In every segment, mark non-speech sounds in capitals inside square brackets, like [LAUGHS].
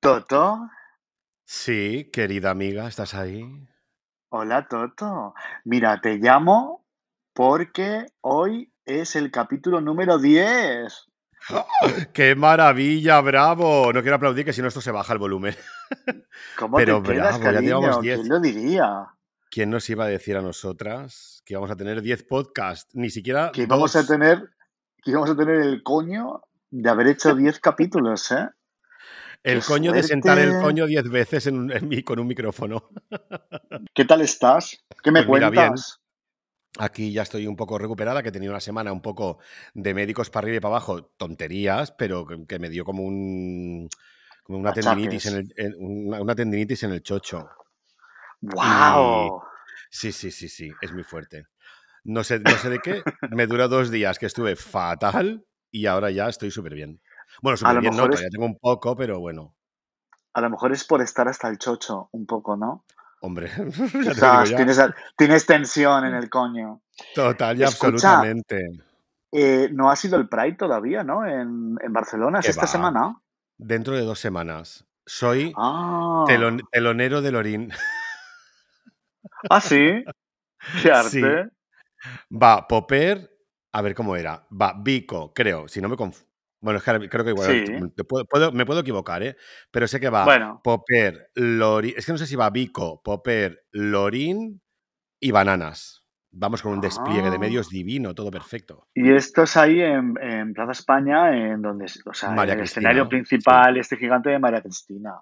Toto, Sí, querida amiga, ¿estás ahí? hola Toto. Mira, te llamo porque hoy es el capítulo número 10. ¡Qué maravilla! ¡Bravo! No quiero aplaudir que si no esto se baja el volumen. [LAUGHS] ¿Cómo Pero te quedas, bravo, ya llevamos cariño? 10. ¿Quién lo diría? ¿Quién nos iba a decir a nosotras que íbamos a tener 10 podcasts? Ni siquiera Que íbamos a tener, que íbamos a tener el coño de haber hecho 10 [LAUGHS] capítulos, ¿eh? ¡Qué El coño de sentar el coño 10 veces en un- en con un micrófono. [LAUGHS] ¿Qué tal estás? ¿Qué me Pues mira, bien. cuentas? Aquí ya estoy un poco recuperada, que he tenido una semana un poco de médicos para arriba y para abajo, tonterías, pero que, me dio como un como una tendinitis en el, en- una, una tendinitis en el chocho. Y ¡Wow! sí, sí, sí, sí, es muy fuerte. No sé, no sé de qué, me duró dos días que estuve fatal y ahora ya estoy súper bien. Bueno, súper bien no, mejor todavía es, tengo un poco, pero bueno, a lo mejor es por estar hasta el chocho, un poco, ¿no? hombre, [LAUGHS] ya Estás, tienes, tienes tensión en el coño. Total y Escucha, absolutamente. eh, no ha sido el Pride todavía, ¿no? En, en Barcelona, ¿es esta va, semana? dentro de dos semanas. Soy Ah, telon- telonero de Lorín. ah, sí, qué [LAUGHS] Sí, arte. Va Popper, a ver cómo era. Va Vico, creo, si no me confundo. Bueno, es que creo que igual Sí, te puedo- puedo- me puedo equivocar, ¿eh? Pero sé que va bueno, Popper, Lorín. Es que no sé si va Vico, Popper, Lorín y Bananas. Vamos con un despliegue de ah. medios divino, todo perfecto. Y esto es ahí en, en Plaza España, en donde, o sea, en el escenario sí. principal, este gigante de María Cristina.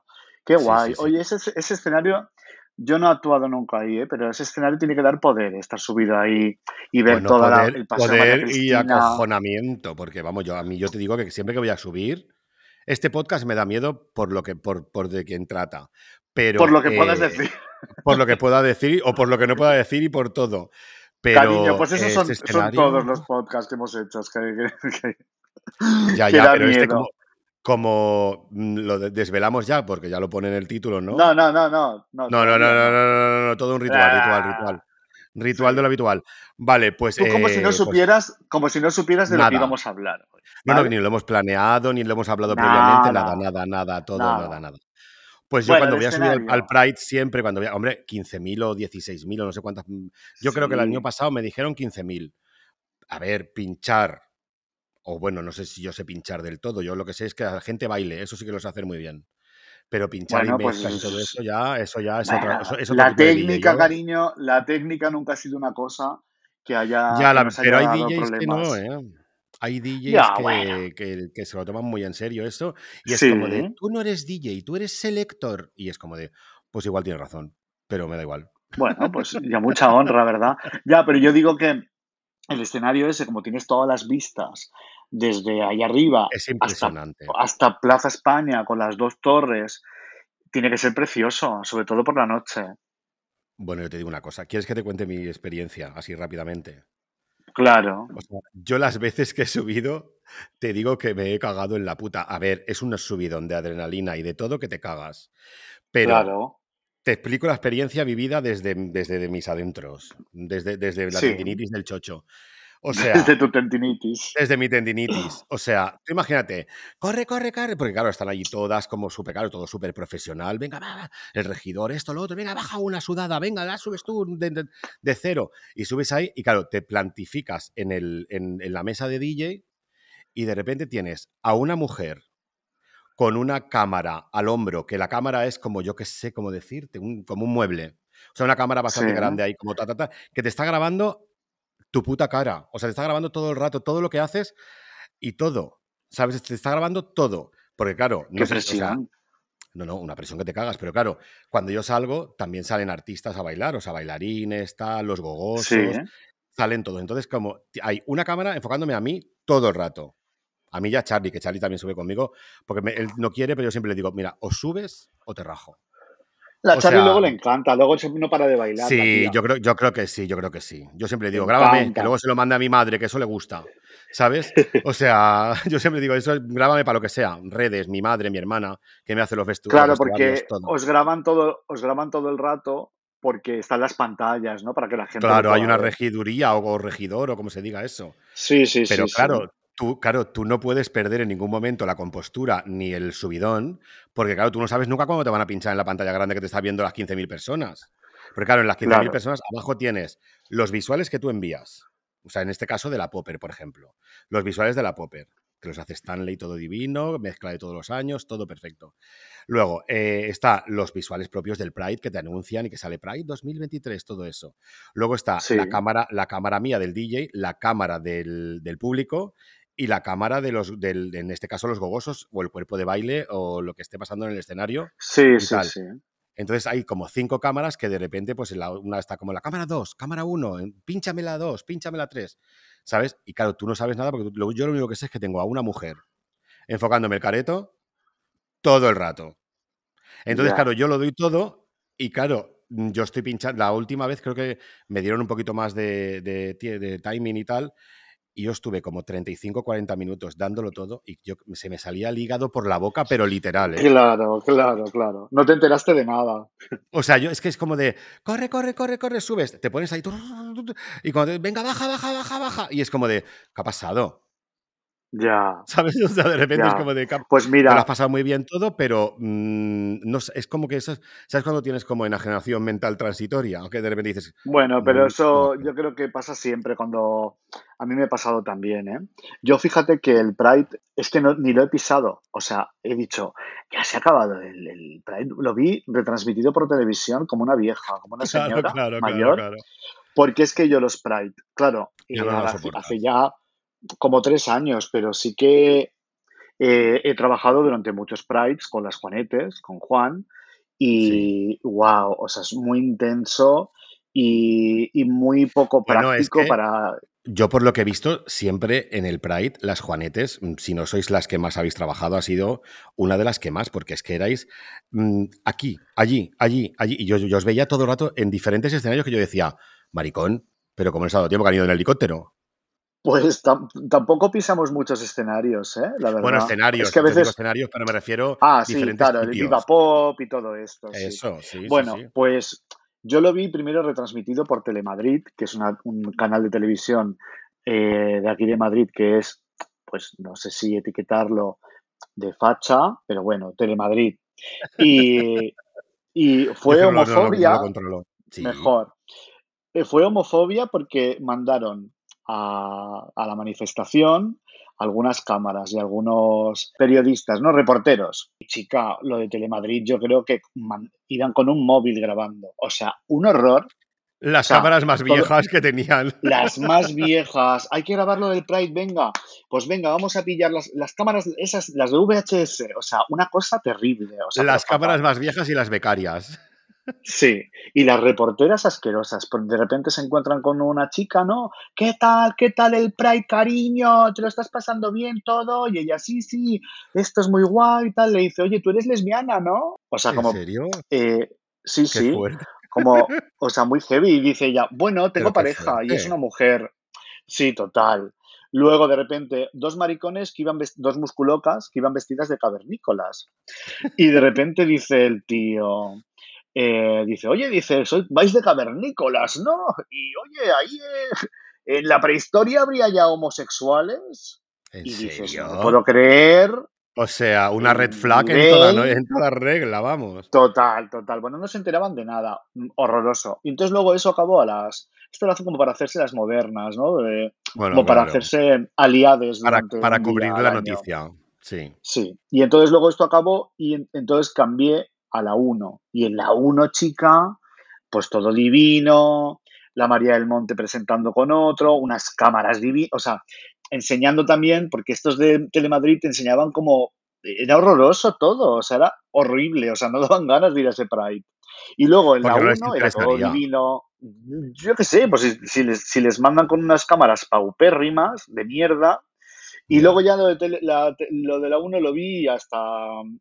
Qué guay. sí. Oye, ese, ese escenario, yo no he actuado nunca ahí, ¿eh? pero ese escenario tiene que dar poder, estar subido ahí y ver Bueno, poder, el paseo poder y acojonamiento, porque vamos, yo a mí yo te digo que siempre que voy a subir, este podcast me da miedo por lo que por, por de quién trata, Por lo pero que puedas eh, decir. por lo que pueda [LAUGHS] decir o por lo que no pueda decir y por todo. Cariño, Pero pues esos este son, son escenario, todos los podcasts que hemos hecho. es que, que- que- ya, [LAUGHS] ya, pero este como. Como mm, lo de- desvelamos ya, porque ya lo pone en el título, ¿no? No, no, no, no, no, No, no, no, no, no, no. no, no, no, todo un ritual, ritual, ritual. Ah, Ritual de lo habitual. Vale, pues, Tú como si no eh, pues supieras, como si no supieras de lo que íbamos a hablar hoy, No, no, ni lo hemos planeado, ni lo hemos hablado previamente, nada, Nada, nada, todo, nada, nada. nada. Pues yo Bueno, cuando voy a subir al. Pride siempre, cuando voy a, hombre, 15.000 o 16.000 o no sé cuántas. mm, Yo creo que el año pasado me dijeron 15.000. A ver, pinchar, o bueno, no sé si yo sé pinchar del todo, yo lo que sé es que la gente baile, eso sí que lo sé hacer muy bien. Pero pinchar y Bueno, mezclas y todo eso pues ya, eso ya es, otra, bueno, eso es otro la técnica, Yo, cariño, la técnica nunca ha sido una cosa que haya, ya, que la, nos pero haya hay DJs que no, problemas. ¿eh? Hay DJs Ya, bueno. que, que, que se lo toman muy en serio eso y es como de, Sí. tú no eres DJ, tú eres selector. Y es como de, pues igual tienes razón, pero me da igual. Bueno, pues ya mucha honra, ¿verdad? Ya, pero yo digo que el escenario ese, como tienes todas las vistas desde ahí arriba Es hasta, impresionante. hasta Plaza España con las dos torres, tiene que ser precioso, sobre todo por la noche. Bueno, yo te digo una cosa, ¿quieres que te cuente mi experiencia así rápidamente? Claro, O sea, yo las veces que he subido, te digo que me he cagado en la puta. A ver, es un subidón de adrenalina y de todo que te cagas. Pero claro. te explico la experiencia vivida desde, desde mis adentros, desde, desde la Sí, tendinitis del chocho. O [LAUGHS] desde tu tendinitis. desde mi tendinitis. [LAUGHS] O sea, tú imagínate, corre, corre, corre, porque claro, están allí todas como súper, claro, todo súper profesional. Venga, va, va, el regidor, esto, lo otro, venga, baja una sudada, venga, la subes tú de, de- de cero. Y subes ahí y claro, te plantificas en, el, en, en la mesa de DJ y de repente tienes a una mujer con una cámara al hombro, que la cámara es como, yo qué sé cómo decirte, un- como un mueble. O sea, una cámara Sí, bastante grande ahí, como ta, ta, ta, que te está grabando tu puta cara. O sea, te está grabando todo el rato, todo lo que haces y todo. ¿Sabes? Te está grabando todo. Porque claro, qué no sé, o sea, no, no, una presión que te cagas, pero claro, cuando yo salgo también salen artistas a bailar, o sea, bailarines, tal, los Sí, gogosos, salen todos. Entonces, como hay una cámara enfocándome a mí todo el rato. A mí ya Charlie, que Charlie también sube conmigo, porque me- él no quiere, pero yo siempre le digo, mira, o subes o te rajo. La Charlie luego le encanta, luego no para de bailar la sí, yo creo, yo creo que sí, yo creo que sí. Yo siempre le digo, grábame, que luego se lo mande a mi madre, que eso le gusta. ¿Sabes? O sea, [LAUGHS] yo siempre digo, eso grábame para lo que sea. Redes, mi madre, mi hermana, que me hace los, vestu- los Claro, vestuarios, porque os graban todo, os graban todo el rato porque están las pantallas, ¿no? Para que la gente Claro, hay una regiduría o, regidor o como se diga eso. Sí, sí, Pero sí, sí. claro, tú, claro, tú no puedes perder en ningún momento la compostura ni el subidón, porque claro, tú no sabes nunca cuándo te van a pinchar en la pantalla grande que te está viendo las 15.000 personas. Porque claro, en las 15.000 Claro. personas abajo tienes los visuales que tú envías. O sea, en este caso de la Popper, por ejemplo. Los visuales de la Popper, que los hace Stanley todo divino, mezcla de todos los años, todo perfecto. Luego, eh, está los visuales propios del Pride que te anuncian y que sale Pride 2023, todo eso. Luego está Sí. la cámara, la cámara mía del DJ, la cámara del, del público y la cámara de los, del, en este caso, los gogosos o el cuerpo de baile o lo que esté pasando en el escenario. Sí, y sí, tal. sí. Entonces hay como cinco cámaras que de repente, pues la- una está como la cámara 2, cámara 1, pínchame la 2, pínchame la 3, ¿sabes? Y claro, tú no sabes nada porque tú- yo lo único que sé es que tengo a una mujer enfocándome el careto todo el rato. Entonces, Ya. claro, yo lo doy todo y claro, mm, yo estoy pinchando. La última vez creo que me dieron un poquito más de, de de timing y tal. Y yo estuve como 35, 40 minutos dándolo todo y yo, se me salía el hígado por la boca, pero literal, ¿eh? Claro, claro, claro. No te enteraste de nada. [LAUGHS] O sea, yo es que es como de corre, corre, corre, corre, subes, te pones ahí y cuando te- venga, baja, baja, baja, baja. Y es como de, ¿qué ha pasado? Ya, ¿Sabes? [LAUGHS] O sea, de repente es como de, "Cap- Pues te lo has mira, pasado muy bien todo, pero mm, no es como que eso, ¿sabes cuando tienes como enajenación mental transitoria? Aunque de repente dices, bueno, pero "Mm, eso no". yo creo que pasa siempre cuando... A mí me ha pasado también, ¿eh? Yo fíjate que el Pride es que no, ni lo he pisado. O sea, he dicho, ya se ha acabado el, el Pride. Lo vi retransmitido por televisión como una vieja, como una [LAUGHS] señora claro, claro, mayor. claro. Porque es que yo los Pride, claro, Ya eh, no hace ya como tres años, pero sí que eh, he trabajado durante muchos Prides con las Juanetes, con Juan, Sí. y wow, o sea, es muy intenso y, y muy poco Bueno, es práctico que para... Yo, por lo que he visto, siempre en el Pride, las Juanetes, mm, si no sois las que más habéis trabajado, ha sido una de las que más, porque es que erais mm, aquí, allí, allí, allí. Y yo, yo os veía todo el rato en diferentes escenarios que yo decía, maricón, pero como no se ha dado tiempo que han ido en helicóptero. Pues tam- tampoco pisamos muchos escenarios, ¿eh? La Bueno, verdad. Es escenarios, que a veces... escenarios, pero me refiero Ah, sí, diferentes claro, el Viva sitios. Pop y todo esto. Eso, sí, sí, Bueno, sí. pues yo lo vi primero retransmitido por Telemadrid, que es una- un canal de televisión eh, de aquí de Madrid, que es, pues no sé si etiquetarlo de facha, pero bueno, Telemadrid. Y, y fue es que no lo, no lo- no homofobia, lo mejor. Eh, Fue homofobia porque mandaron a, a la manifestación algunas cámaras y algunos periodistas, ¿no? Reporteros. Chica, lo de Telemadrid yo creo que man- iban con un móvil grabando. O sea, un horror. O Las sea, cámaras más todo- viejas que tenían. [LAUGHS] las más viejas. Hay que grabarlo del Pride, venga. Pues venga, vamos a pillar las, las cámaras, esas, las de VHS. O sea, una cosa terrible. O sea, Las cámaras más viejas y las becarias. Sí, y las reporteras asquerosas, porque de repente se encuentran con una chica, ¿no? ¿Qué tal? ¿Qué tal el Pride, cariño? ¿Te lo estás pasando bien todo? Y ella, sí, sí, esto es muy guay y tal. Le dice, oye, tú eres lesbiana, ¿no? O sea, ¿En como, serio? eh, sí, Qué sí, fuerte. como, o sea, muy heavy. Y dice ella, bueno, tengo pareja y es una mujer. Sí, total. Luego, de repente, dos maricones que iban, dos musculocas que iban vestidas de cavernícolas. Y de repente dice el tío, eh, dice, oye, dice, soy, vais de cavernícolas, ¿no? Y oye, ahí eh, en la prehistoria habría ya homosexuales. ¿En Y dices, no serio? puedo creer. O sea, una red El flag en toda, ¿no? nivel. en toda regla, vamos. Total, total. Bueno, no se enteraban de nada. Mm, Horroroso. Y entonces luego eso acabó a las... Esto lo hacen como para hacerse las modernas, ¿no? De- Bueno, como para hacerse aliades Para, para cubrir la noticia. Sí. Sí, y entonces luego esto acabó y en- entonces cambié a la 1. Y en la 1, chica, pues todo divino, la María del Monte presentando con otro, unas cámaras divinas, o sea, enseñando también, porque estos de Telemadrid te enseñaban como, era horroroso todo, o sea, era horrible, o sea, no [LAUGHS] daban ganas de ir a ese Pride. Y luego en la Porque no les 1 era todo divino, yo qué sé, pues si, si les, si les mandan con unas cámaras paupérrimas de mierda, y luego ya lo de, tele- la, lo de la 1 lo vi hasta...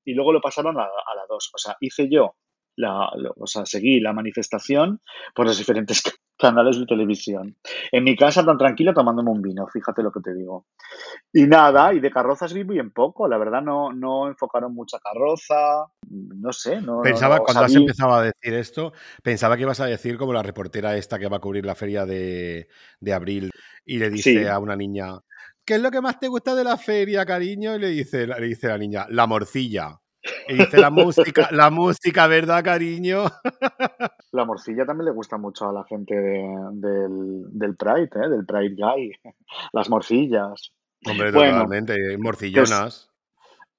Y luego lo pasaron a, a la 2. O sea, hice yo, la, lo- o sea, seguí la manifestación por los diferentes ca- [LAUGHS] canales de televisión. En mi casa tan tranquila tomándome un vino, fíjate lo que te digo. Y nada, y de carrozas vi muy en poco. La verdad no, no enfocaron mucha carroza. No sé, no, Pensaba, no. Cuando has empezado a decir esto, pensaba que ibas a decir como la reportera esta que va a cubrir la feria de, de abril y le dice Sí, a una niña, ¿qué es lo que más te gusta de la feria, cariño? Y le dice, le dice la niña, la morcilla. Y dice la música, [LAUGHS] la música, ¿verdad, cariño? [LAUGHS] La morcilla también le gusta mucho a la gente del, del Pride, ¿eh? del Pride Guy. [LAUGHS] Las morcillas. Hombre, totalmente, morcillonas.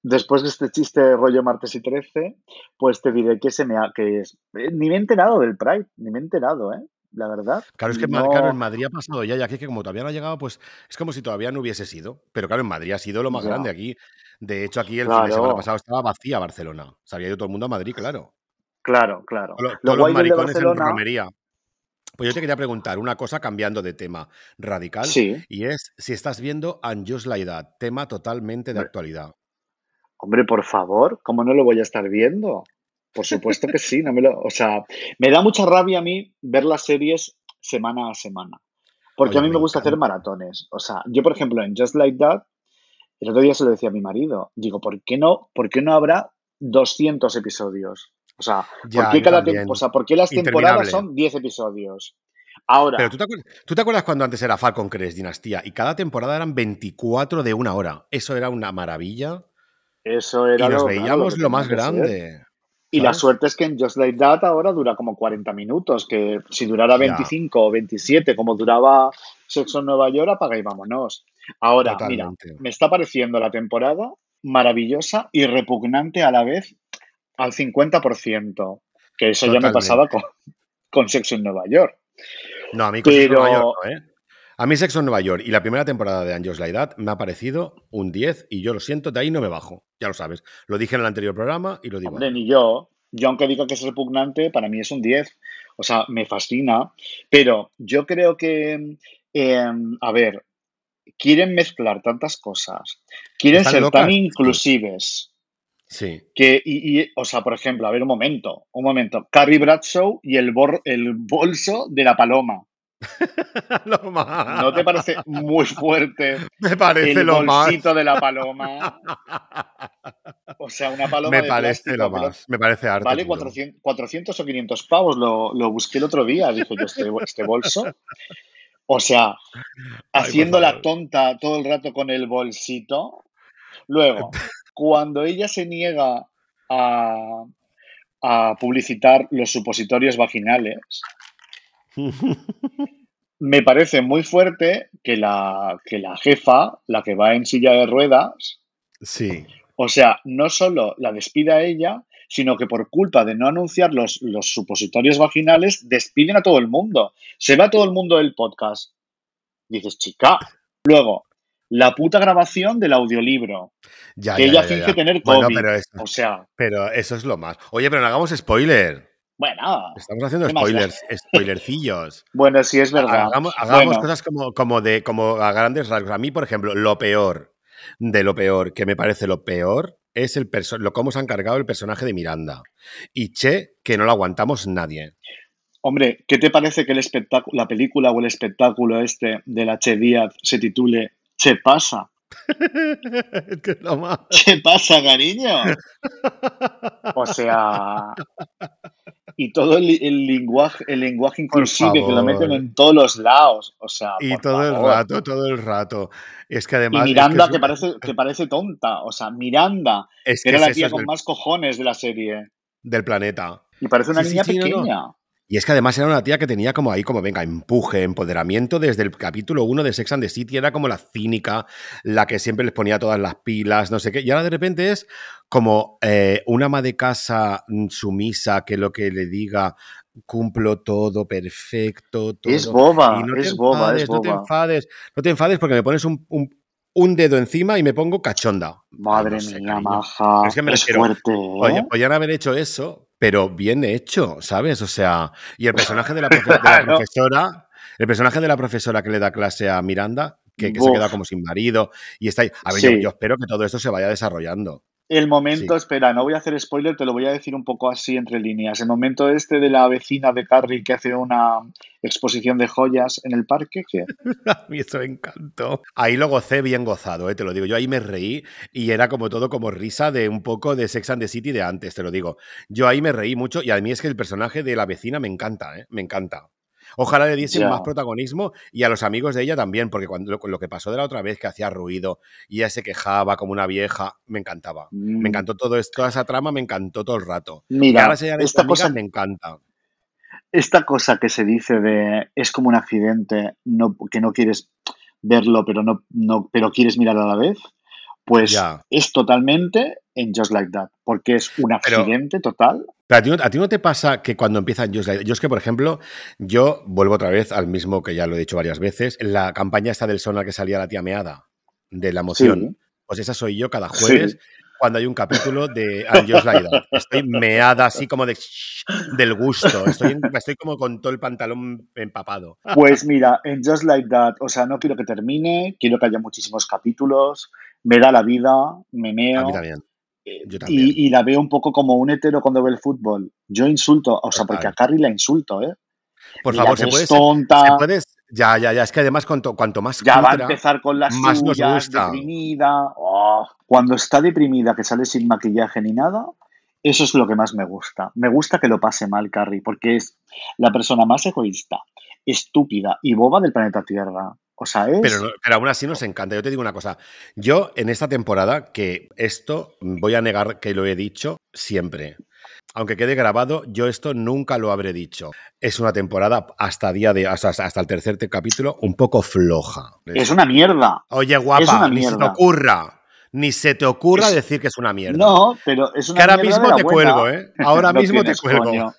después de este chiste rollo martes y 13, pues te diré que se me ha, que es, eh, ni me he enterado del Pride, ni me he enterado, ¿eh? La verdad. Claro, es que en Madrid ha pasado ya, y aquí que como todavía no ha llegado, pues es como si todavía no hubiese sido. Pero claro, en Madrid ha sido lo más grande aquí. De hecho, aquí el fin de semana pasado estaba vacía Barcelona. Se había ido todo el mundo a Madrid, claro. Claro, claro. Todos, los maricones en romería. Pues yo te quería preguntar una cosa cambiando de tema radical. Sí. Y es si estás viendo And Just Like That, tema totalmente de actualidad. Hombre, por favor, ¿cómo no lo voy a estar viendo? Por supuesto que sí, no me lo, o sea, me da mucha rabia a mí ver las series semana a semana. Porque a mí me, gusta hacer maratones. O sea, yo, por ejemplo, en Just Like That, el otro día se lo decía a mi marido, digo, ¿por qué no, por qué no habrá 200 episodios? O sea, ¿por, qué cada o sea, ¿por qué las temporadas son 10 episodios? Ahora. Pero ¿tú te, acuerdas, ¿tú te acuerdas cuando antes era Falcon Crest Dinastía y cada temporada eran 24 de una hora? Eso era una maravilla. Eso era y nos veíamos lo, más grande. Y la suerte es que en Just Like That ahora dura como 40 minutos, que si durara 25 o 27 como duraba Sexo en Nueva York, apaga y vámonos. Ahora, mira, me está pareciendo la temporada maravillosa y repugnante a la vez al 50%, que eso ya me pasaba con, con Sexo en Nueva York. No, a mí con Nueva York ¿eh? A mí Sexo en Nueva York y la primera temporada de Angels La Edad me ha parecido un 10 y yo lo siento, de ahí no me bajo, ya lo sabes. Lo dije en el anterior programa y lo digo. Hombre, ni yo. Yo aunque diga que es repugnante, para mí es un 10. O sea, me fascina. Pero yo creo que, em, a ver, quieren mezclar tantas cosas, quieren ser tan inclusives. Sí. Que, y, o sea, por ejemplo, a ver, un momento, un momento. Carrie Bradshaw y el, el bolso de la paloma. [LAUGHS] ¿No te parece muy fuerte? [LAUGHS] Me parece el lo bolsito de la paloma. [LAUGHS] O sea, una paloma. Me parece lo más. Me parece arte. Vale 400, o 500 pavos. Lo, busqué el otro día. Dije yo, este, este bolso. O sea, haciendo la tonta todo el rato con el bolsito. Luego, cuando ella se niega a, a publicitar los supositorios vaginales, me parece muy fuerte que la, que la jefa, la que va en silla de ruedas, sí. o sea, no solo la despide a ella, sino que por culpa de no anunciar los, los supositorios vaginales, despiden a todo el mundo. Se va todo el mundo del podcast. Dices, chica. Luego, la puta grabación del audiolibro. Ya, que ella finge tener COVID. pero o sea. Pero eso es lo más. Oye, pero no hagamos spoiler. Bueno. Estamos haciendo spoilers, spoilercillos. [LAUGHS] bueno, sí es verdad. Hagamos, cosas como, como, de, como a grandes rasgos. A mí, por ejemplo, lo peor de lo peor, que me parece lo peor, es el lo cómo se ha encargado el personaje de Miranda. Y Che, que no lo aguantamos nadie. Hombre, ¿qué te parece que el espectáculo, la película o el espectáculo este de la Che Díaz se titule Che pasa? [LAUGHS] ¿Qué pasa, cariño? [LAUGHS] O sea, y todo el, lenguaje, el lenguaje inclusive que lo meten en todos los lados. O sea, y todo el rato, todo el rato. Es que además. Y Miranda, que, parece, que parece tonta. O sea, Miranda, es que, era la tía con más cojones de la serie. Del planeta. Y parece una niña pequeña. Y es que además era una tía que tenía como ahí, como venga, empuje, empoderamiento desde el capítulo 1 de Sex and the City. Era como la cínica, la que siempre les ponía todas las pilas, no sé qué. Y ahora de repente es como eh, una ama de casa mm, sumisa que lo que le diga cumplo todo perfecto. Todo. Es boba, es boba, es boba. No te enfades, no te enfades porque me pones un, dedo encima y me pongo cachonda. Madre mía, maja. Es, que me fuerte. ¿eh? Oye, podrían haber hecho eso pero bien hecho, ¿sabes? O sea, y el personaje de la, [LAUGHS] profesora, el personaje de la profesora que le da clase a Miranda, que, se queda como sin marido y está ahí. A ver, yo, espero que todo esto se vaya desarrollando. El momento, espera, no voy a hacer spoiler, te lo voy a decir un poco así entre líneas. El momento este de la vecina de Carrie que hace una exposición de joyas en el parque, ¿qué? [LAUGHS] a mí eso me encantó. Ahí lo gocé bien gozado, ¿eh? te lo digo. Yo ahí me reí y era como todo como risa de un poco de Sex and the City de antes, te lo digo. Yo ahí me reí mucho y a mí es que el personaje de la vecina me encanta, ¿eh? me encanta. Ojalá le diesen más protagonismo y a los amigos de ella también, porque cuando lo, lo que pasó de la otra vez, que hacía ruido y ella se quejaba como una vieja, me encantaba. Me Mm, encantó todo esto, toda esa trama, me encantó todo el rato. Y Mira, ahora esta amiga, cosa, me encanta. esta cosa que se dice de es como un accidente, no, que no quieres verlo, pero no, no, pero quieres mirar a la vez, pues es totalmente en Just Like That, porque es un Pero, accidente total. pero a, ti, no- a ti no te pasa que cuando empiezan Just Like- Yo es que, por ejemplo, yo vuelvo otra vez al mismo que ya lo he dicho varias veces, la campaña esta del sonar que salía la tía meada, de la Sí, emoción. Pues esa soy yo cada sí. jueves cuando hay un capítulo de And Just Like That. Estoy meada así como de del gusto. Estoy, en- estoy como con todo el pantalón empapado. Pues mira, en Just Like That, o sea, no quiero que termine, quiero que haya muchísimos capítulos, me da la vida, me A mí meo, también. Yo y, y la veo un poco como un hetero cuando ve el fútbol. Yo insulto, o sea, porque a. Carrie la insulto, ¿eh? Por Mira favor, se puede, tonta. Ya, ya, ya. Es que además, cuanto, cuanto más ya va a empezar con las más nos suyas, gusta. deprimida. Oh, Cuando está deprimida, que sale sin maquillaje ni nada, eso es lo que más me gusta. Me gusta que lo pase mal, Carrie, porque es la persona más egoísta, estúpida y boba del planeta Tierra. O sea, Pero, es... no- pero aún así nos encanta. Yo te digo una cosa. Yo en esta temporada, que esto voy a negar que lo he dicho siempre. Aunque quede grabado, yo esto nunca lo habré dicho. Es una temporada hasta día de hasta, hasta el tercer te- capítulo un poco floja. Es una mierda. Oye, Es guapa, ni se te ocurra, ni se te ocurra Es... decir que es una mierda. No, pero es Que una ahora mierda de [LAUGHS] mismo te cuelgo. ¿eh? Ahora No mismo te cuelgo.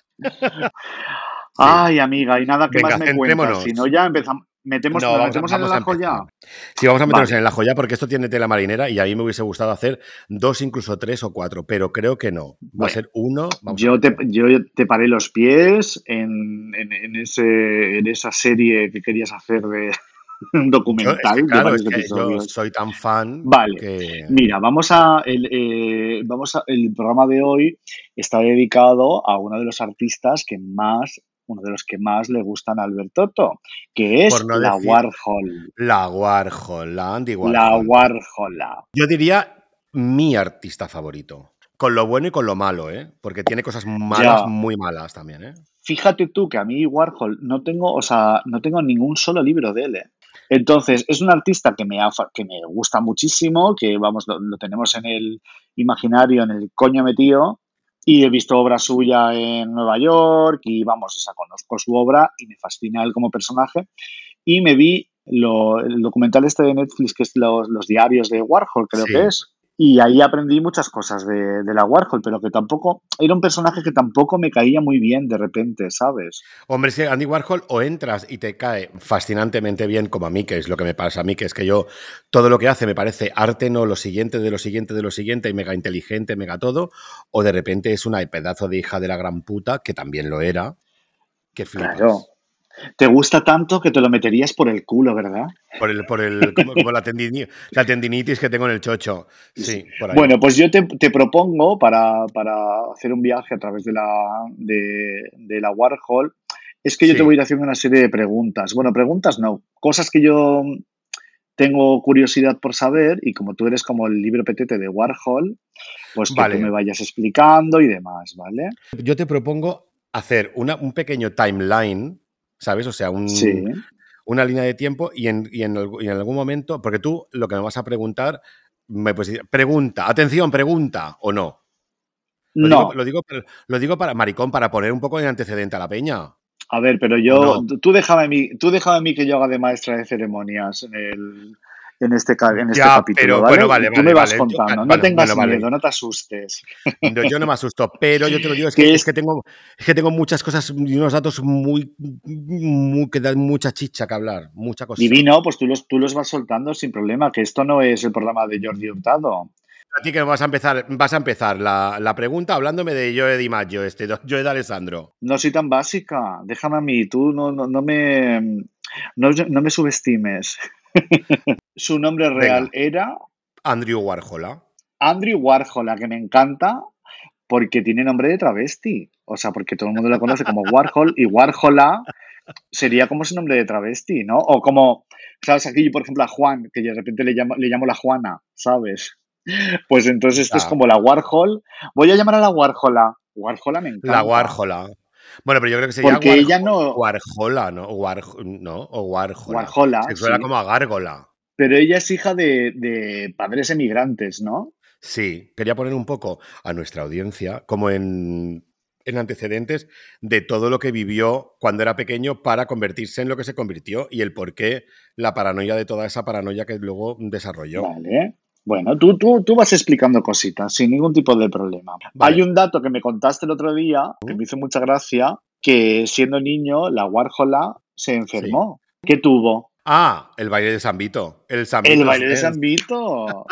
Ay, amiga, y nada, ¿qué más me cuentas? Si no, ya empezamos. Metemos, No, ¿Nos vamos a, metemos en el ajo ya? Sí, vamos a meternos Vale. en el ajo ya porque esto tiene tela marinera y a mí me hubiese gustado hacer dos, incluso tres o cuatro, pero creo que no. Va a ser uno, vamos yo te, yo te paré los pies en, en, en ese, en esa serie que querías hacer de [LAUGHS] un documental claro, es que yo soy tan fan Vale, que... mira, vamos a el, eh, vamos a el programa de hoy está dedicado a uno de los artistas que más, uno de los que más le gustan a Albertotto, que es no la decir Warhol, la Warhol, la Andy la Warhol. Warhola. Yo diría mi artista favorito. Con lo bueno y con lo malo, ¿eh? Porque tiene cosas malas, Ya. muy malas también, ¿eh? Fíjate tú que a mí Warhol no tengo, o sea, no tengo ningún solo libro de él. ¿eh? Entonces, es un artista que me, que me gusta muchísimo, que vamos, lo, lo tenemos en el imaginario, en el coño metido, y he visto obra suya en Nueva York, y vamos, o sea, conozco su obra y me fascina él como personaje. Y me vi lo- el documental este de Netflix, que es los, los diarios de Warhol, creo Sí. que es. Y ahí aprendí muchas cosas de, de la Warhol, pero que tampoco, era un personaje que tampoco me caía muy bien de repente, ¿sabes? Hombre, es que Andy Warhol o entras y te cae fascinantemente bien, como a mí, que es lo que me pasa a mí, que es que yo todo lo que hace me parece arte, no lo siguiente de lo siguiente de lo siguiente, y mega inteligente, mega todo, o de repente es una pedazo de hija de la gran puta, que también lo era, que flipas. Claro. Te gusta tanto que te lo meterías por el culo, ¿verdad? Por el, por el, [LAUGHS] como, como la, tendini- la tendinitis que tengo en el chocho. Sí, por ahí. Bueno, pues yo te, te propongo para, para hacer un viaje a través de la, de, de la Warhol, es que yo te voy a ir haciendo una serie de preguntas. Bueno, preguntas no, cosas que yo tengo curiosidad por saber y como tú eres como el libro petete de Warhol, pues que Vale. tú me vayas explicando y demás, ¿vale? Yo te propongo hacer una, un pequeño timeline, ¿sabes? O sea, un, Sí. una línea de tiempo y en, y en y en algún momento, porque tú lo que me vas a preguntar, me puedes decir, pregunta, atención, pregunta o no. Lo, No, digo, lo, digo, lo digo para, maricón, para poner un poco de antecedente a la peña. a ver, pero yo, ¿O no? tú déjame a mí, tú déjame a mí que yo haga de maestra de ceremonias en el, en este, en este Ya, capítulo, pero ¿vale? bueno, vale, tú vale, me vas. Yo- contando, no tengas bueno, miedo, no te asustes. Yo, yo no me asusto, pero yo te lo digo, es Que es- es que tengo, es que tengo muchas cosas y unos datos muy, muy que dan mucha chicha que hablar, mucha cosa. Divino, pues tú los, tú los vas soltando sin problema, que esto no es el programa de Jordi Hurtado. A ti que vas a empezar, vas a empezar la, la pregunta hablándome de Joe Di Maggio, este, [LAUGHS] Joe de Alessandro. No soy tan básica, déjame a mí, tú no, no, no me, no, no me subestimes. [LAUGHS] Su nombre real Venga. era Andrew Warhol. Andrew Warhol, a que me encanta porque tiene nombre de travesti. O sea, porque todo el mundo lo conoce como Warhol y Warhola sería como su nombre de travesti, ¿no? O como, ¿sabes? Aquí yo, por ejemplo, a Juan, que de repente le llamo, le llamo la Juana, ¿sabes? Pues entonces esto es Ya. como la Warhol. Voy a llamar a la Warhola. Warhola me encanta. La Warhol. Bueno, pero yo creo que sería Porque ella no- Warjola, ¿no? War, no, o Warjola. Warhola, Se suena sí. como a Gárgola. Pero ella es hija de, de padres emigrantes, ¿no? Sí, quería poner un poco a nuestra audiencia como en, en antecedentes de todo lo que vivió cuando era pequeño para convertirse en lo que se convirtió y el por qué la paranoia de toda esa paranoia que luego desarrolló. Vale. Bueno, tú, tú, tú vas explicando cositas sin ningún tipo de problema. Vale. Hay un dato que me contaste el otro día que me hizo mucha gracia, que siendo niño la Warhola se enfermó. ¿Qué tuvo? Ah, el baile de San Vito. El, San El baile de. San Vito.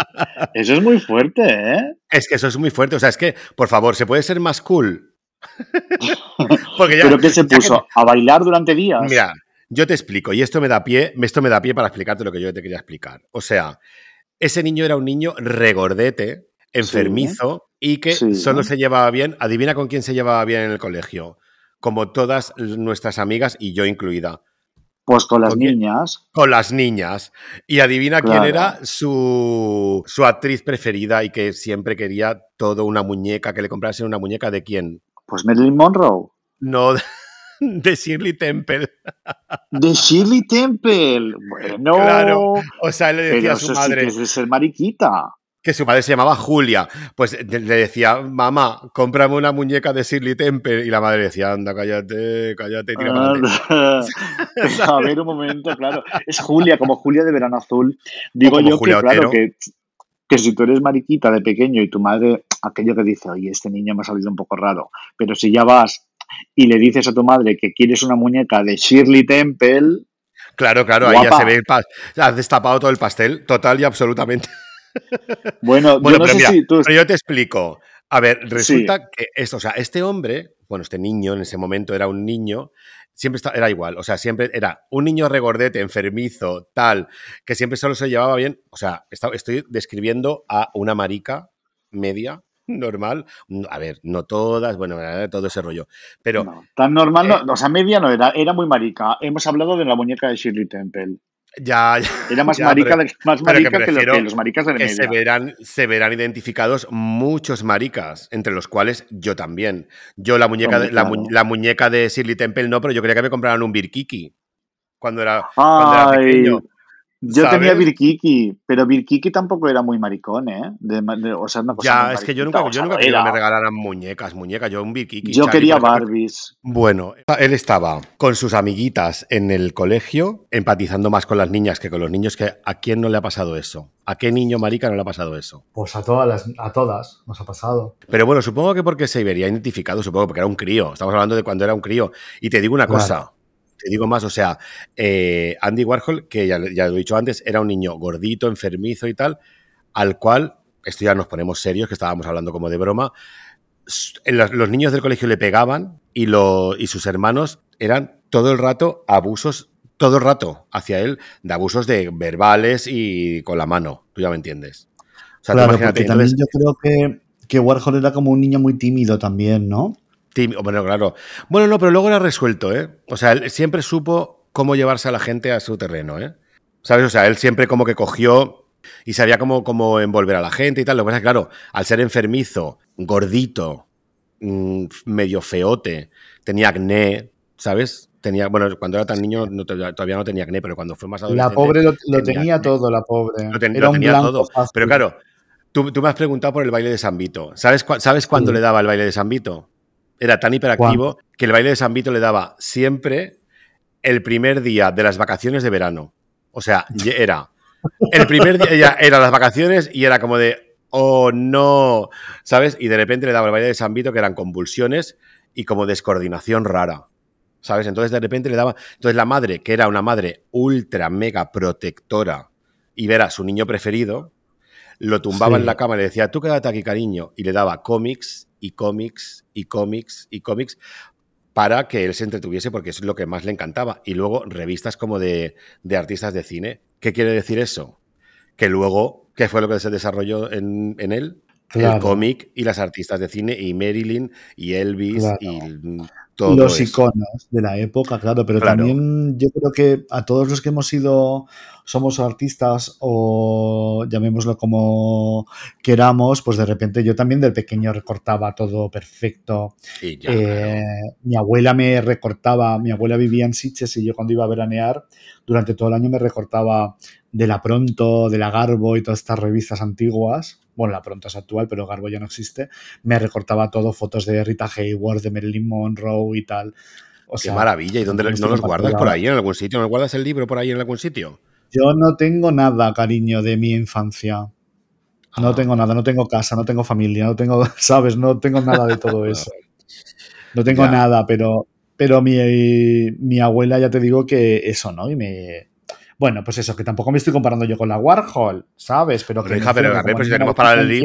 Eso es muy fuerte, ¿eh? Es que eso es muy fuerte. O sea, es que, por favor, ¿se puede ser más cool? [LAUGHS] Porque ya- ¿Pero qué se que- puso? ¿A bailar durante días? Mira, yo te explico, y esto me da pie, esto me da pie para explicarte lo que yo te quería explicar. O sea, ese niño era un niño regordete, enfermizo, y que Sí. solo se llevaba bien. Adivina con quién se llevaba bien en el colegio. Como todas nuestras amigas, y yo incluida. Pues con las niñas. Con las niñas. Y adivina quién era su, su actriz preferida y que siempre quería todo una muñeca, que le comprasen una muñeca de quién. Pues Marilyn Monroe. No [LAUGHS] de Shirley Temple. De Shirley Temple. Bueno. Claro. O sea, él le decía Pero a su eso sí madre. que es de ser mariquita. Que su madre se llamaba Julia. Pues le decía, mamá, cómprame una muñeca de Shirley Temple. Y la madre decía, anda, cállate, cállate, tira para [LAUGHS] a ver, un momento, claro. Es Julia, como Julia de Verano Azul. Digo yo Julia que, claro, que, que si tú eres mariquita de pequeño y tu madre, aquello que dice, oye, este niño me ha salido un poco raro. Pero si ya vas y le dices a tu madre que quieres una muñeca de Shirley Temple, Claro, claro, ahí ya se ve el Has destapado todo el pastel, total y absolutamente. Bueno, [LAUGHS] Bueno, yo no pero sé mira, si tú... pero yo te explico. A ver, resulta que esto, o sea, este hombre, bueno, este niño en ese momento era un niño, siempre era igual, o sea, siempre era un niño regordete, enfermizo, tal, que siempre solo se llevaba bien. O sea, está- estoy describiendo a una marica media, normal. A ver, no todas, bueno, eh, todo ese rollo. Pero no, tan normal, eh, no, o sea, media no era, era muy marica. Hemos hablado de la muñeca de Shirley Temple. Ya, ya Era más Ya, marica, pero- más que marica que, los maricas de que se verán, se verán identificados muchos maricas, entre los cuales yo también. Yo la muñeca, de, la, mu- la muñeca de Shirley Temple no, pero yo quería que me compraran un Birkiki cuando era, cuando era Ay, pequeño. Yo ¿sabes? tenía Birkiki, pero Birkiki tampoco era muy maricón, ¿eh? De ma- de- o sea, una cosa Ya, es que yo nunca, yo quería que me regalaran muñecas, muñecas. Yo un Birkiki. Yo Charlie, quería. Barbies. Bueno, él estaba con sus amiguitas en el colegio, empatizando más con las niñas que con los niños, que ¿a quién no le ha pasado eso? ¿A qué niño marica no le ha pasado eso? Pues a todas, las, a todas nos ha pasado. Pero bueno, supongo que porque se vería identificado, supongo porque era un crío. Estamos hablando de cuando era un crío. Y te digo una Claro. cosa, te digo más, o sea, eh, Andy Warhol, que ya, ya lo he dicho antes, era un niño gordito, enfermizo y tal, al cual, esto ya nos ponemos serios, que estábamos hablando como de broma, los, los niños del colegio le pegaban y, lo, y sus hermanos eran todo el rato abusos, todo el rato hacia él, de abusos de verbales y con la mano, tú ya me entiendes. O sea, claro, porque también yo creo que, que Warhol era como un niño muy tímido también, ¿no? Tímido, bueno, claro. Bueno, no, pero luego era resuelto, ¿eh? O sea, él siempre supo cómo llevarse a la gente a su terreno, ¿eh? ¿Sabes? O sea, él siempre como que cogió y sabía cómo, cómo envolver a la gente y tal. Lo que pasa es que, claro, al ser enfermizo, gordito, mm, medio feote, tenía acné, ¿sabes? Tenía, bueno, cuando era tan niño no, todavía no tenía acné, pero cuando fue más La adolescente... pobre lo, lo tenía tenía todo, la pobre. Lo, ten- era lo tenía todo. fácil. Pero claro, tú, tú me has preguntado por el baile de San Vito. ¿Sabes, cua- ¿sabes cuándo Sí. le daba el baile de San Vito? Era tan hiperactivo que el baile de San Vito le daba siempre el primer día de las vacaciones de verano. O sea, era el primer día, ya eran las vacaciones y era como de, oh no, ¿sabes? Y de repente le daba el baile de San Vito que eran convulsiones y como descoordinación rara. ¿Sabes? Entonces de repente le daba. Entonces la madre, que era una madre ultra mega protectora y ver a su niño preferido, lo tumbaba Sí. en la cama y le decía, tú quédate aquí, cariño. Y le daba cómics y cómics y cómics y cómics para que él se entretuviese porque es lo que más le encantaba. Y luego revistas como de, de artistas de cine. ¿Qué quiere decir eso? Que luego, ¿qué fue lo que se desarrolló en, en él? el cómic y las artistas de cine y Marilyn y Elvis Claro. y todo los eso. iconos de la época, claro, pero Claro. también yo creo que a todos los que hemos sido, somos artistas o llamémoslo como queramos, pues de repente yo también del pequeño recortaba todo perfecto. Y ya, Eh, claro. mi abuela me recortaba, mi abuela vivía en Sitges y yo cuando iba a veranear, durante todo el año me recortaba de la Pronto, de la Garbo y todas estas revistas antiguas. Bueno, la Pronto es actual, pero Garbo ya no existe. Me recortaba todo, fotos de Rita Hayworth, de Marilyn Monroe y tal. O Qué sea, maravilla. ¿Y dónde no los guardas por ahí en algún sitio? ¿No guardas el libro por ahí en algún sitio? Yo no tengo nada, cariño, de mi infancia. No Ah. tengo nada, no tengo casa, no tengo familia, no tengo, [LAUGHS] ¿sabes? No tengo nada de todo [LAUGHS] eso. No tengo Ya. nada, pero, pero mi, mi abuela ya te digo que eso, ¿no? Y me... Bueno, pues eso, que tampoco me estoy comparando yo con la Warhol, ¿sabes? Pero que hija, pero como pues si tenemos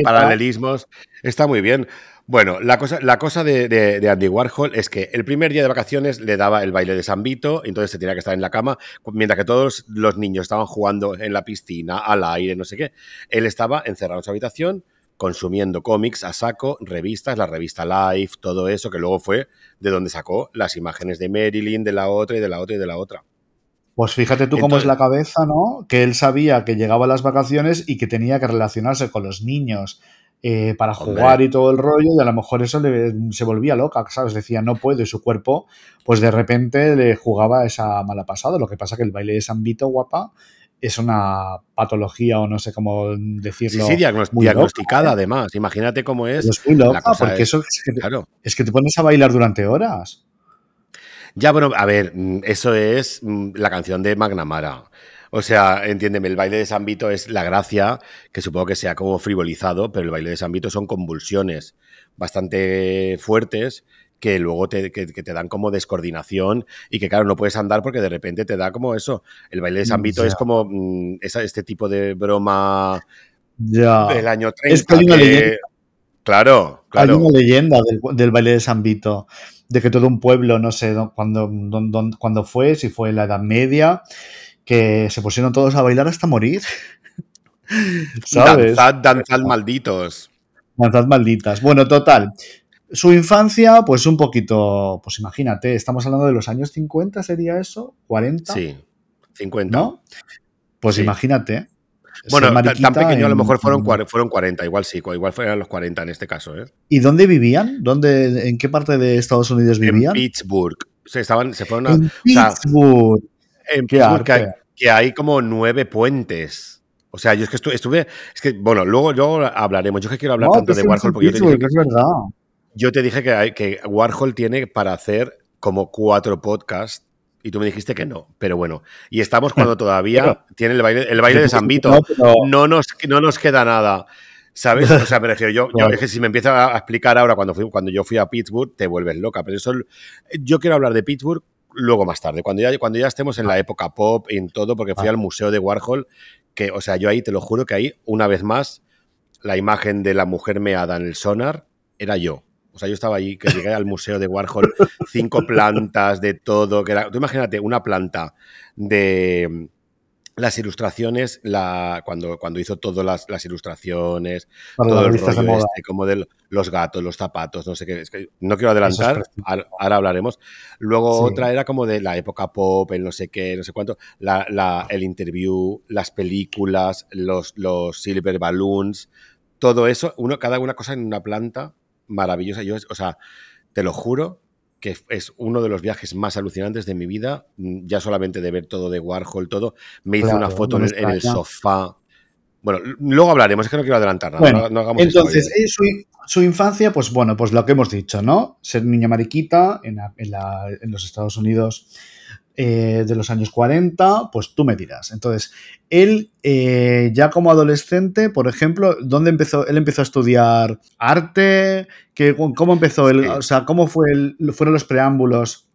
paralelismos, está muy bien. Bueno, la cosa, la cosa de, de- de Andy Warhol es que el primer día de vacaciones le daba el baile de San Vito, entonces se tenía que estar en la cama, mientras que todos los niños estaban jugando en la piscina, al aire, no sé qué. Él estaba encerrado en su habitación consumiendo cómics a saco, revistas, la revista Life, todo eso, que luego fue de donde sacó las imágenes de Marilyn, de la otra y de la otra y de la otra. Pues fíjate tú cómo es la cabeza, ¿no? Que él sabía que llegaba las vacaciones y que tenía que relacionarse con los niños eh, para Hombre. jugar y todo el rollo, y a lo mejor eso le, se volvía loca, ¿sabes? Decía, no puedo, y su cuerpo, pues de repente le jugaba esa mala pasada. Lo que pasa que el baile de San Vito, guapa, es una patología, o no sé cómo Sí, decirlo. sí, diagnos- muy loca, diagnosticada ¿eh? además. Imagínate cómo es. Es muy loca, porque es- eso es que, Claro. es que te pones a bailar durante horas. Ya, bueno, a ver, mm, eso es mm, la canción de Magnamara. O sea, entiéndeme, el baile de San Vito es la gracia, que supongo que sea como frivolizado, pero el baile de San Vito son convulsiones bastante fuertes que luego te, que, que te dan como descoordinación y que, claro, no puedes andar porque de repente te da como eso. El baile de San Vito Ya. es como mm, esa- este tipo de broma Ya. del año 30. Es que hay una que- leyenda. Claro, Hay claro. una leyenda del, del baile de San Vito, de que todo un pueblo, no sé cuándo, cuándo fue, si fue en la Edad Media, que se pusieron todos a bailar hasta morir. [LAUGHS] ¿Sabes? Danzad, danzad malditos. Danzad malditas. Bueno, total. Su infancia, pues un poquito, pues imagínate, estamos hablando de los años 50, ¿sería eso? ¿40? Sí, 50. ¿No? Pues Sí. imagínate. Bueno, tan pequeño a lo en- mejor fueron, en- fueron 40, igual sí, igual fueron los 40 en este caso. ¿eh? ¿Y dónde vivían? ¿Dónde, ¿En qué parte de Estados Unidos En vivían? Pittsburgh. Se, estaban, se fueron a, En sea, Pittsburgh. en Pittsburgh que hay, arte. que hay como nueve puentes. O sea, yo es que estuve, estuve- es que, bueno, luego, luego hablaremos. Yo es que quiero hablar No, tanto de en Warhol porque yo te dije, Pittsburgh, es verdad. yo te dije que Warhol tiene para hacer como cuatro podcasts y tú me dijiste que no. Pero bueno, y estamos cuando [LAUGHS] todavía Pero- tiene el baile, el baile de [LAUGHS] San Vito. No, pero- no nos, no nos queda nada. ¿Sabes? O sea, me refiero, yo, yo- [LAUGHS] es que si me empieza a explicar ahora cuando, fui, cuando yo fui a Pittsburgh, te vuelves loca. Pero eso, yo quiero hablar de Pittsburgh luego más tarde, cuando ya, cuando ya estemos en la época pop, en todo, porque fui Ah. al museo de Warhol, que, o sea, yo ahí te lo juro que ahí, una vez más, la imagen de la mujer meada en el sonar era yo. O sea, yo estaba ahí, que llegué al museo de Warhol, cinco plantas de todo, que era, tú imagínate una planta de las ilustraciones, la, cuando, cuando hizo todas las, las ilustraciones, Para todo el rollo moda. este, como de los gatos, los zapatos, no sé qué. Es que no quiero es adelantar, ahora, ahora hablaremos. Luego Sí. otra era como de la época pop, el no sé qué, no sé cuánto, la, la- el interview, las películas, los, los silver balloons, todo eso, uno, cada una cosa en una planta maravillosa. Yo, o sea, te lo juro que es uno de los viajes más alucinantes de mi vida, mm, ya solamente de ver todo de Warhol, todo. Me hice una foto en, el- en el extraña. sofá. Bueno, luego hablaremos, es que no quiero adelantar nada. Bueno, no, no hagamos Entonces, eh, su, su infancia, pues bueno, pues lo que hemos dicho, ¿no? Ser niña mariquita en, la- en la- en los Estados Unidos eh, de los años 40, pues tú me dirás. Entonces, él eh, ya como adolescente, por ejemplo, ¿dónde empezó? Él empezó a estudiar arte, ¿Qué- ¿cómo empezó? Sí. O sea, ¿cómo fue el- fueron los preámbulos?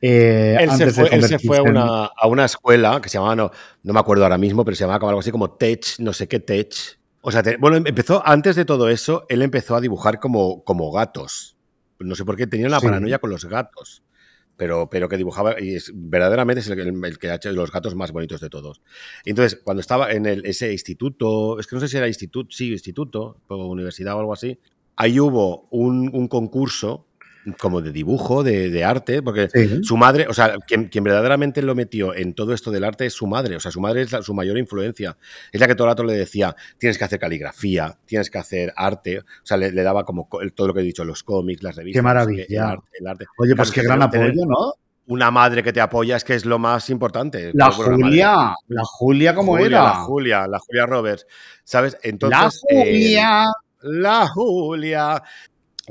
eh, Él se, fue, él se fue a una, a una escuela que se llamaba, no, no me acuerdo ahora mismo, pero se llamaba como algo así como Tech, no sé qué Tech. O sea, te- bueno, empezó, antes de todo eso, él empezó a dibujar como, como gatos. No sé por qué tenía una Sí. paranoia con los gatos. Pero, pero que dibujaba, y es, verdaderamente es el, el, que ha hecho los gatos más bonitos de todos. entonces, cuando estaba en el, ese instituto, es que no sé si era instituto, sí, instituto, o universidad o algo así, ahí hubo un, un concurso como de dibujo, de, de arte, porque sí. su madre, o sea, quien, quien, verdaderamente lo metió en todo esto del arte es su madre, o sea, su madre es la, su mayor influencia. Es la que todo el rato le decía, tienes que hacer caligrafía, tienes que hacer arte, o sea, le, le daba como todo lo que he dicho, los cómics, las revistas. Qué maravilla. El arte, el arte. Oye, pues qué gran apoyo, ¿no? Una madre que te apoya es que es lo más importante. La bueno, Julia, la, la, Julia, ¿cómo Julia, era? La Julia, la Julia Roberts, ¿sabes? Entonces, la Julia. Eh, la Julia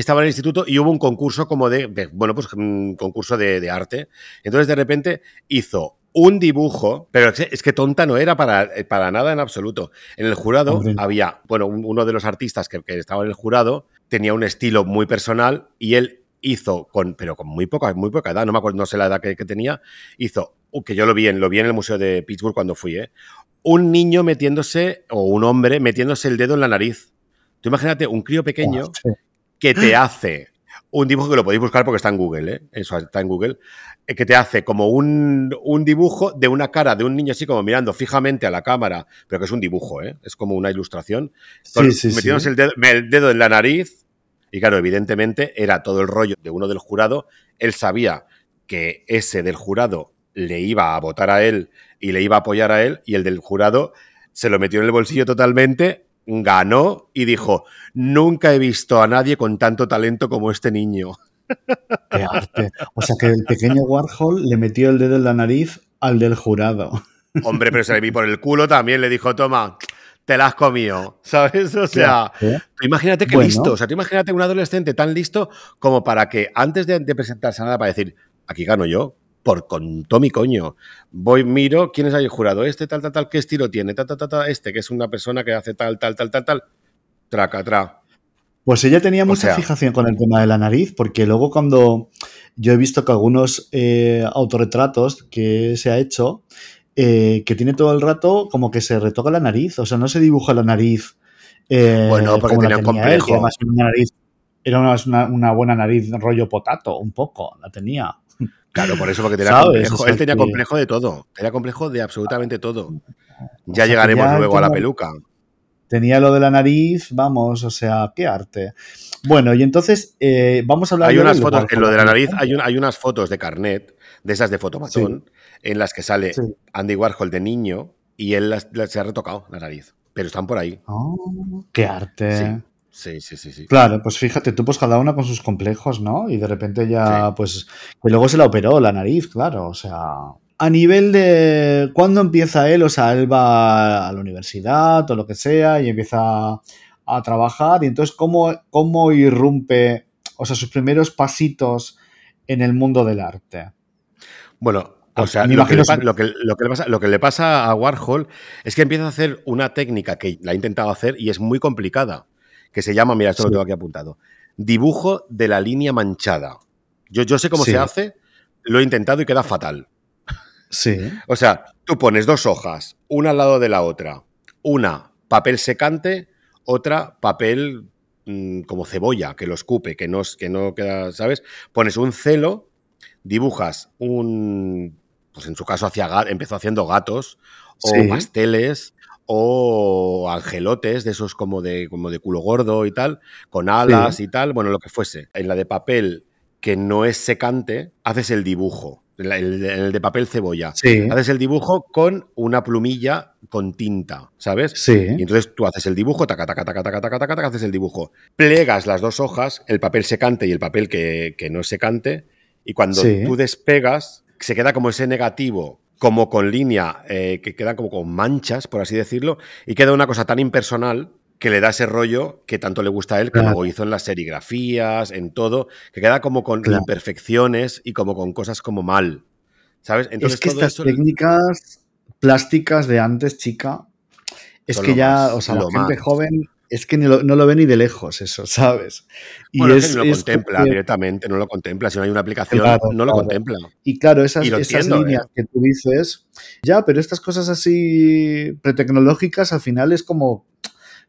estaba en el instituto y hubo un concurso como de, de bueno, pues un concurso de, de, arte. Entonces, de repente, hizo un dibujo, pero es que, tonta no era para, para, nada en absoluto. En el jurado Hombre. había, bueno, un, uno de los artistas que, que, estaba en el jurado tenía un estilo muy personal y él hizo, con, pero con muy poca, muy poca edad, no me acuerdo, no sé la edad que, que tenía, hizo, uh, que yo lo vi, en, lo vi en el Museo de Pittsburgh cuando fui, ¿eh? un niño metiéndose, o un hombre metiéndose el dedo en la nariz. Tú imagínate un crío pequeño oh, sí que te hace un dibujo que lo podéis buscar porque está en Google, ¿eh? eso está en Google, eh, que te hace como un, un, dibujo de una cara de un niño así como mirando fijamente a la cámara, pero que es un dibujo, ¿eh? es como una ilustración, sí, sí, metiéndose sí. El, dedo, el dedo en la nariz y claro, evidentemente era todo el rollo de uno del jurado, él sabía que ese del jurado le iba a votar a él y le iba a apoyar a él y el del jurado se lo metió en el bolsillo totalmente ganó y dijo, nunca he visto a nadie con tanto talento como este niño. Qué arte. O sea que el pequeño Warhol le metió el dedo en la nariz al del jurado. Hombre, pero se le vi por el culo también, le dijo, toma, te la has comido, ¿sabes? O sea, imagínate que bueno. listo, o sea, tú imagínate un adolescente tan listo como para que antes de, de presentarse a nada para decir, aquí gano yo, por con Tommy coño. Voy, miro quién es ahí el jurado. Este, tal, tal, tal, qué estilo tiene. Ta, ta, ta, ta, este, que es una persona que hace tal, tal, tal, tal, tal. Traca, tra. Pues ella tenía mucha sea, fijación con el tema de la nariz, porque luego cuando yo he visto que algunos eh, autorretratos que se ha hecho, eh, que tiene todo el rato como que se retoca la nariz, o sea, no se dibuja la nariz. Eh, bueno, porque tenía, tenía complejo. Él, además una nariz, era una, una, buena nariz rollo potato, un poco, la tenía. Claro, por eso, porque tenía ¿Sabes? complejo. Él tenía complejo de todo. Tenía complejo de absolutamente todo. Ya o sea, llegaremos luego a la peluca. Tenía lo de la nariz, vamos, o sea, qué arte. Bueno, y entonces eh, vamos a hablar hay unas fotos, en lo de la nariz hay, un, hay, unas fotos de carnet, de esas de fotomatón, sí. en las que sale sí. Andy Warhol de niño y él las, las, se ha retocado la nariz. Pero están por ahí. Oh, qué arte. Sí. Sí, sí, sí, sí. Claro, pues fíjate, tú pues cada una con sus complejos, ¿no? Y de repente ya, sí. pues, que luego se la operó la nariz, claro, o sea... A nivel de cuándo empieza él, o sea, él va a la universidad o lo que sea y empieza a trabajar y entonces cómo, cómo irrumpe, o sea, sus primeros pasitos en el mundo del arte. Bueno, o sea, lo que, pasa, lo, que, lo, que pasa, lo que, le pasa, a Warhol es que empieza a hacer una técnica que la ha intentado hacer y es muy complicada que se llama, mira, esto sí. lo tengo aquí apuntado, dibujo de la línea manchada. Yo, yo sé cómo sí. se hace, lo he intentado y queda fatal. Sí. O sea, tú pones dos hojas, una al lado de la otra, una papel secante, otra papel mmm, como cebolla, que lo escupe, que no, que no queda, ¿sabes? Pones un celo, dibujas un, pues en su caso hacía, empezó haciendo gatos o sí. pasteles o angelotes de esos como de, como de culo gordo y tal, con alas sí. y tal, bueno, lo que fuese. En la de papel que no es secante, haces el dibujo. En el, el, de papel cebolla. Sí. Haces el dibujo con una plumilla con tinta, ¿sabes? Sí. Y entonces tú haces el dibujo, taca, taca, taca, taca, taca, taca, taca, haces el dibujo. Plegas las dos hojas, el papel secante y el papel que, que no es secante, y cuando sí. tú despegas, se queda como ese negativo como con línea, eh, que queda como con manchas, por así decirlo, y queda una cosa tan impersonal que le da ese rollo que tanto le gusta a él, que claro. hizo en las serigrafías, en todo, que queda como con claro. imperfecciones y como con cosas como mal. ¿Sabes? Entonces, es que estas eso... técnicas plásticas de antes, chica, es Son que ya, más, o sea, la gente más. joven es que no lo, no lo, ve ni de lejos eso, ¿sabes? Y bueno, es, es que no lo contempla directamente, no lo contempla. Si no hay una aplicación, claro, no lo claro. contempla. Y claro, esas, y esas entiendo, líneas eh. que tú dices, ya, pero estas cosas así pretecnológicas al final es como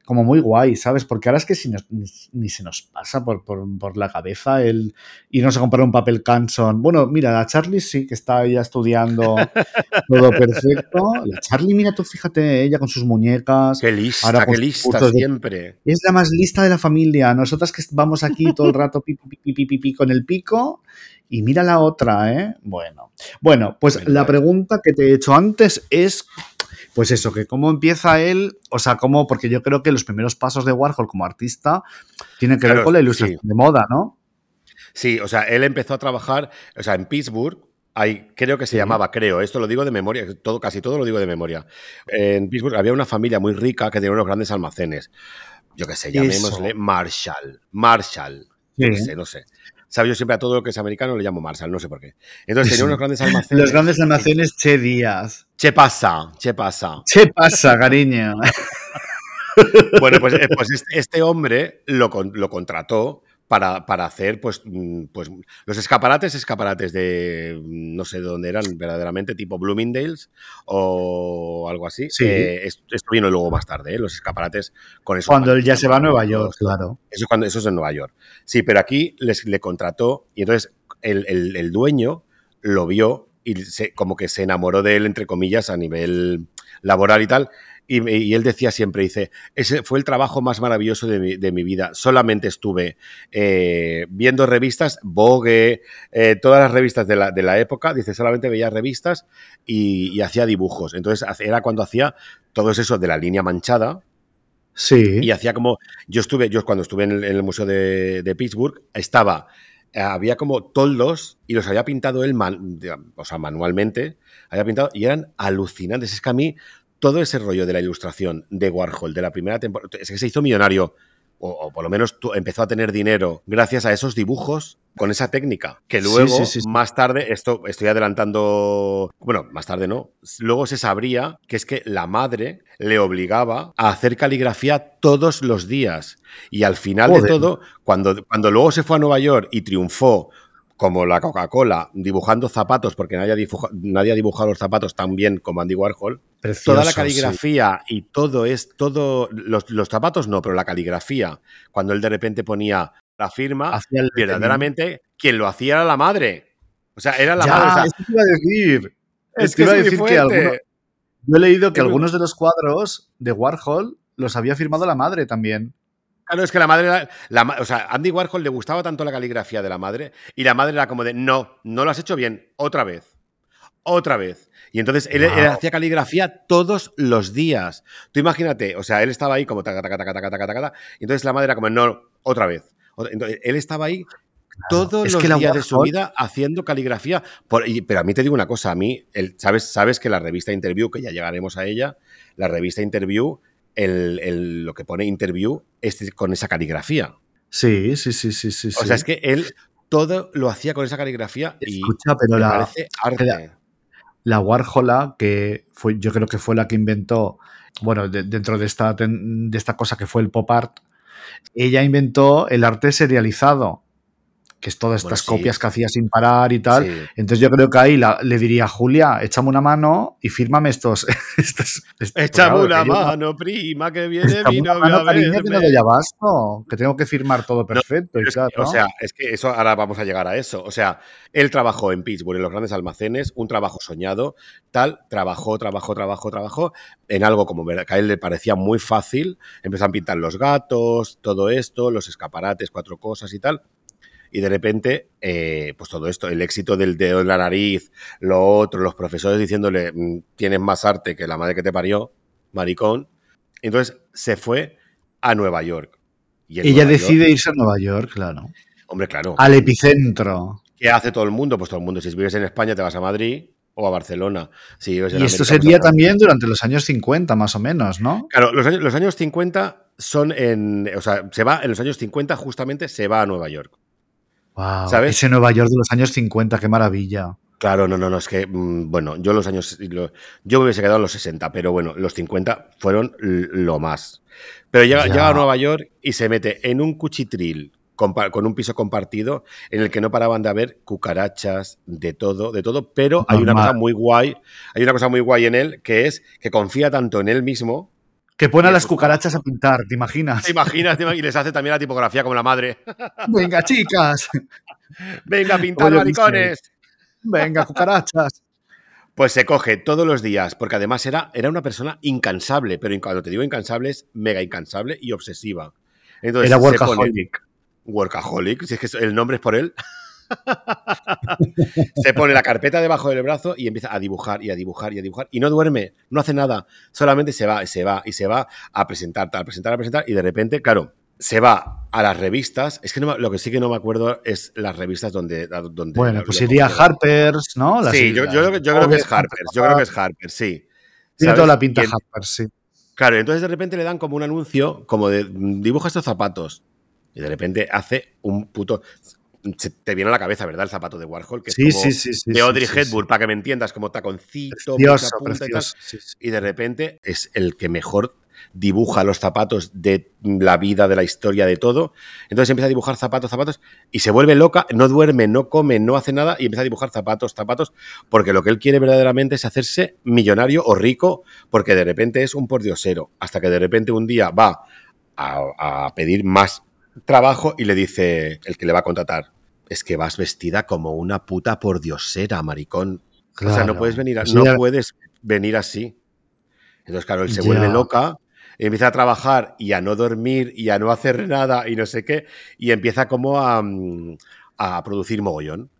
como muy guay, ¿sabes? Porque ahora es que si nos- ni, ni se nos pasa por, por- por la cabeza el irnos a comprar un papel Canson. Bueno, mira, la Charlie sí que está ya estudiando [LAUGHS] todo perfecto. La Charlie, mira tú, fíjate, ella con sus muñecas. Qué lista, Ahora qué sus lista de- siempre. Es la más lista de la familia. Nosotras que vamos aquí todo el rato pi, pi, pi, con el pico. Y mira la otra, ¿eh? Bueno. Bueno, pues Bueno, la pregunta que te he hecho antes es, pues eso, que cómo empieza él, o sea, cómo, porque yo creo que los primeros pasos de Warhol como artista tienen que ver con la ilustración sí. de moda, ¿no? Sí, o sea, él empezó a trabajar, o sea, en Pittsburgh, hay, creo que se llamaba, creo, esto lo digo de memoria, todo, casi todo lo digo de memoria. En Pittsburgh había una familia muy rica que tenía unos grandes almacenes. Yo qué sé, Eso. llamémosle Marshall. Marshall. Sé, no sé. ¿Sabes? Yo siempre a todo lo que es americano le llamo Marshall, no sé por qué. Entonces tenía unos grandes almacenes. Los grandes almacenes Che Díaz. Che pasa, che pasa. ¿Qué pasa, cariño? [LAUGHS] Bueno, pues, eh, pues este, este hombre lo, lo contrató para, para hacer pues, mm, pues los escaparates, escaparates de mm, no sé de dónde eran verdaderamente, tipo Bloomingdale's o algo así. Sí. Eh, esto, esto vino luego más tarde, ¿eh? los escaparates con esos Cuando él ya se va a Nueva York, claro. Eso es, cuando, eso es en Nueva York. Sí, pero aquí les, le contrató y entonces el, el- el dueño lo vio y se- como que se enamoró de él, entre comillas, a nivel laboral y tal. Y, él decía siempre, dice, ese fue el trabajo más maravilloso de mi, de mi vida. Solamente estuve eh, viendo revistas, Vogue, eh, todas las revistas de la, de la época, dice, solamente veía revistas y, y hacía dibujos. Entonces era cuando hacía todo eso de la línea manchada, Sí. y hacía como. Yo estuve, yo cuando estuve en el, en el Museo de, de Pittsburgh, estaba. Había como toldos y los había pintado él, man- o sea, manualmente. Había pintado y eran alucinantes. Es que a mí todo ese rollo de la ilustración de Warhol de la primera temporada. Es que se hizo millonario, o, o por lo menos empezó a tener dinero gracias a esos dibujos con esa técnica. Que luego, sí, sí, sí. más tarde, esto estoy adelantando. Bueno, más tarde no. Luego se sabría que es que la madre le obligaba a hacer caligrafía todos los días. Y al final de todo, cuando, cuando luego se fue a Nueva York y triunfó como la Coca-Cola dibujando zapatos, porque nadie ha, dibuja- nadie ha dibujado los zapatos tan bien como Andy Warhol, Precioso, toda la sí. caligrafía y todo es todo los, los zapatos no, pero la caligrafía, cuando él de repente ponía la firma, Hacía el verdaderamente quien lo hacía era la madre. O sea, era la Ya, madre. o sea, eso te iba a decir. es que iba a decir que alguno- Yo he leído que algunos de los cuadros de Warhol los había firmado la madre también. Claro, es que la madre, era- la ma- o sea, Andy Warhol le gustaba tanto la caligrafía de la madre y la madre era como de, no, no lo has hecho bien, otra vez, otra vez. Y entonces él, él Wow. hacía caligrafía todos los días. Tú imagínate, o sea, él estaba ahí como taca, taca, taca, taca, taca, taca, taca, y entonces la madre era como, no, otra vez. Otra- Entonces, él estaba ahí todos Es los la días de su Warhol- vida haciendo caligrafía. Por- y- pero a mí te digo una cosa, a mí, el- ¿sabes, sabes que la revista Interview, que ya llegaremos a ella, la revista Interview, el, el- lo que pone Interview es con esa caligrafía. Sí, sí, sí, sí, sí. O sea, es que él todo lo hacía con esa caligrafía y Escucha, pero me la, parece arte. la- la Warhola, que fue, yo creo que fue la que inventó, bueno, de- dentro de esta, de esta cosa que fue el pop art, ella inventó el arte serializado, que es todas Bueno, estas sí. copias que hacía sin parar y tal. Sí. Entonces yo creo que ahí la- le diría, Julia, échame una mano y fírmame estos. [LAUGHS] estos, estos- Échame una yo- mano, prima, que viene mi novio mano, a cariño, que no doy abasto, que tengo que firmar todo perfecto. y O sea, es que eso ahora vamos a llegar a eso. O sea, él trabajó en Pittsburgh, en los grandes almacenes, un trabajo soñado, tal, trabajó, trabajó, trabajó, trabajó, en algo como que a él le parecía muy fácil. Empezó a pintar los gatos, todo esto, los escaparates, cuatro cosas y tal. Y de repente, eh, pues todo esto, el éxito del dedo en la nariz, lo otro, los profesores diciéndole, "Mm, tienes más arte que la madre que te parió, maricón. Entonces se fue a Nueva York. Y ella Nueva York- decide irse a Nueva York, claro. Hombre, claro. Al epicentro. ¿Qué hace todo el mundo? Pues todo el mundo. Si vives en España, te vas a Madrid o a Barcelona. Si vives en Y esto América, pues sería también durante los años 50, más o menos, ¿no? Claro, los años, los años 50 son en. O sea, se va, en los años 50 justamente se va a Nueva York. Wow, ¿Sabes? Ese Nueva York de los años 50, qué maravilla. Claro, no, no, no, es que, mm, bueno, yo los años, yo me hubiese quedado en los 60, pero bueno, los 50 fueron lo más. Pero llega, llega a Nueva York y se mete en un cuchitril compa- con un piso compartido en el que no paraban de haber cucarachas, de todo, de todo, pero hay una cosa muy guay, hay una cosa muy guay en él, que es que confía tanto en él mismo Que pone a las cucarachas a pintar, ¿te imaginas? ¿Te imaginas? Y les hace también la tipografía como la madre. [LAUGHS] Venga, chicas. Venga, pintar maricones. Venga, cucarachas. Pues se coge todos los días, porque además era, era una persona incansable, pero cuando te digo incansable es mega incansable y obsesiva. Entonces, Era se pone- workaholic. Workaholic, si es que el nombre es por él. Se pone la carpeta debajo del brazo y empieza a dibujar y a dibujar y a dibujar. Y no duerme, no hace nada. Solamente se va, y se va y se va a presentar, a presentar, a presentar. Y de repente, claro, se va a las revistas. Es que no lo que sí que no me acuerdo es las revistas donde. donde Bueno, pues iría. Harper's, ¿no? Las- Sí, yo, yo creo que- yo creo que es Harper's, Harper. Yo creo que es Harper, sí. Tiene toda la pinta Y en- Harper, sí. Claro, entonces de repente le dan como un anuncio, como de "Mm, dibuja estos zapatos. Y de repente hace un puto. Se te viene a la cabeza, ¿verdad? El zapato de Warhol, que Sí, es como sí, sí, de Audrey. Hepburn, para que me entiendas, como taconcito, Precioso, punta y tal. Y de repente es el que mejor dibuja los zapatos de la vida, de la historia, de todo. Entonces empieza a dibujar zapatos, zapatos, y se vuelve loca, no duerme, no come, no hace nada, y empieza a dibujar zapatos, zapatos, porque lo que él quiere verdaderamente es hacerse millonario o rico, porque de repente es un pordiosero, hasta que de repente un día va a, a pedir más trabajo y le dice el que le va a contratar, es que vas vestida como una puta pordiosera, maricón. O sea, no puedes venir, a- Pues no puedes venir así. Entonces, claro, él se Ya. vuelve loca, empieza a trabajar y a no dormir y a no hacer nada y no sé qué, y empieza como a, mm, a producir mogollón.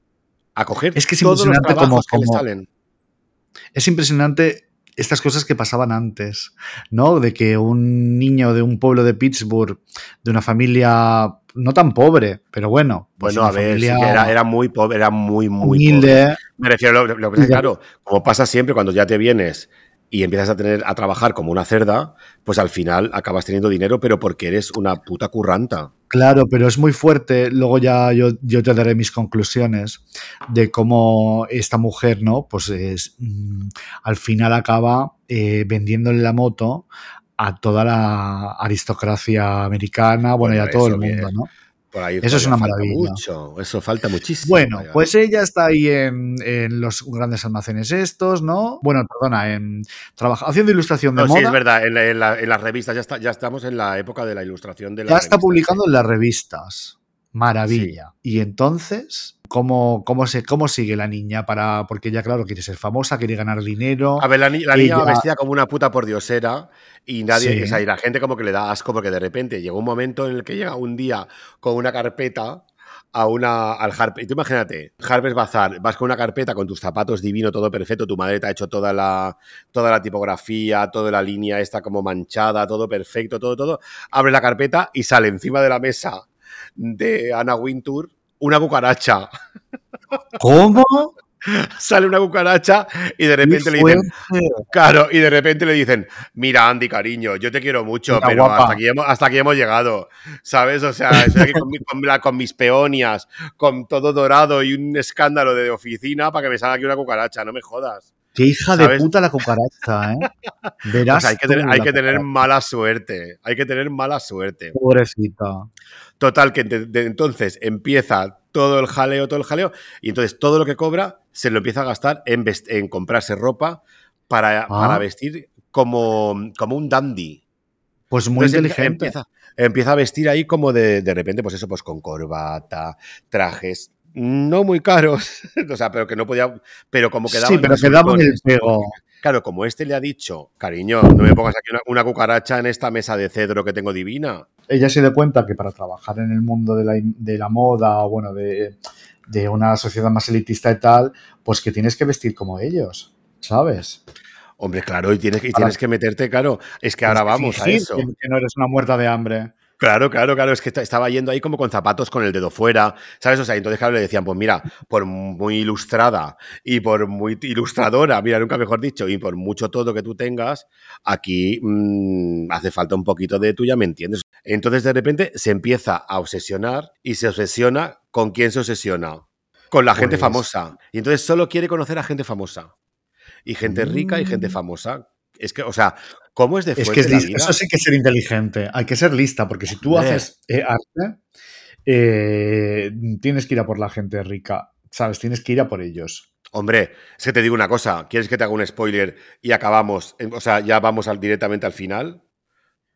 A coger Es que es todos los trabajos como- que le salen. Es impresionante estas cosas que pasaban antes, ¿no? De que un niño de un pueblo de Pittsburgh, de una familia no tan pobre, pero bueno, pues Bueno, a ver, sí que era, era muy pobre, era muy, muy pobre. humilde, Me refiero, lo, lo claro, como pasa siempre cuando ya te vienes y empiezas a tener a trabajar como una cerda, pues al final acabas teniendo dinero, pero porque eres una puta curranta. Claro, pero es muy fuerte. Luego ya yo, yo te daré mis conclusiones de cómo esta mujer, ¿no? Pues es, mm, al final acaba eh, vendiéndole la moto a toda la aristocracia americana, bueno, y a todo el mundo. ¿no? Por ahí Eso es una falta maravilla. mucho, eso falta muchísimo. Bueno, vaya. pues ella está ahí en, en los grandes almacenes estos, ¿no? Bueno, perdona, en trabaja, haciendo ilustración de No, sí, moda. es verdad, en, la- en la- en las revistas ya, está, ya estamos en la época de la ilustración de la ya está publicando en las revistas. Maravilla. Y entonces, ¿cómo, cómo, se, ¿cómo sigue la niña? para Porque ella, claro, quiere ser famosa, quiere ganar dinero. A ver, la, ni- la niña Ella- vestida como una puta pordiosera y nadie, Sí. o sea, y la gente como que le da asco porque de repente llegó un momento en el que llega un día con una carpeta a una al Harper. Y tú imagínate, Harper's Bazaar, vas con una carpeta con tus zapatos divino, todo perfecto, tu madre te ha hecho toda la, toda la tipografía, toda la línea esta como manchada, todo perfecto, todo, todo. Abre la carpeta y sale encima de la mesa de Anna Wintour una cucaracha. ¿Cómo? [LAUGHS] Sale una cucaracha y de repente le dicen, Claro, y de repente le dicen, mira Andy, cariño, yo te quiero mucho, Mira, pero guapa". hasta aquí, hemos, hasta aquí hemos llegado, ¿sabes? O sea, estoy aquí con, mi- con la- con mis peonias, con todo dorado y un escándalo de oficina para que me salga aquí una cucaracha, no me jodas. Qué hija de puta la cucaracha, ¿eh? [LAUGHS] Verás. hay que tener, hay que tener mala suerte, hay que tener mala suerte. Pobrecita. Total, que de- de entonces empieza todo el jaleo, todo el jaleo, y entonces todo lo que cobra se lo empieza a gastar en, en comprarse ropa para, Ah. para vestir como, como un dandy. Pues muy Entonces, inteligente. Empieza, empieza a vestir ahí como de, de repente, pues eso, pues con corbata, trajes, no muy caros, [LAUGHS] o sea, pero que no podía, pero como que sí, pero que daban el pego. Claro, como este le ha dicho, cariño, no me pongas aquí una, una cucaracha en esta mesa de cedro que tengo divina. Ella se dio cuenta que para trabajar en el mundo de la, de la moda o bueno, de, de una sociedad más elitista y tal, pues que tienes que vestir como ellos, ¿sabes? Hombre, claro, y tienes, que- y tienes que meterte, claro, es que ahora vamos a eso. Que no eres una muerta de hambre. Claro, claro, claro, es que esta- estaba yendo ahí como con zapatos con el dedo fuera, ¿sabes? O sea, entonces, claro, le decían, pues mira, por muy ilustrada y por muy ilustradora, mira, nunca mejor dicho, y por mucho todo que tú tengas, aquí mm, hace falta un poquito de tú, ya me entiendes. Entonces, de repente, se empieza a obsesionar y se obsesiona con quién se obsesiona. Con la gente Pues- famosa. Y entonces solo quiere conocer a gente famosa. Y gente rica y gente Mm. famosa. Es que, o sea, ¿cómo es de Es fuerte que es lis- vida? eso sí que es ser inteligente. Hay que ser lista, porque si tú Hombre. haces eh, arte, eh, tienes que ir a por la gente rica, ¿sabes? Tienes que ir a por ellos. Hombre, es que te digo una cosa, ¿quieres que te haga un spoiler y acabamos, en- o sea, ya vamos al- directamente al final?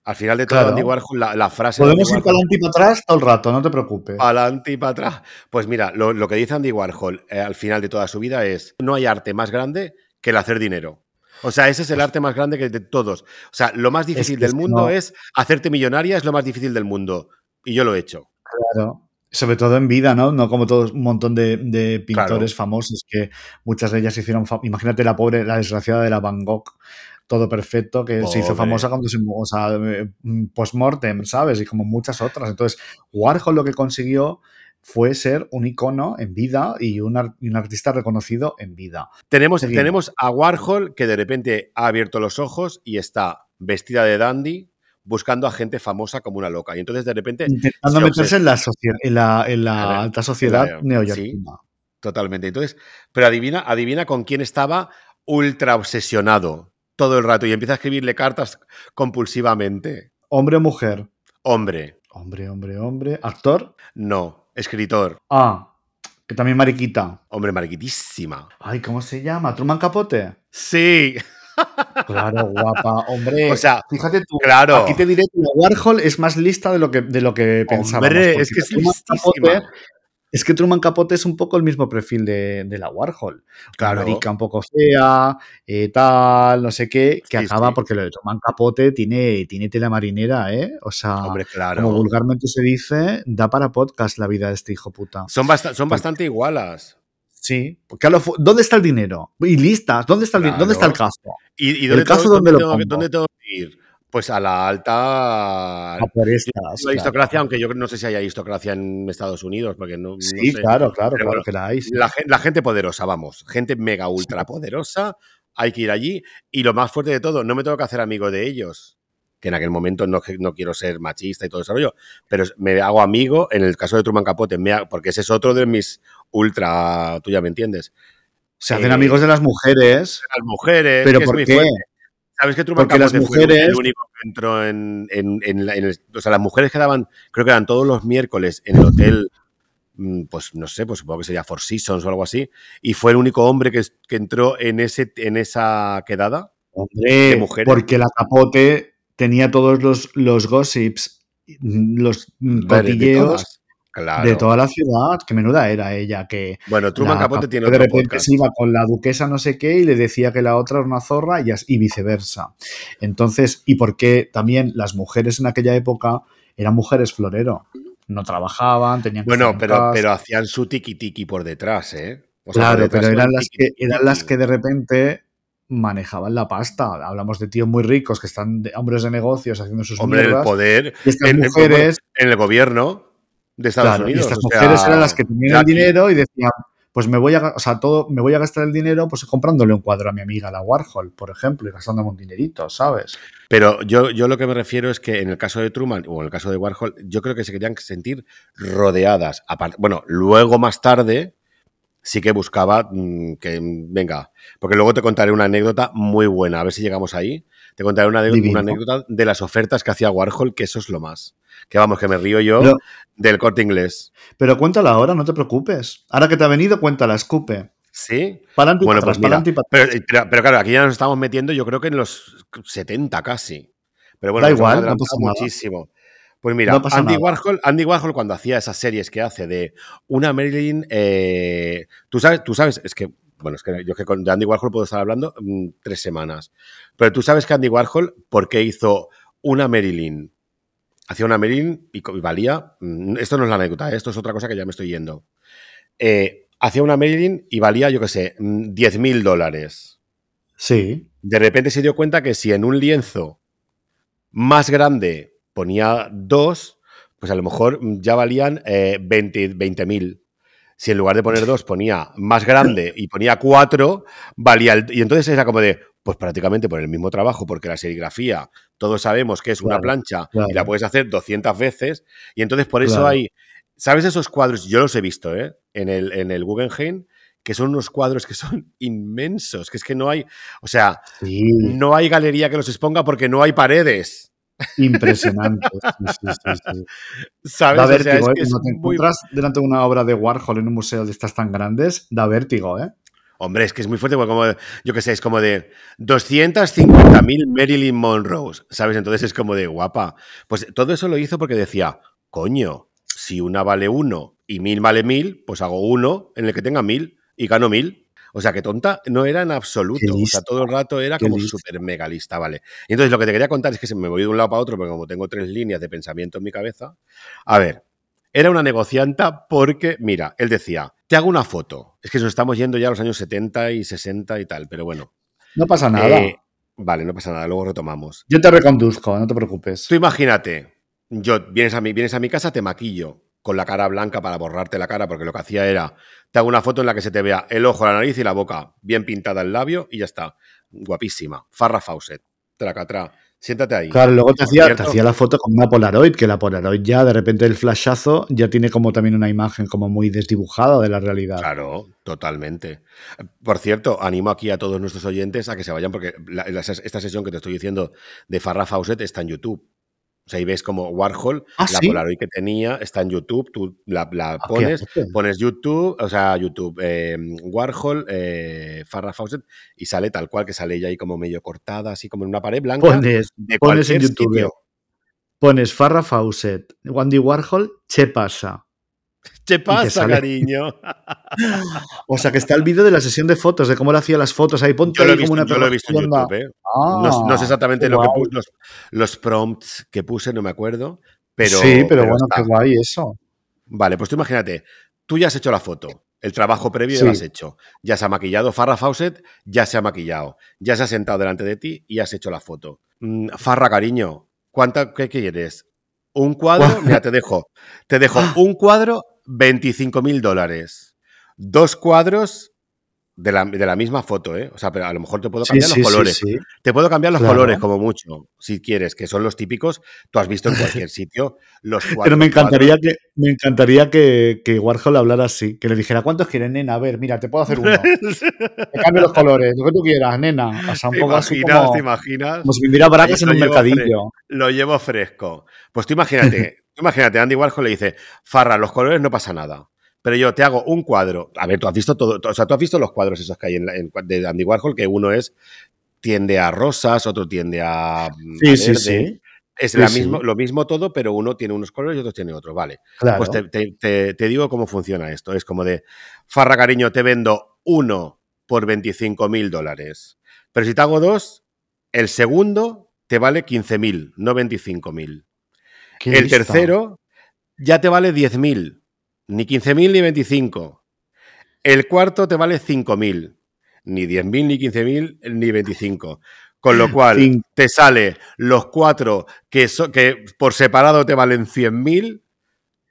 Al final de todo, Claro. Andy Warhol, la, la frase de Podemos ir para adelante y para atrás todo el rato, no te preocupes. para adelante y para atrás. Pues mira, lo, lo que dice Andy Warhol eh, al final de toda su vida es: no hay arte más grande que el hacer dinero. O sea, ese es el arte más grande que de todos. O sea, lo más difícil Pues que del mundo no- es hacerte millonaria, es lo más difícil del mundo. Y yo lo he hecho. Claro. Sobre todo en vida, ¿no? No como todos un montón de, de pintores Claro. famosos que muchas de ellas se hicieron. Imagínate la pobre, la desgraciada de la Van Gogh, todo perfecto, que se hizo famosa cuando se. O sea, eh, post-mortem, ¿sabes? Y como muchas otras. Entonces, Warhol lo que consiguió fue ser un icono en vida y un, ar- y un artista reconocido en vida. Tenemos, Seguimos. tenemos a Warhol que de repente ha abierto los ojos y está vestida de dandy buscando a gente famosa como una loca. Y entonces de repente, Intentando se meterse en la, socie- en la, en la A ver, alta sociedad neoyorquina. totalmente. Entonces, pero adivina, adivina con quién estaba ultra obsesionado todo el rato y empieza a escribirle cartas compulsivamente. Hombre o mujer. Hombre, Hombre, hombre, hombre. Actor. no, escritor, Ah, que también mariquita. hombre marquitísima. Ay, ¿cómo se llama? ¿Truman Capote? Sí, [LAUGHS] Claro, guapa. Hombre, O sea, fíjate tú. claro. Aquí te diré que la Warhol es más lista de lo que, de lo que pensábamos. Hombre, es que es listísima. Capote- es que Truman Capote es un poco el mismo perfil de, de la Warhol. Claro. Una marica un poco fea, eh, tal, no sé qué, que Sí, acaba sí. porque lo de Truman Capote tiene, tiene tela marinera, ¿eh? O sea, Hombre, claro. como vulgarmente se dice, da para podcast la vida de este hijo puta. Son, basta- son bastante igualas. Sí. Porque lo ¿Dónde está el dinero? Y listas, ¿dónde está el, Claro. ¿dónde está el gasto? ¿Y, y dónde, caso tengo, dónde lo tengo dónde tengo que ir? Pues a la alta por la aristocracia, aunque yo no sé si hay aristocracia en Estados Unidos, porque no, no Sí, sé. claro, claro, Pero claro bueno, que la hay. sí. La, la gente poderosa, vamos. Gente mega ultra poderosa. Hay que ir allí. Y lo más fuerte de todo, no me tengo que hacer amigo de ellos. Que en aquel momento no, no quiero ser machista y todo ese rollo. Pero me hago amigo, en el caso de Truman Capote, me ha- porque ese es otro de mis ultra. Tú ya me entiendes. Se hacen eh, amigos de las mujeres. Las mujeres. ¿Pero que es por muy qué? fuerte. ¿Sabes que Truman Porque las Capote fue el- mujeres- único que entró en, en- en la- en el- O sea, las mujeres quedaban, creo que eran todos los miércoles en el hotel, mm, pues no sé, pues supongo que sería Four Seasons o algo así, y fue el único hombre que, que entró en, ese, en esa quedada. Hombre, de mujeres. porque la capote tenía todos los, los gossips, los cotilleos. Claro. de toda la ciudad. Que menuda era ella, que Bueno, Truman Capote tiene de otro repente podcast. se iba con la duquesa no sé qué y le decía que la otra era una zorra y, viceversa. Entonces, y porque también las mujeres en aquella época eran mujeres florero. No trabajaban, tenían que Bueno, pero, casa. pero hacían su tiki tiki por detrás, ¿eh? O sea, por Claro, detrás pero eran las, que, eran las que de repente manejaban la pasta. Hablamos de tíos muy ricos que están de, hombres de negocios haciendo sus Hombre, el mierdas. poder y estas en- en- mujeres, en el gobierno de Estados claro, y Unidos. estas o sea, mujeres eran las que tenían el dinero y decían, pues me voy a, o sea, todo, me voy a gastar el dinero pues comprándole un cuadro a mi amiga, la Warhol, por ejemplo, y gastándome un dinerito, ¿sabes? Pero yo, yo lo que me refiero es que en el caso de Truman o en el caso de Warhol, yo creo que se querían sentir rodeadas. Bueno, luego más tarde sí que buscaba mm, que, venga, porque luego te contaré una anécdota muy buena, a ver si llegamos ahí. Te contaré una, anécdota- Divino. una anécdota de las ofertas que hacía Warhol, que eso es lo más. Que vamos, que me río yo Pero- del corte inglés. Pero cuéntala ahora, no te preocupes. Ahora que te ha venido, cuéntala, escupe. ¿Sí? Para adelante Bueno, para pues para mira, pero, pero- pero claro, aquí ya nos estamos metiendo, yo creo que en los 70 casi. Pero bueno, Da igual, no pasa nada. muchísimo. Pues mira, No Andy, nada. Warhol, Andy Warhol cuando hacía esas series que hace de una Marilyn, eh, tú sabes, tú sabes, es que, bueno, es que yo es que con de Andy Warhol puedo estar hablando mm, tres semanas, pero tú sabes que Andy Warhol, ¿por qué hizo una Marilyn? Hacía una Marilyn y, valía, mm, esto no es la anécdota, ¿eh? esto es otra cosa que ya me estoy yendo. Eh, hacía una Marilyn y valía, yo qué sé, mm, 10 mil dólares. Sí, De repente se dio cuenta que si en un lienzo más grande ponía dos, pues a lo mejor ya valían eh, 20 mil. Si en lugar de poner dos ponía más grande y ponía cuatro, valía el, Y entonces era como de, pues prácticamente por el mismo trabajo, porque la serigrafía, todos sabemos que es una Claro, plancha claro. y la puedes hacer 200 veces. Y entonces por eso Claro. hay, ¿sabes esos cuadros? Yo los he visto, ¿eh? En el, en el Guggenheim, que son unos cuadros que son [LAUGHS] inmensos, que es que no hay, o sea, sí. no hay galería que los exponga porque no hay paredes. Impresionante. Sí, sí, sí, sí. ¿Sabes? Da O sea, vértigo, es ¿eh? que es Cuando te muy- encuentras delante de una obra de Warhol en un museo de estas tan grandes, da vértigo, ¿eh? Hombre, es que es muy fuerte, porque como, yo qué sé, es como de 250.000 Marilyn Monroe, ¿sabes? Entonces es como de guapa. Pues todo eso lo hizo porque decía, coño, si una vale uno y mil vale mil, pues hago uno en el que tenga mil y gano mil. O sea, que tonta no era en absoluto. O sea, todo el rato era como súper mega lista, ¿vale? Y entonces lo que te quería contar es que se me voy de un lado para otro, porque como tengo tres líneas de pensamiento en mi cabeza. A ver, era una negocianta porque, mira, él decía, te hago una foto. Es que nos estamos yendo ya a los años 70 y 60 y tal, pero bueno. No pasa nada. Eh, vale, no pasa nada, luego retomamos. Yo te reconduzco, no te preocupes. Tú imagínate, yo vienes a mi, vienes a mi casa, te maquillo con la cara blanca para borrarte la cara, porque lo que hacía era, te hago una foto en la que se te vea el ojo, la nariz y la boca, bien pintada el labio y ya está. Guapísima. Farrah Fawcett. Tracatra. Siéntate ahí. Claro, luego te hacía, te la foto con una Polaroid, que la Polaroid ya de repente el flashazo ya tiene como también una imagen como muy desdibujada de la realidad. Claro, totalmente. Por cierto, animo aquí a todos nuestros oyentes a que se vayan porque la- la- esta sesión que te estoy diciendo de Farrah Fawcett está en YouTube. O sea, ahí ves como Warhol, Ah, la ¿sí? Polaroid que tenía está en YouTube, tú la, la Ah, pones, pones YouTube, o sea, YouTube, eh, Warhol, eh, Farrah Fawcett y sale tal cual que sale ella ahí como medio cortada, así como en una pared blanca Pones, de pones en YouTube, sitio. pones Farrah Fawcett, Wandy Warhol, ¿qué pasa? ¿Qué pasa, cariño? [LAUGHS] O sea, que está el vídeo de la sesión de fotos, de cómo le hacía las fotos. Ahí ponte Yo lo he ahí como visto, una yo lo he visto en YouTube, ¿eh? Ah, No, no sé exactamente qué lo que puse, los, los prompts que puse, no me acuerdo. Pero, sí, pero, bueno, está. qué guay eso. Vale, pues tú imagínate, tú ya has hecho la foto, el trabajo previo Sí. ya lo has hecho, ya se ha maquillado Farrah Fawcett, ya se ha maquillado, ya se ha sentado delante de ti y has hecho la foto. Mm, Farra, cariño, ¿cuánta, qué quieres? ¿Un cuadro? [LAUGHS] Mira, te dejo, te dejo un cuadro, 25 mil dólares. Dos cuadros de la, de la misma foto, ¿eh? O sea, pero a lo mejor te puedo cambiar sí, los sí, colores. sí. Te puedo cambiar los Claro. colores como mucho, si quieres, que son los típicos. Tú has visto en cualquier [LAUGHS] sitio los cuadros. Pero me encantaría que me encantaría que, que Warhol hablara así, que le dijera ¿cuántos quieren, nena? A ver, mira, te puedo hacer uno. [LAUGHS] Te cambio los colores, lo que tú quieras, nena. O sea, un ¿Te poco así imaginas? como, ¿Te imaginas? como si vendiera bragas en un mercadillo. Lo llevo fresco. Pues tú imagínate, [LAUGHS] imagínate, Andy Warhol le dice, Farra, los colores no pasa nada. Pero yo te hago un cuadro. A ver, tú has visto todo, o sea, tú has visto los cuadros esos que hay en, la- en- de Andy Warhol, que uno es tiende a rosas, otro tiende a, mm, Sí, a sí, sí. Es Sí, la sí. mismo, lo mismo todo, pero uno tiene unos colores y otro tiene otros. Vale. Claro. Pues te, te- te- te digo cómo funciona esto. Es como de, Farra, cariño, te vendo uno por 25 mil dólares. Pero si te hago dos, el segundo te vale 15 mil, no 25 mil. Qué El lista. tercero ya te vale 10 mil, ni 15 mil ni 25. El cuarto te vale 5 mil, ni 10 mil, ni 15 mil, ni 25. Con lo cual, Cin- te sale los cuatro que, so- que por separado te valen 100 mil,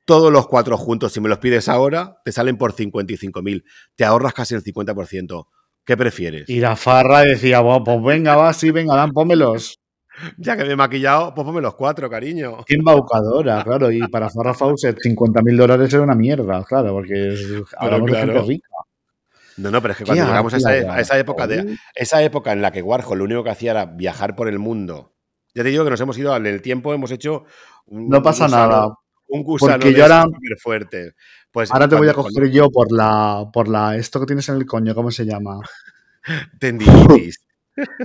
todos los cuatro juntos, si me los pides ahora, te salen por 55 mil. Te ahorras casi el 50%. ¿Qué prefieres? Y la farra decía, "Bueno, pues venga, va, sí, venga, dan, pónmelos. [LAUGHS] Ya que me he maquillado, pues ponme los cuatro, cariño. Qué embaucadora, claro. Y para Farrah Fawcett, 50 mil dólares era una mierda, claro, porque es, hablamos de claro. gente rica. No, no, pero es que cuando llegamos a esa, a esa época de, esa época en la que Warhol lo único que hacía era viajar por el mundo. Ya te digo que nos hemos ido en el tiempo, hemos hecho un No pasa gusano- nada. Un gusano Porque de yo ahora- fuerte. Pues Ahora te voy a coger yo por la, por la, esto que tienes en el coño, ¿cómo se llama? [LAUGHS] tendinitis.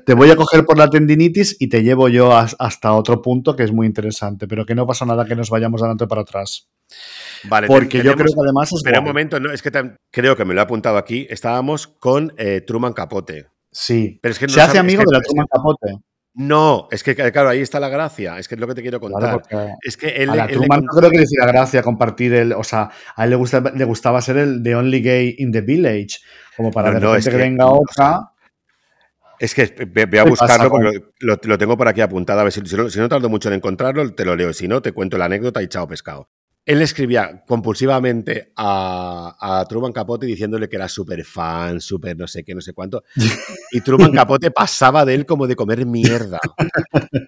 Te voy a coger por la tendinitis y te llevo yo as- hasta otro punto que es muy interesante, pero que no pasa nada que nos vayamos adelante para atrás. Vale, Porque yo tenemos- creo que además es Espera un momento, no, es que creo que me lo he apuntado aquí. Estábamos con eh, Truman Capote. Sí. Pero es que no Se hace sabe- es amigo que- de la Truman Capote. No, es que claro, ahí está la gracia. Es que es lo que te quiero contar. es que él, a la él le Truman con- no creo que le hiciera gracia compartir el. O sea, a él le, gusta, le gustaba ser el The Only Gay in the Village. Como para No, de no, repente es que, que, venga otra. Es que ve- voy a ¿Qué buscarlo porque lo, lo tengo por aquí apuntado. A ver si, si no, si no tardo mucho en encontrarlo, te lo leo. Si no, te cuento la anécdota y chao pescado. Él escribía compulsivamente a, a Truman Capote diciéndole que era súper fan, súper no sé qué, no sé cuánto. [LAUGHS] Y Truman Capote pasaba de él como de comer mierda.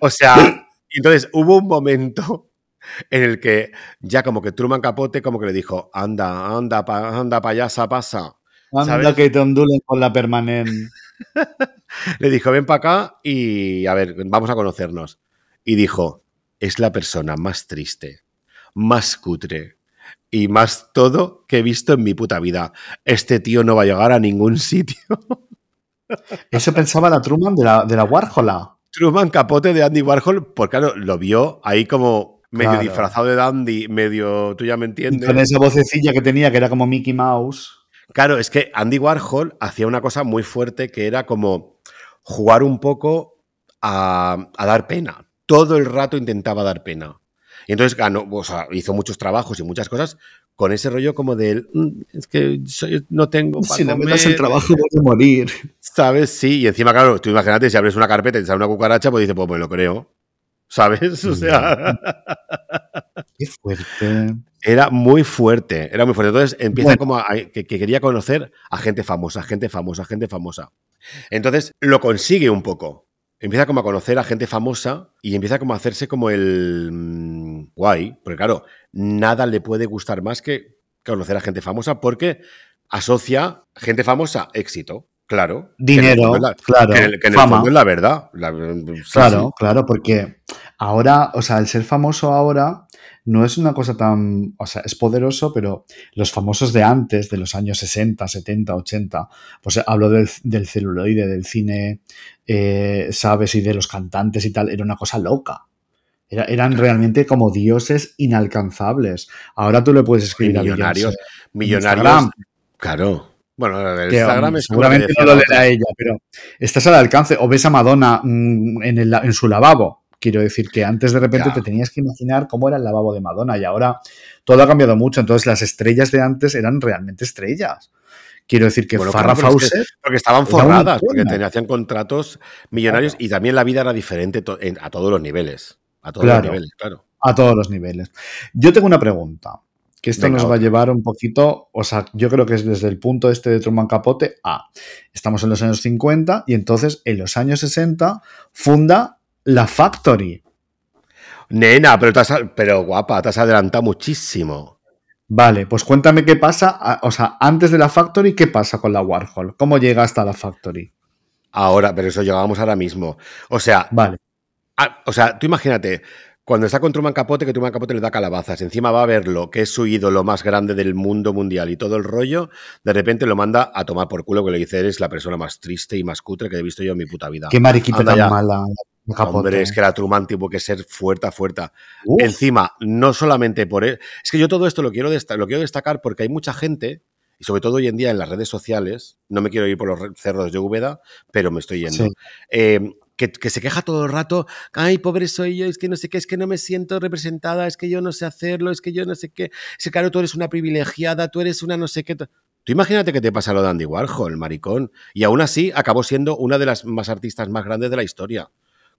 O sea, entonces hubo un momento en el que ya como que Truman Capote como que le dijo, anda, anda, pa- anda, payasa, pasa. Anda ¿sabes? que te ondulen con la permanente. Le dijo, ven para acá y a ver, vamos a conocernos. Y dijo, es la persona más triste, más cutre, y más todo que he visto en mi puta vida. Este tío no va a llegar a ningún sitio. [LAUGHS] Eso pensaba la Truman de la, de la Warhola. Truman Capote de Andy Warhol, porque claro, lo vio ahí como medio Claro. disfrazado de Dandy, medio, tú ya me entiendes. con esa vocecilla que tenía, que era como Mickey Mouse. Claro, es que Andy Warhol hacía una cosa muy fuerte que era como jugar un poco a, a dar pena. Todo el rato intentaba dar pena. Y entonces ganó, o sea, hizo muchos trabajos y muchas cosas con ese rollo como del, "Mm, es que soy- no tengo para Si no me comer", das el trabajo, voy a morir. ¿sabes? Sí, y encima, claro, tú imagínate, si abres una carpeta y te sale una cucaracha, pues dices, pues me lo creo, ¿sabes? [LAUGHS] O sea, [LAUGHS] Qué fuerte. era muy fuerte, era muy fuerte. Entonces empieza Bueno. como a, que, que quería conocer a gente famosa, gente famosa, gente famosa. Entonces lo consigue un poco. Empieza como a conocer a gente famosa y empieza como a hacerse como el mm, guay, porque claro, nada le puede gustar más que conocer a gente famosa porque asocia gente famosa éxito, claro. Dinero, la- claro. que en que en el fama. fondo es la verdad. La- sí, Claro, sí. claro, porque ahora, o sea, el ser famoso ahora no es una cosa tan, o sea, es poderoso, pero los famosos de antes, de los años 60, 70, 80, pues hablo del, del celuloide, del cine, eh, sabes, y de los cantantes y tal, era una cosa loca. Era- eran realmente como dioses inalcanzables. Ahora tú le puedes Y escribir a millonarios, millonarios. Instagram, Claro. Bueno, el que, Instagram um, es seguramente no lo leerá ella, pero estás al alcance. O ves a Madonna mm, en, el- en su lavabo. Quiero decir que antes de repente te tenías que imaginar cómo era el lavabo de Madonna y ahora todo ha cambiado mucho. Entonces las estrellas de antes eran realmente estrellas. Quiero decir que Bueno, Farrah claro, pero es que- Fawcett, Porque estaban forradas, porque tenían, hacían contratos millonarios y también la vida era diferente a todos los niveles. A todos los niveles, claro. a todos los niveles. Yo tengo una pregunta, que esto Venga, nos va a llevar un poquito, o sea, yo creo que es desde el punto este de Truman Capote a, estamos en los años 50 y entonces en los años 60 funda la Factory. Nena, pero, te has- pero guapa, te has adelantado muchísimo. Vale, pues cuéntame qué pasa, o sea, antes de la Factory, ¿qué pasa con la Warhol? ¿Cómo llega hasta la Factory? Ahora, pero eso llegamos ahora mismo. O sea, Vale, o sea, tú imagínate, cuando está con Truman Capote, que Truman Capote le da calabazas, encima va a verlo, que es su ídolo más grande del mundo mundial y todo el rollo, de repente lo manda a tomar por culo, que le dice, eres la persona más triste y más cutre que he visto yo en mi puta vida. qué mariquita Anda tan ya. mala. la Capote. Hombre, es que la Truman tuvo que ser fuerte, fuerte. Uf, Encima, no solamente por él. Es que yo todo esto lo quiero, lo quiero destacar porque hay mucha gente, y sobre todo hoy en día en las redes sociales, no me quiero ir por los cerros de Úbeda, pero me estoy yendo. Sí. eh, que, se queja todo el rato, ay, pobre soy yo, es que no sé qué, es que no me siento representada, es que yo no sé hacerlo, es que yo no sé qué, es que claro, tú eres una privilegiada, tú eres una no sé qué. Tú imagínate que te pasa lo de Andy Warhol, maricón, y aún así acabó siendo una de las más artistas más grandes de la historia.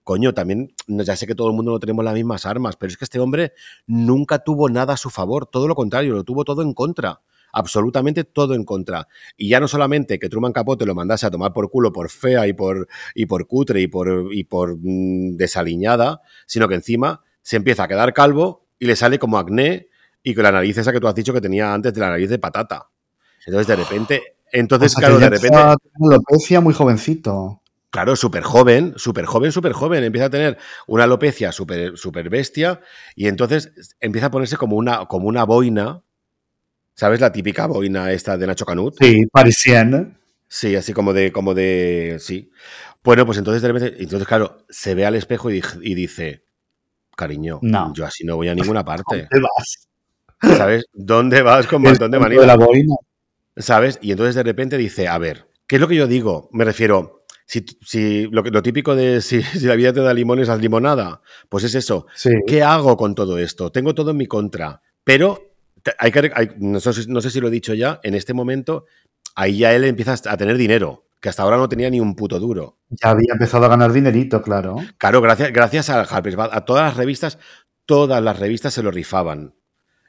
Coño, también, ya sé que todo el mundo no tenemos las mismas armas, pero es que este hombre nunca tuvo nada a su favor, todo lo contrario, lo tuvo todo en contra, absolutamente todo en contra. Y ya no solamente que Truman Capote lo mandase a tomar por culo por fea y por, y por cutre y por, y por mm, desaliñada, sino que encima se empieza a quedar calvo y le sale como acné y con la nariz esa que tú has dicho que tenía antes de la nariz de patata. Entonces, de repente, [GASPS] entonces, o sea, claro, de repente, empezó a tener alopecia muy jovencito. Claro, súper joven, súper joven, súper joven. Empieza a tener una alopecia súper súper bestia y entonces empieza a ponerse como una, como una boina. ¿Sabes la típica boina esta de Nacho Canut? Sí, parisienne. Sí, así como de, como de, sí. Bueno, pues entonces de repente, entonces claro, se ve al espejo y, dice, cariño, No. yo así no voy a ninguna [LAUGHS] parte. ¿Dónde vas? ¿Sabes? ¿Dónde vas con [LAUGHS] montón de manía? la boina. ¿Sabes? Y entonces de repente dice, a ver, ¿qué es lo que yo digo? Me refiero, si, si lo, típico de [LAUGHS] si, si la vida te da limones, haz limonada, pues es eso. Sí. ¿Qué hago con todo esto? Tengo todo en mi contra, pero hay que, hay- no, sé, no sé si lo he dicho ya, en este momento, ahí ya él empieza a tener dinero, que hasta ahora no tenía ni un puto duro. Ya había empezado a ganar dinerito, claro. Claro, gracias, gracias a Harper's a todas las revistas, todas las revistas se lo rifaban.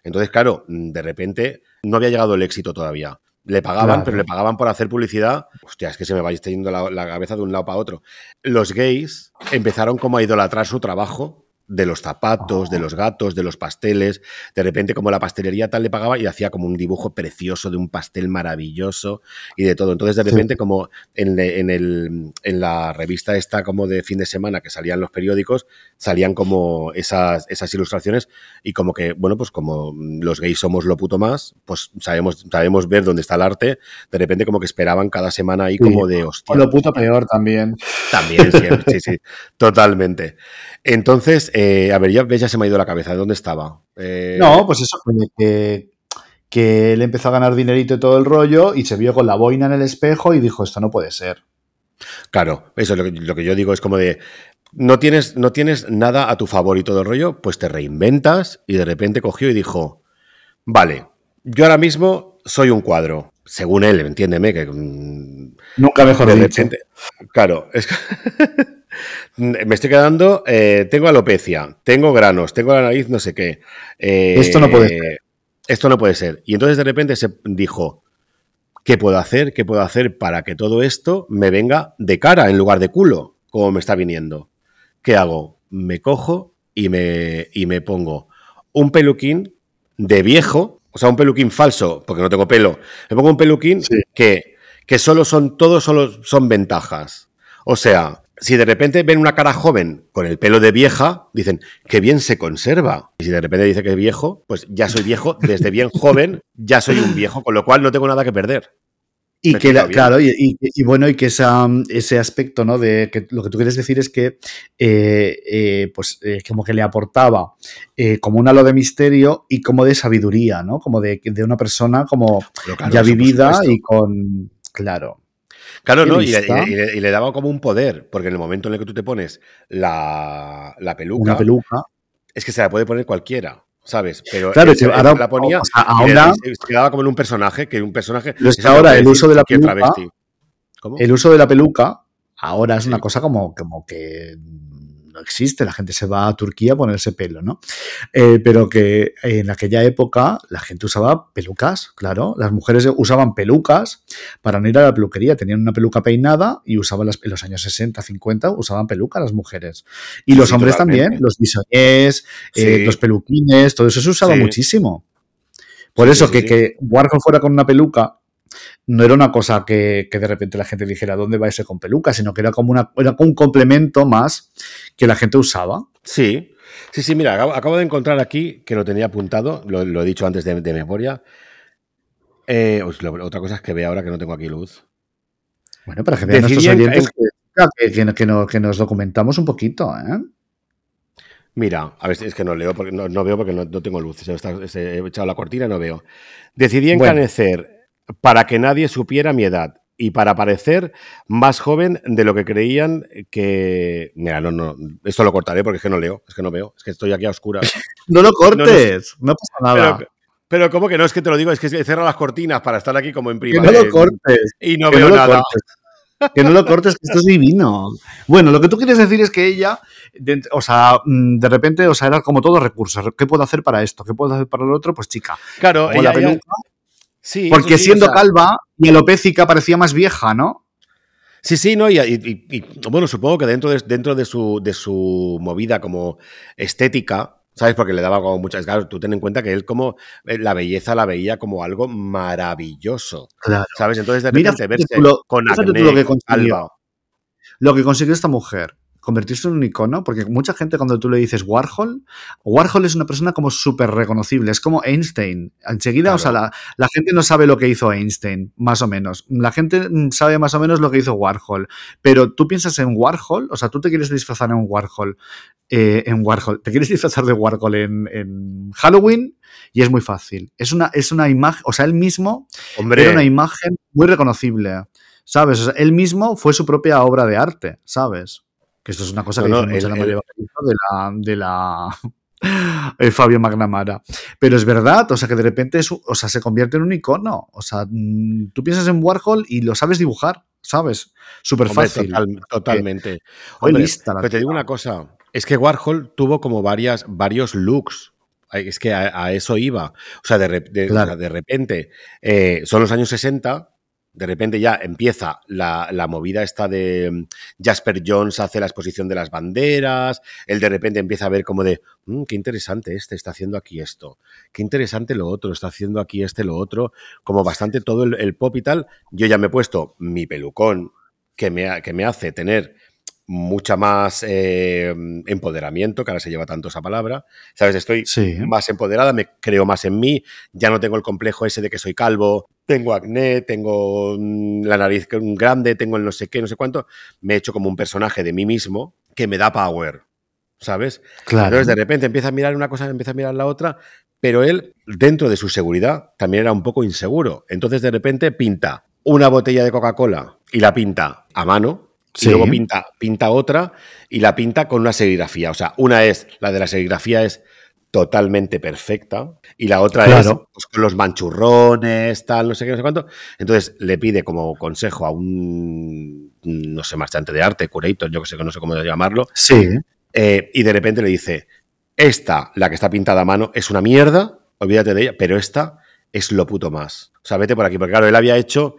Entonces, claro, de repente no había llegado el éxito todavía. Le pagaban, Claro. pero le pagaban por hacer publicidad. Hostia, es que se me va yendo la, la cabeza de un lado para otro. Los gays empezaron como a idolatrar su trabajo de los zapatos, de Oh. los gatos, de los pasteles. De repente, como la pastelería tal le pagaba y hacía como un dibujo precioso de un pastel maravilloso y de todo. Entonces, de Sí. repente, como en, en el, en la revista esta como de fin de semana que salían los periódicos, salían como esas, esas ilustraciones y como que, bueno, pues como los gays somos lo puto más, pues sabemos, sabemos ver dónde está el arte. De repente, como que esperaban cada semana ahí Sí. como de hostia. O lo puto peor también. También, siempre, sí, sí, [LAUGHS] totalmente. Entonces, eh, a ver, ya, ya se me ha ido la cabeza. ¿De dónde estaba? Eh, No, pues eso, que- que, él empezó a ganar dinerito y todo el rollo y se vio con la boina en el espejo y dijo, esto no puede ser. Claro, eso es lo que, lo que yo digo, es como de, no tienes, no tienes nada a tu favor y todo el rollo, pues te reinventas y de repente cogió y dijo, vale, yo ahora mismo soy un cuadro, según él, entiéndeme, que mm, Nunca mejor de dicho. repente, claro, es que [LAUGHS] me estoy quedando, eh, tengo alopecia, tengo granos, tengo la nariz, no sé qué. eh, Esto no puede ser. Esto no puede ser. Y entonces de repente se dijo, ¿qué puedo hacer? ¿Qué puedo hacer para que todo esto me venga de cara en lugar de culo, como me está viniendo? ¿Qué hago? Me cojo y me, y me pongo un peluquín de viejo, o sea, un peluquín falso, porque no tengo pelo. Me pongo un peluquín Sí. que, que solo son, todos solo son ventajas. O sea, si de repente ven una cara joven con el pelo de vieja, dicen, qué bien se conserva. Y si de repente dice que es viejo, pues ya soy viejo, desde bien joven ya soy un viejo, con lo cual no tengo nada que perder. Y Me que, la- claro, y, y- y bueno, y que esa, ese aspecto, ¿no? De que lo que tú quieres decir es que, eh, eh, pues, eh, como que le aportaba como un halo de misterio y como de sabiduría, ¿no? Como de, de una persona como claro, ya vivida y con, claro. Claro, ¿no? Y le, lista. y le- y le daba como un poder, porque en el momento en el que tú te pones la, la peluca, Una peluca. es que se la puede poner cualquiera, ¿sabes? Pero Claro, él, él ahora- la ponía o sea, y le- ahora- se, quedaba como en un personaje, que un personaje... Es ahora el uso de la peluca-. El uso de la peluca ahora es Sí. una cosa como, como que no existe. La gente se va a Turquía a ponerse pelo, ¿no? Eh, pero que en aquella época la gente usaba pelucas, claro. Las mujeres usaban pelucas para no ir a la peluquería. Tenían una peluca peinada y usaban las, en los años 60, 50 usaban peluca las mujeres. Y Sí, los hombres también, los bisoñés, eh, los peluquines, todo eso se usaba Sí. muchísimo. Por eso que, que Warhol fuera con una peluca no era una cosa que, que de repente la gente dijera dónde va ese con peluca, sino que era como una, era como un complemento más que la gente usaba. Sí, sí, sí, mira, acabo, acabo de encontrar aquí, que lo tenía apuntado, lo, lo he dicho antes de, de memoria. Eh, otra cosa es que veo ahora que no tengo aquí luz. Bueno, para que vean nuestros en- oyentes que, que- que no- que nos documentamos un poquito, ¿eh? Mira, a ver, es que no leo, porque no, no veo porque no, no tengo luz. Se me está- se- he echado la cortina y no veo. Decidí Bueno. Para que nadie supiera mi edad y para parecer más joven de lo que creían que. Mira, no, no, esto lo cortaré porque es que no leo, es que no veo, es que estoy aquí a oscuras. [LAUGHS] No lo cortes, no, pasa nada. Pero, pero ¿cómo que no? Es que te lo digo, es que cerrado las cortinas para estar aquí como en que privado. no lo cortes. Y no que veo no nada. cortes. Que no lo cortes, que esto es divino. Bueno, lo que tú quieres decir es que ella, de, o sea, mm, de repente, o sea, era como todos recursos. ¿Qué puedo hacer para esto? ¿Qué puedo hacer para lo otro? Pues chica, Claro, pongo la ella- ella- peluca, sí, porque sí, siendo o sea, calva y alopécica parecía más vieja, ¿no? Sí, sí, no, y, y- y- y, bueno, supongo que dentro de, dentro de su, de su movida como estética, ¿sabes? Porque le daba como muchas. Claro, tú ten en cuenta que él como eh, la belleza la veía como algo maravilloso, Claro. ¿sabes? Entonces de Mira, repente fíjate verse tú lo- con tú acné, lo que con consiguió. alba. Lo que consiguió esta mujer, convertirse en un icono, porque mucha gente cuando tú le dices Warhol, Warhol es una persona como súper reconocible, es como Einstein. Enseguida, o sea, la, la gente no sabe lo que hizo Einstein, más o menos. La gente mm, sabe más o menos lo que hizo Warhol, pero tú piensas en Warhol, o sea, tú te quieres disfrazar en Warhol, eh, en Warhol, te quieres [LAUGHS] disfrazar de Warhol en, en Halloween y es muy fácil. Es una, es una imagen, o sea, él mismo Hombre, era una imagen muy reconocible, ¿sabes? O sea, él mismo fue su propia obra de arte, ¿sabes? Que esto es una cosa No, que no, la Evangelizo de la, de la eh, [LAUGHS] Fabio Magnamara. Pero es verdad, o sea, que de repente es, o sea, se convierte en un icono. O sea, mm, tú piensas en Warhol y lo sabes dibujar, ¿sabes? Súper fácil. total- totalmente. Hombre, lista la pero te digo una cosa, es que Warhol tuvo como varias, varios looks. Es que a, a eso iba. O sea, de, o sea, de repente, eh, son los años 60 de repente ya empieza la, la, movida esta de mm, Jasper Jones hace la exposición de las banderas, él de repente empieza a ver como de, mmm, qué interesante este, está haciendo aquí esto, qué interesante lo otro, está haciendo aquí este, lo otro, como bastante todo el, el pop y tal. Yo ya me he puesto mi pelucón que me, que me hace tener mucha más eh, empoderamiento, que ahora se lleva tanto esa palabra. ¿Sabes? Estoy Sí. más empoderada, me creo más en mí, ya no tengo el complejo ese de que soy calvo, tengo acné, tengo mm, la nariz grande, tengo el no sé qué, no sé cuánto. Me he hecho como un personaje de mí mismo que me da power, ¿sabes? Claro. Entonces de repente empieza a mirar una cosa, empieza a mirar la otra, pero él, dentro de su seguridad, también era un poco inseguro. Entonces de repente pinta una botella de Coca-Cola y la pinta a mano, Sí. y luego pinta, pinta otra y la pinta con una serigrafía. O sea, una es, la de la serigrafía es totalmente perfecta y la otra es Claro. pues, con los manchurrones, tal, no sé qué, no sé cuánto. Entonces le pide como consejo a un, no sé, marchante de arte, curator, yo que sé, que no sé cómo llamarlo, Sí. eh, y de repente le dice, esta, la que está pintada a mano, es una mierda, olvídate de ella, pero esta es lo puto más. O sea, vete por aquí, porque claro, él había hecho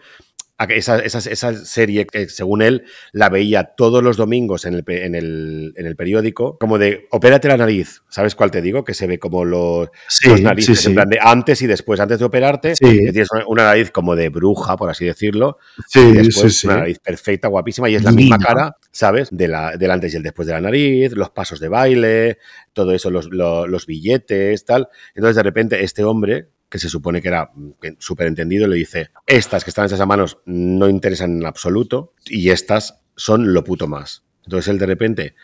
esa, esa- esa serie que según él la veía todos los domingos en el, en el, en el periódico, como de, opérate la nariz, ¿sabes cuál te digo? Que se ve como los, Sí, los narices, sí, sí. en plan de antes y después, antes de operarte, tienes una- nariz como de bruja, por así decirlo, y después una nariz perfecta, guapísima, y es la Divina. misma cara, ¿sabes? De la, del antes y el después de la nariz, los pasos de baile, todo eso, los, lo- los billetes, tal. Entonces, de repente, este hombre, que se supone que era mm, súper entendido, le dice, estas que están hechas a manos no interesan en absoluto, y estas son lo puto más. Entonces, él de repente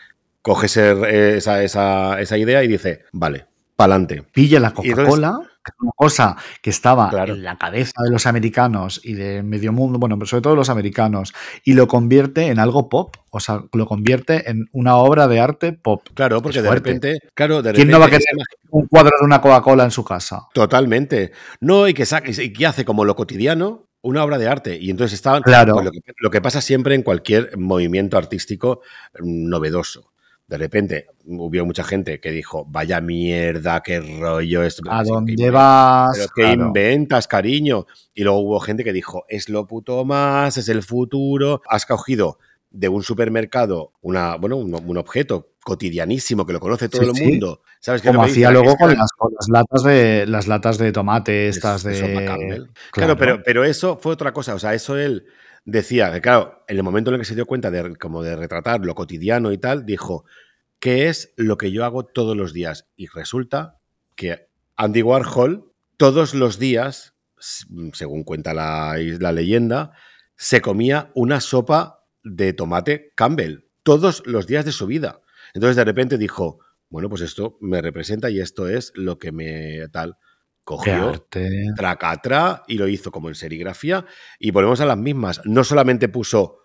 coge ese- esa, esa, esa idea y dice, vale, pa'lante. pilla la Coca-Cola, una cosa que estaba Claro. en la cabeza de los americanos y de medio mundo, bueno, pero sobre todo los americanos, y lo convierte en algo pop, o sea, lo convierte en una obra de arte pop. Claro, porque de repente, claro, de ¿Quién repente no va a querer un cuadro de una Coca-Cola en su casa? Totalmente. No, y que, y que hace como lo cotidiano una obra de arte. Y entonces estaban. Claro. pues lo, que, lo que pasa siempre en cualquier movimiento artístico mm, novedoso. De repente hubo mucha gente que dijo, vaya mierda, qué rollo esto. ¿A Sí, ¿qué dónde vas? Pero ¿qué Claro. inventas, cariño? Y luego hubo gente que dijo, es lo puto más, es el futuro. Has cogido de un supermercado una, bueno, un, un objeto cotidianísimo que lo conoce todo Sí, el sí. mundo. ¿Sabes qué Como hacía luego con las, con las latas de las latas de tomate, estas de. Campbell. Claro, pero, pero eso fue otra cosa. O sea, eso él decía que, claro, en el momento en el que se dio cuenta de, como de retratar lo cotidiano y tal, dijo, ¿qué es lo que yo hago todos los días? Y resulta que Andy Warhol, todos los días, según cuenta la, la leyenda, se comía una sopa de tomate Campbell todos los días de su vida. Entonces de repente dijo, bueno, pues esto me representa y esto es lo que me tal. Cogió, tracatra y lo hizo como en serigrafía y volvemos a las mismas. No solamente puso,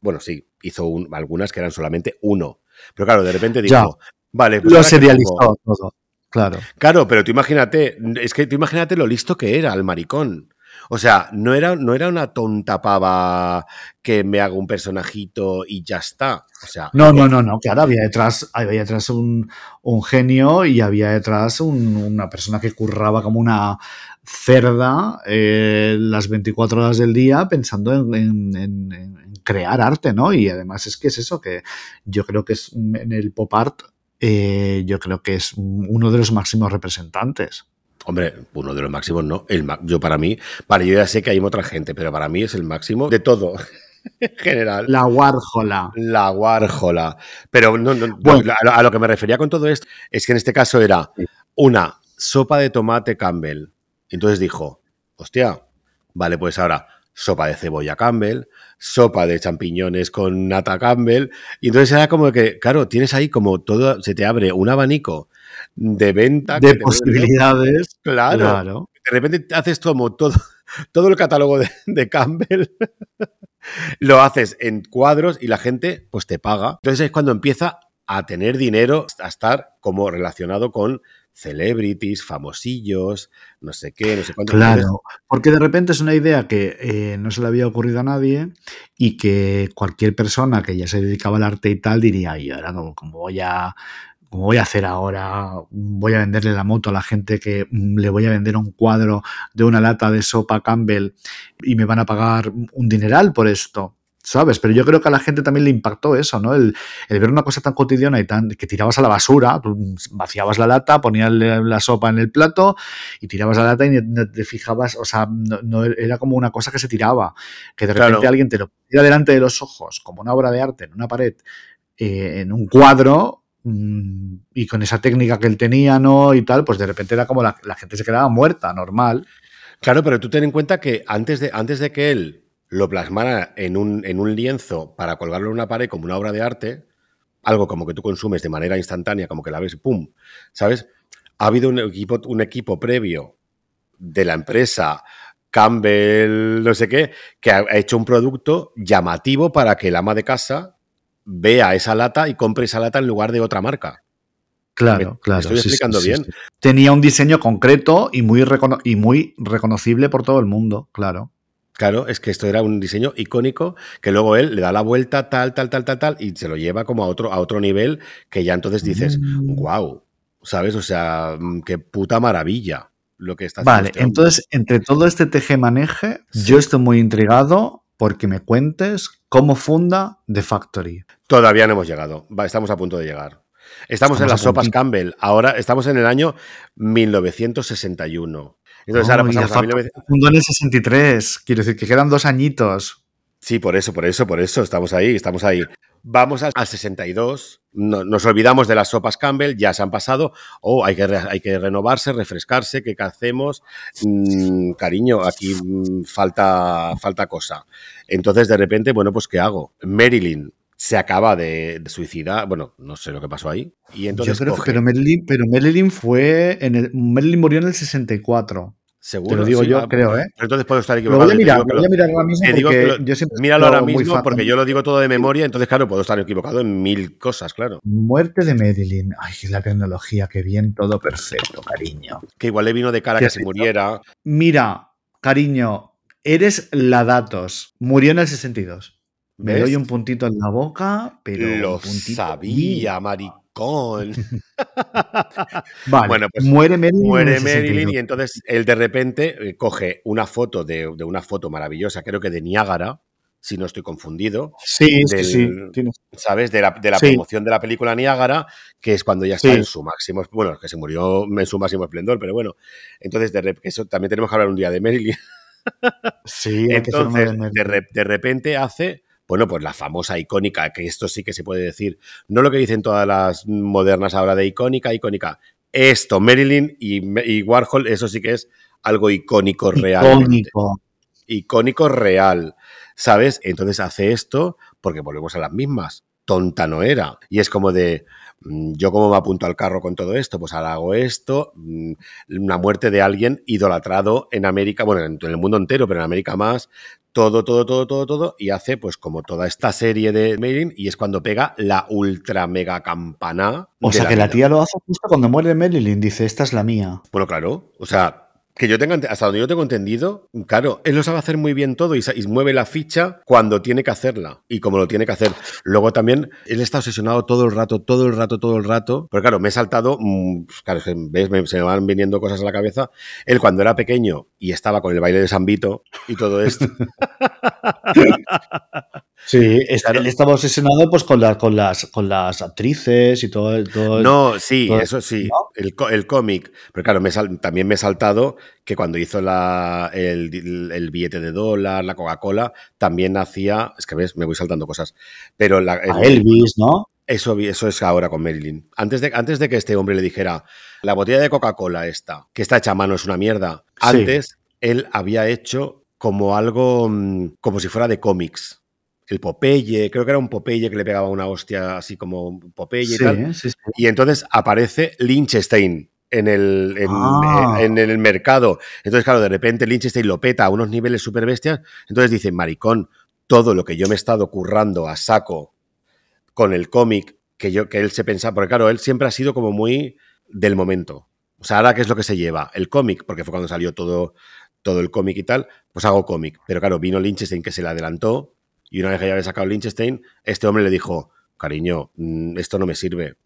bueno, sí, hizo un- algunas que eran solamente uno, pero claro, de repente Ya. dijo, vale, pues Lo serializó pongo- todo. Claro. Claro, pero tú imagínate, es que tú imagínate lo listo que era el maricón. O sea, no era, no era una tonta pava que me haga un personajito y ya está. O sea, No, no, no, no, claro, había detrás, había detrás un, un genio y había detrás un- una persona que curraba como una cerda eh, las 24 horas del día pensando en, en- en- en crear arte, ¿no? Y además es que es eso, que yo creo que es en el pop art, eh, yo creo que es uno de los máximos representantes. Hombre, uno de los máximos no. El yo para mí, vale, yo ya sé que hay otra gente, pero para mí es el máximo de todo [LAUGHS] en general. La Warhola. La Warhola. Pero no, no, Bueno. a, lo, que me refería con todo esto es que en este caso era una sopa de tomate Campbell. Entonces dijo, hostia, vale, pues ahora sopa de cebolla Campbell, sopa de champiñones con nata Campbell. Y entonces era como que, claro, tienes ahí como todo, se te abre un abanico de venta. De posibilidades. Claro. Claro. De repente haces como todo, [LAUGHS] todo el catálogo de, de Campbell, [LAUGHS] lo haces en cuadros y la gente pues te paga. Entonces es cuando empieza a tener dinero, a estar como relacionado con celebrities, famosillos, no sé qué, no sé cuánto. Claro, porque de repente es una idea que eh, no se le había ocurrido a nadie y que cualquier persona que ya se dedicaba al arte y tal diría, y ahora cómo, cómo voy a como voy a hacer ahora, voy a venderle la moto a la gente que mm, le voy a vender un cuadro de una lata de sopa Campbell y me van a pagar un dineral por esto. ¿Sabes? Pero yo creo que a la gente también le impactó eso, ¿no? El, ver una cosa tan cotidiana y tan que tirabas a la basura, tú vaciabas la lata, ponías la sopa en el plato y tirabas la lata y no te fijabas, o sea, no, era como una cosa que se tiraba, que de repente alguien te lo ponía delante de los ojos, como una obra de arte en una pared, eh, en un cuadro, mm, y con esa técnica que él tenía, ¿no? Y tal, pues de repente era como la, la gente se quedaba muerta, normal. Claro, pero tú ten en cuenta que antes de, antes de que él lo plasmara en un, en un lienzo para colgarlo en una pared como una obra de arte, algo como que tú consumes de manera instantánea, como que la ves, ¡pum! ¿Sabes? Ha habido un equipo, un equipo previo de la empresa Campbell, no sé qué, que ha hecho un producto llamativo para que el ama de casa vea esa lata y compre esa lata en lugar de otra marca. Claro, claro. estoy explicando bien. Tenía un diseño concreto y muy, y muy reconocible por todo el mundo, claro. Claro, es que esto era un diseño icónico que luego él le da la vuelta tal, tal, tal, tal, tal y se lo lleva como a otro, a otro nivel que ya entonces dices, wow, mm. ¿sabes? O sea, mm, qué puta maravilla lo que está haciendo. Vale, este entonces, entre todo este teje-maneje, yo estoy muy intrigado porque me cuentes cómo funda The Factory. Todavía no hemos llegado, estamos a punto de llegar. Estamos, en las sopas Campbell. Ahora estamos en el año 1961. Entonces ahora pasamos a 19... en el 63, quiero decir que quedan dos añitos. Sí, por eso, por eso, por eso, estamos ahí, estamos ahí. Vamos al 62, nos olvidamos de las sopas Campbell, ya se han pasado, o hay, que hay que renovarse, refrescarse, ¿qué hacemos? Mm, cariño, aquí mm, falta, falta cosa. Entonces, de repente, bueno, pues ¿qué hago? Marilyn se acaba de, suicidar, bueno, no sé lo que pasó ahí. Y entonces Yo creo que, pero Marilyn, pero Marilyn fue, en el, Marilyn murió en el 64. Seguro. Te lo digo yo, creo, ¿eh? Pero entonces puedo estar equivocado. Lo voy a mirar, voy a mirar ahora mismo. Porque yo míralo ahora mismo porque yo lo digo todo de memoria, entonces, claro, puedo estar equivocado en mil cosas, claro. Muerte de Marilyn. Ay, la tecnología, qué bien, todo perfecto, cariño. Que igual le vino de cara que se muriera. Mira, cariño, eres la datos. Murió en el 62. Me doy un puntito en la boca, pero. Lo sabía, maricón. [LAUGHS] vale, bueno, pues muere Marilyn. Muere Marilyn y entonces él de repente eh, coge una foto de, una foto maravillosa, creo que de Niágara, si no estoy confundido. Sí, sí, sí. ¿Sabes? De la, promoción de la película Niágara, que es cuando ya está en su máximo. Bueno, que se murió en su máximo esplendor, pero bueno. Entonces, de, eso también tenemos que hablar un día de Marilyn. Sí, entonces, de repente hace bueno, pues la famosa icónica, que esto sí que se puede decir, no lo que dicen todas las modernas ahora de icónica, icónica. Esto, Marilyn y, Warhol, eso sí que es algo icónico real. Icónico. Icónico real, ¿sabes? Entonces hace esto porque volvemos a las mismas. Tonta no era. Y es como de, mm, yo como me apunto al carro con todo esto, pues ahora hago esto, mm, una muerte de alguien idolatrado en América, bueno, en el mundo entero, pero en América más, todo, todo, todo, todo, todo, y hace pues como toda esta serie de Marilyn y es cuando pega la ultra mega campana. O sea que la tía lo hace justo cuando muere Marilyn, dice, esta es la mía. Bueno, claro, o sea, que yo tenga, hasta donde yo tengo entendido, claro, él lo sabe hacer muy bien todo y, mueve la ficha cuando tiene que hacerla y como lo tiene que hacer. Luego también, él está obsesionado todo el rato, todo el rato, todo el rato. Pero claro, me he saltado, mm, claro, ¿ves? se me van viniendo cosas a la cabeza. Él cuando era pequeño y estaba con el baile de San Vito y todo esto. [LAUGHS] Sí, él estaba obsesionado pues con, con, las, con las actrices y todo. todo no, sí, eso sí, el, el cómic. Pero claro, me también me he saltado que cuando hizo la, el, billete de dólar, la Coca-Cola, también hacía. Es que ves, me voy saltando cosas. Pero la, A Elvis, ¿no? Eso, eso es ahora con Marilyn. Antes de, antes de que este hombre le dijera, la botella de Coca-Cola esta, que está hecha a mano, es una mierda. Antes, él había hecho como algo, mm, como si fuera de cómics el Popeye, creo que era un Popeye que le pegaba una hostia así como Popeye y tal. Y entonces aparece Lynchstein en el, ah. en, el mercado. Entonces, claro, de repente Lynchstein lo peta a unos niveles súper bestias. Entonces dice, maricón, todo lo que yo me he estado currando a saco con el cómic, que, yo, que él se pensaba, porque claro, él siempre ha sido como muy del momento. O sea, ahora qué es lo que se lleva? El cómic, porque fue cuando salió todo, todo el cómic y tal, pues hago cómic. Pero claro, vino Lynchstein que se le adelantó y una vez que ya había sacado Lynchstein, este hombre le dijo, cariño, mm, esto no me sirve.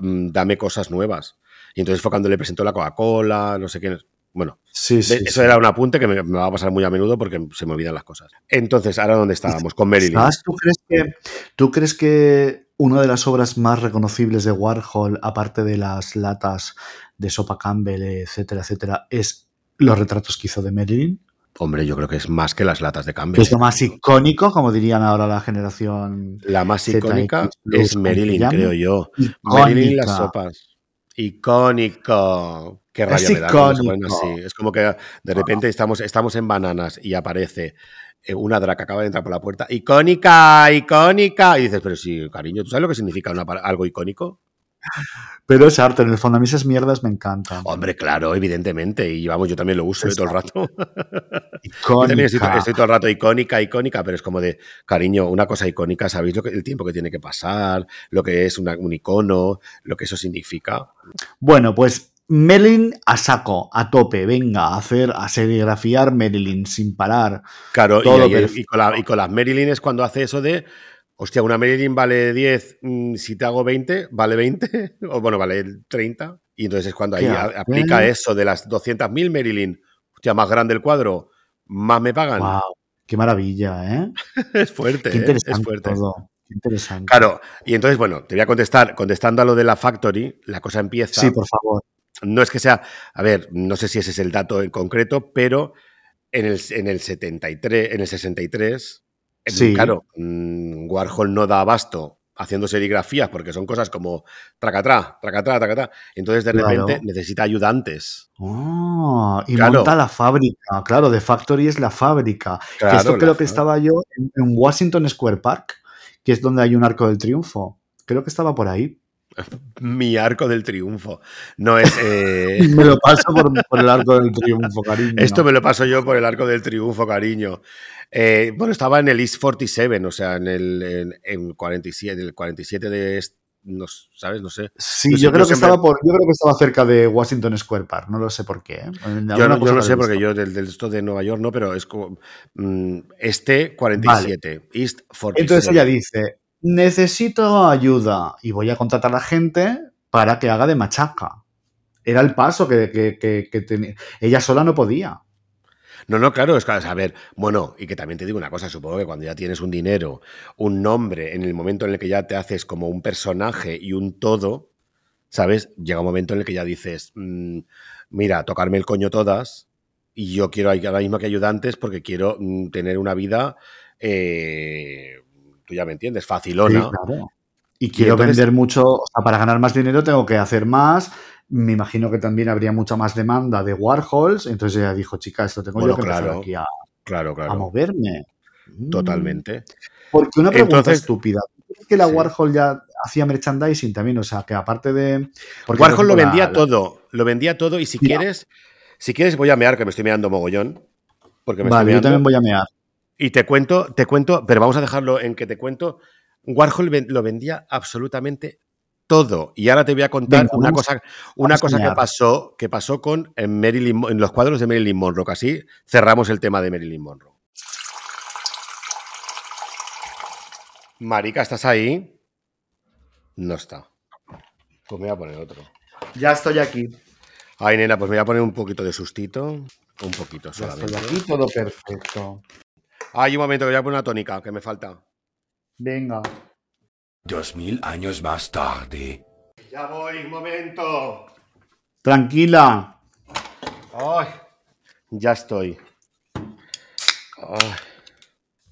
mm, dame cosas nuevas. Y entonces fue cuando le presentó la Coca-Cola, no sé quién. Bueno, Sí, sí. eso sí. era un apunte que me, me va a pasar muy a menudo porque se me olvidan las cosas. Entonces, ahora dónde estábamos, con Marilyn. ¿Tú crees, que, ¿Tú crees que una de las obras más reconocibles de Warhol, aparte de las latas de sopa Campbell, etcétera, etcétera, es los retratos que hizo de Marilyn? Hombre, yo creo que es más que las latas de Campbell. es lo más icónico, como dirían ahora la generación. La más icónica es ¿cómo se Marilyn, creo yo. Marilyn y las Icónica. sopas. Icónico. Qué Es rabia me da icónico. así. Es como que de repente estamos, estamos en bananas y aparece eh, una drag que acaba de entrar por la puerta. ¡Icónica! ¡Icónica! Y dices, pero sí, cariño, ¿tú sabes lo que significa una algo icónico? Pero es arte, en el fondo a mí esas mierdas me encantan. Hombre, claro, evidentemente. Y vamos, yo también lo uso todo el rato. [LAUGHS] También estoy, to- Icónica. estoy todo el rato icónica, icónica, pero es como de, cariño, una cosa icónica, ¿sabéis lo que, el tiempo que tiene que pasar? Lo que es una- un icono, lo que eso significa. Bueno, pues Marilyn a saco, a tope, venga, a hacer, a serigrafiar Marilyn sin parar. Claro, y, Todo con la- y [LAUGHS] con las Marilyn es cuando hace eso de, hostia, una Marilyn vale 10, mm, si te hago 20, vale 20, [LAUGHS] o bueno, vale 30. Y entonces es cuando ahí aplica eso de las 200.000 Marilyn, hostia, más grande el cuadro, más me pagan. Wow, qué maravilla, ¿eh? [LAUGHS] Es fuerte, Qué ¿eh? interesante es fuerte. todo. Qué interesante. Claro, y entonces, bueno, te voy a contestar, contestando a lo de la Factory, la cosa empieza. Sí, por favor. No es que sea, a ver, no sé si ese es el dato en concreto, pero en el, en el 73, en el 63, eh, Sí. claro, mm, Warhol no da abasto haciendo serigrafías porque son cosas como tracatrá, tracatrá, tracatrá. Entonces, de Claro. repente, necesita ayudantes. Ah, y Claro. monta la fábrica. Claro, The Factory es la fábrica. que Claro, esto creo que estaba yo en, en Washington Square Park, que es donde hay un arco del triunfo. Creo que estaba por ahí. Mi arco del triunfo. No es. eh, [LAUGHS] Me lo paso por, por el arco del triunfo, cariño. Esto me lo paso yo por el arco del triunfo, cariño. Eh, bueno, estaba en el East 47, o sea, en el, en, en 47, el 47 de. No, ¿Sabes? No sé. Sí, no sé, yo creo que siempre- estaba por, yo creo que estaba cerca de Washington Square Park, no lo sé por qué. ¿eh? Yo no, yo lo sé, porque visto. yo del, del esto de Nueva York no, pero es como. mm, este 47, East 47. Entonces ella dice, necesito ayuda y voy a contratar a gente para que haga de machaca. Era el paso que, que- que- tenía. Ella sola no podía. No, no, claro, es que, a ver, bueno, y que también te digo una cosa, supongo que cuando ya tienes un dinero, un nombre, en el momento en el que ya te haces como un personaje y un todo, ¿sabes? Llega un momento en el que ya dices, mm, mira, tocarme el coño todas y yo quiero ahora mismo que ayudantes porque quiero mm, tener una vida, eh, tú ya me entiendes, facilona. Sí, claro. Y quiero entonces- vender mucho, o sea, para ganar más dinero tengo que hacer más. Me imagino que también habría mucha más demanda de Warhols. Entonces ella dijo, chica, esto tengo Bueno, yo que empezar aquí a, Claro, a claro, moverme. Mm. totalmente. Porque una pregunta Entonces- estúpida. ¿Tú crees que la Sí. Warhol ya hacía merchandising también? O sea, que aparte de... porque, Warhol lo vendía la- todo, lo vendía todo y si Mira. quieres, si quieres voy a mear, que me estoy meando mogollón, porque me Vale, estoy yo también voy a mear. Y te cuento, te cuento, pero vamos a dejarlo en que te cuento. Warhol lo vendía absolutamente todo. Y ahora te voy a contar Venga, una cosa, una cosa que pasó, que pasó con en, Marilyn, en los cuadros de Marilyn Monroe. que así cerramos el tema de Marilyn Monroe. Marica, ¿estás ahí? No está. Pues me voy a poner otro. Ya estoy aquí. Ay, nena, pues me voy a poner un poquito de sustito. Un poquito Ya solamente. estoy aquí, todo perfecto. Ay, un momento, que voy a poner una tónica, que me falta. Venga. Dos mil años más tarde. Ya voy, un momento. Tranquila. Ay, ya estoy. Ay.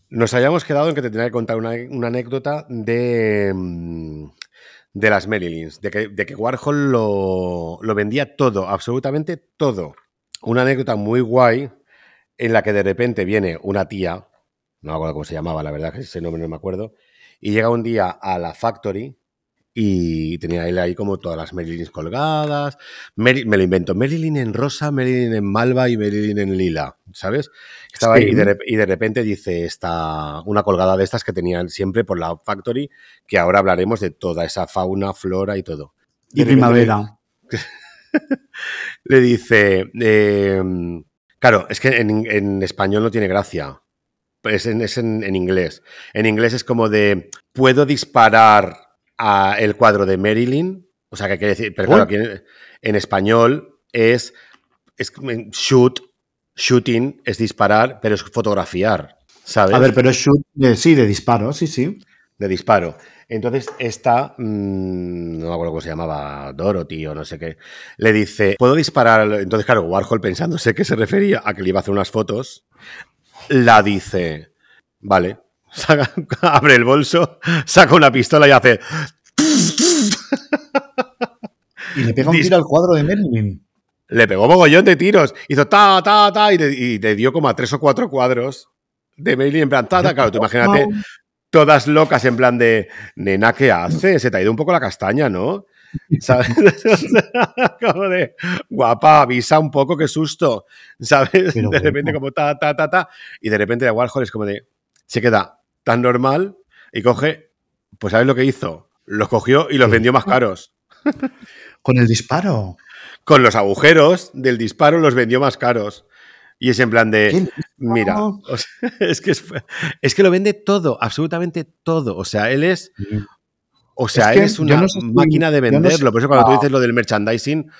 Nos habíamos quedado en que te tenía que contar una, una anécdota de, mm, de las Marilyns, de que, de que Warhol lo, lo vendía todo, absolutamente todo. Una anécdota muy guay en la que de repente viene una tía, no me acuerdo cómo se llamaba, la verdad que ese nombre no me acuerdo, y llega un día a la factory y tenía él ahí como todas las Marilyns colgadas, Mary- me lo invento, Marilyn en rosa, Marilyn en malva y Marilyn en lila, ¿sabes? Estaba Sí. ahí y de, rep- y de repente dice esta, una colgada de estas que tenían siempre por la factory, que ahora hablaremos de toda esa fauna, flora y todo. Y De primavera. Le [LAUGHS] dice, eh, claro, es que en, en español no tiene gracia, es, en, es en- en inglés. En inglés es como de, puedo disparar a el cuadro de Marilyn, O sea, que quiere decir, pero claro, aquí en, español es, es shoot, shooting es disparar, pero es fotografiar, ¿sabes? A ver, pero es shoot, de- sí, de disparo, sí, sí. de disparo. Entonces, esta, mm, no me acuerdo cómo se llamaba, Dorothy o no sé qué, le dice, ¿puedo disparar? Entonces, claro, Warhol pensándose que se refería a que le iba a hacer unas fotos, la dice, vale, [LAUGHS] saca- abre el bolso, saca una pistola y hace, Y le pega un tiro al cuadro de Merlin. le pegó mogollón de tiros, hizo ta, ta, ta, y le, y le dio como a tres o cuatro cuadros de Marilyn en plan, ta, ta, claro, tú imagínate, todas locas en plan de, nena, ¿qué haces? Se te ha ido un poco la castaña, ¿no? ¿Sabes? [LAUGHS] Como de, guapa, avisa un poco, qué susto, ¿sabes? Pero de repente bueno. como ta, ta, ta, ta, y de repente de Warhol es como de, se queda tan normal y coge, pues ¿sabes lo que hizo? Los cogió y los ¿Qué vendió más hizo? caros. Con el disparo. Con los agujeros del disparo los vendió más caros. Y es en plan ¿Qué de, mira, o sea, [LAUGHS] es, que es, es que lo vende todo, absolutamente todo. O sea, él es, o sea, que él es una no sé si- máquina de yo no sé- venderlo. Por eso cuando tú Ah. dices lo del merchandising,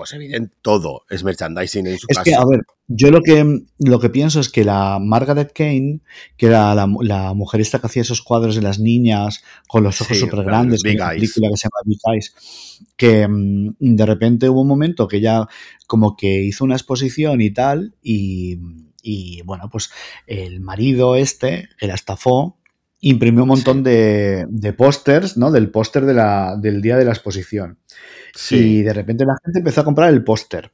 pues evidente, todo es merchandising en su Es caso. que, a ver, yo lo que, lo que pienso es que la Margaret Kane, que era la, la mujer esta que hacía esos cuadros de las niñas con los ojos Sí, súper claro, grandes, Big una Eyes. película que se llama Big Eyes, que mm, de repente hubo un momento que ella como que hizo una exposición y tal, y, y, bueno, pues el marido este, que la estafó, imprimió un montón Sí. de, de pósters, ¿no? Del póster de la- del día de la exposición. Y de repente la gente empezó a comprar el póster.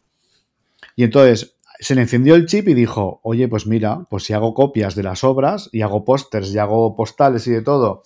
Y entonces se le encendió el chip y dijo, oye, pues mira, pues si hago copias de las obras y hago pósters y hago postales y de todo,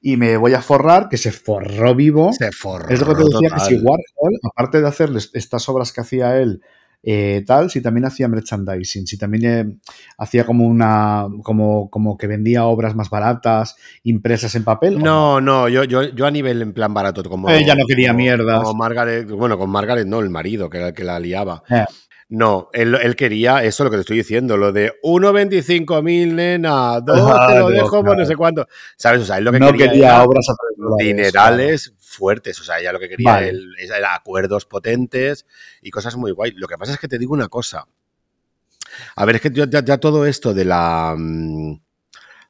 y me voy a forrar, que se forró vivo. se forró es lo que te decía, que si. Warhol, aparte de hacerles estas obras que hacía él, eh, tal, si también hacía merchandising, si también eh, hacía como una, como, como que vendía obras más baratas, impresas en papel. ¿o No, no, yo, yo, yo a nivel en plan barato, como. Ella no quería como- mierdas. Como Margaret, bueno, con Margaret no, el marido, que era el que la liaba. Eh. No, él, él quería eso, lo que te estoy diciendo, lo de 1.25.000, nena, dos, [LAUGHS] te lo dejo por no sé cuánto. ¿Sabes? O sea, él lo que no quería, obras a dinerales fuertes. O sea, ella lo que quería Vale. él era acuerdos potentes y cosas muy guay. Lo que pasa es que te digo una cosa. A ver, es que ya, ya todo esto de la. mm,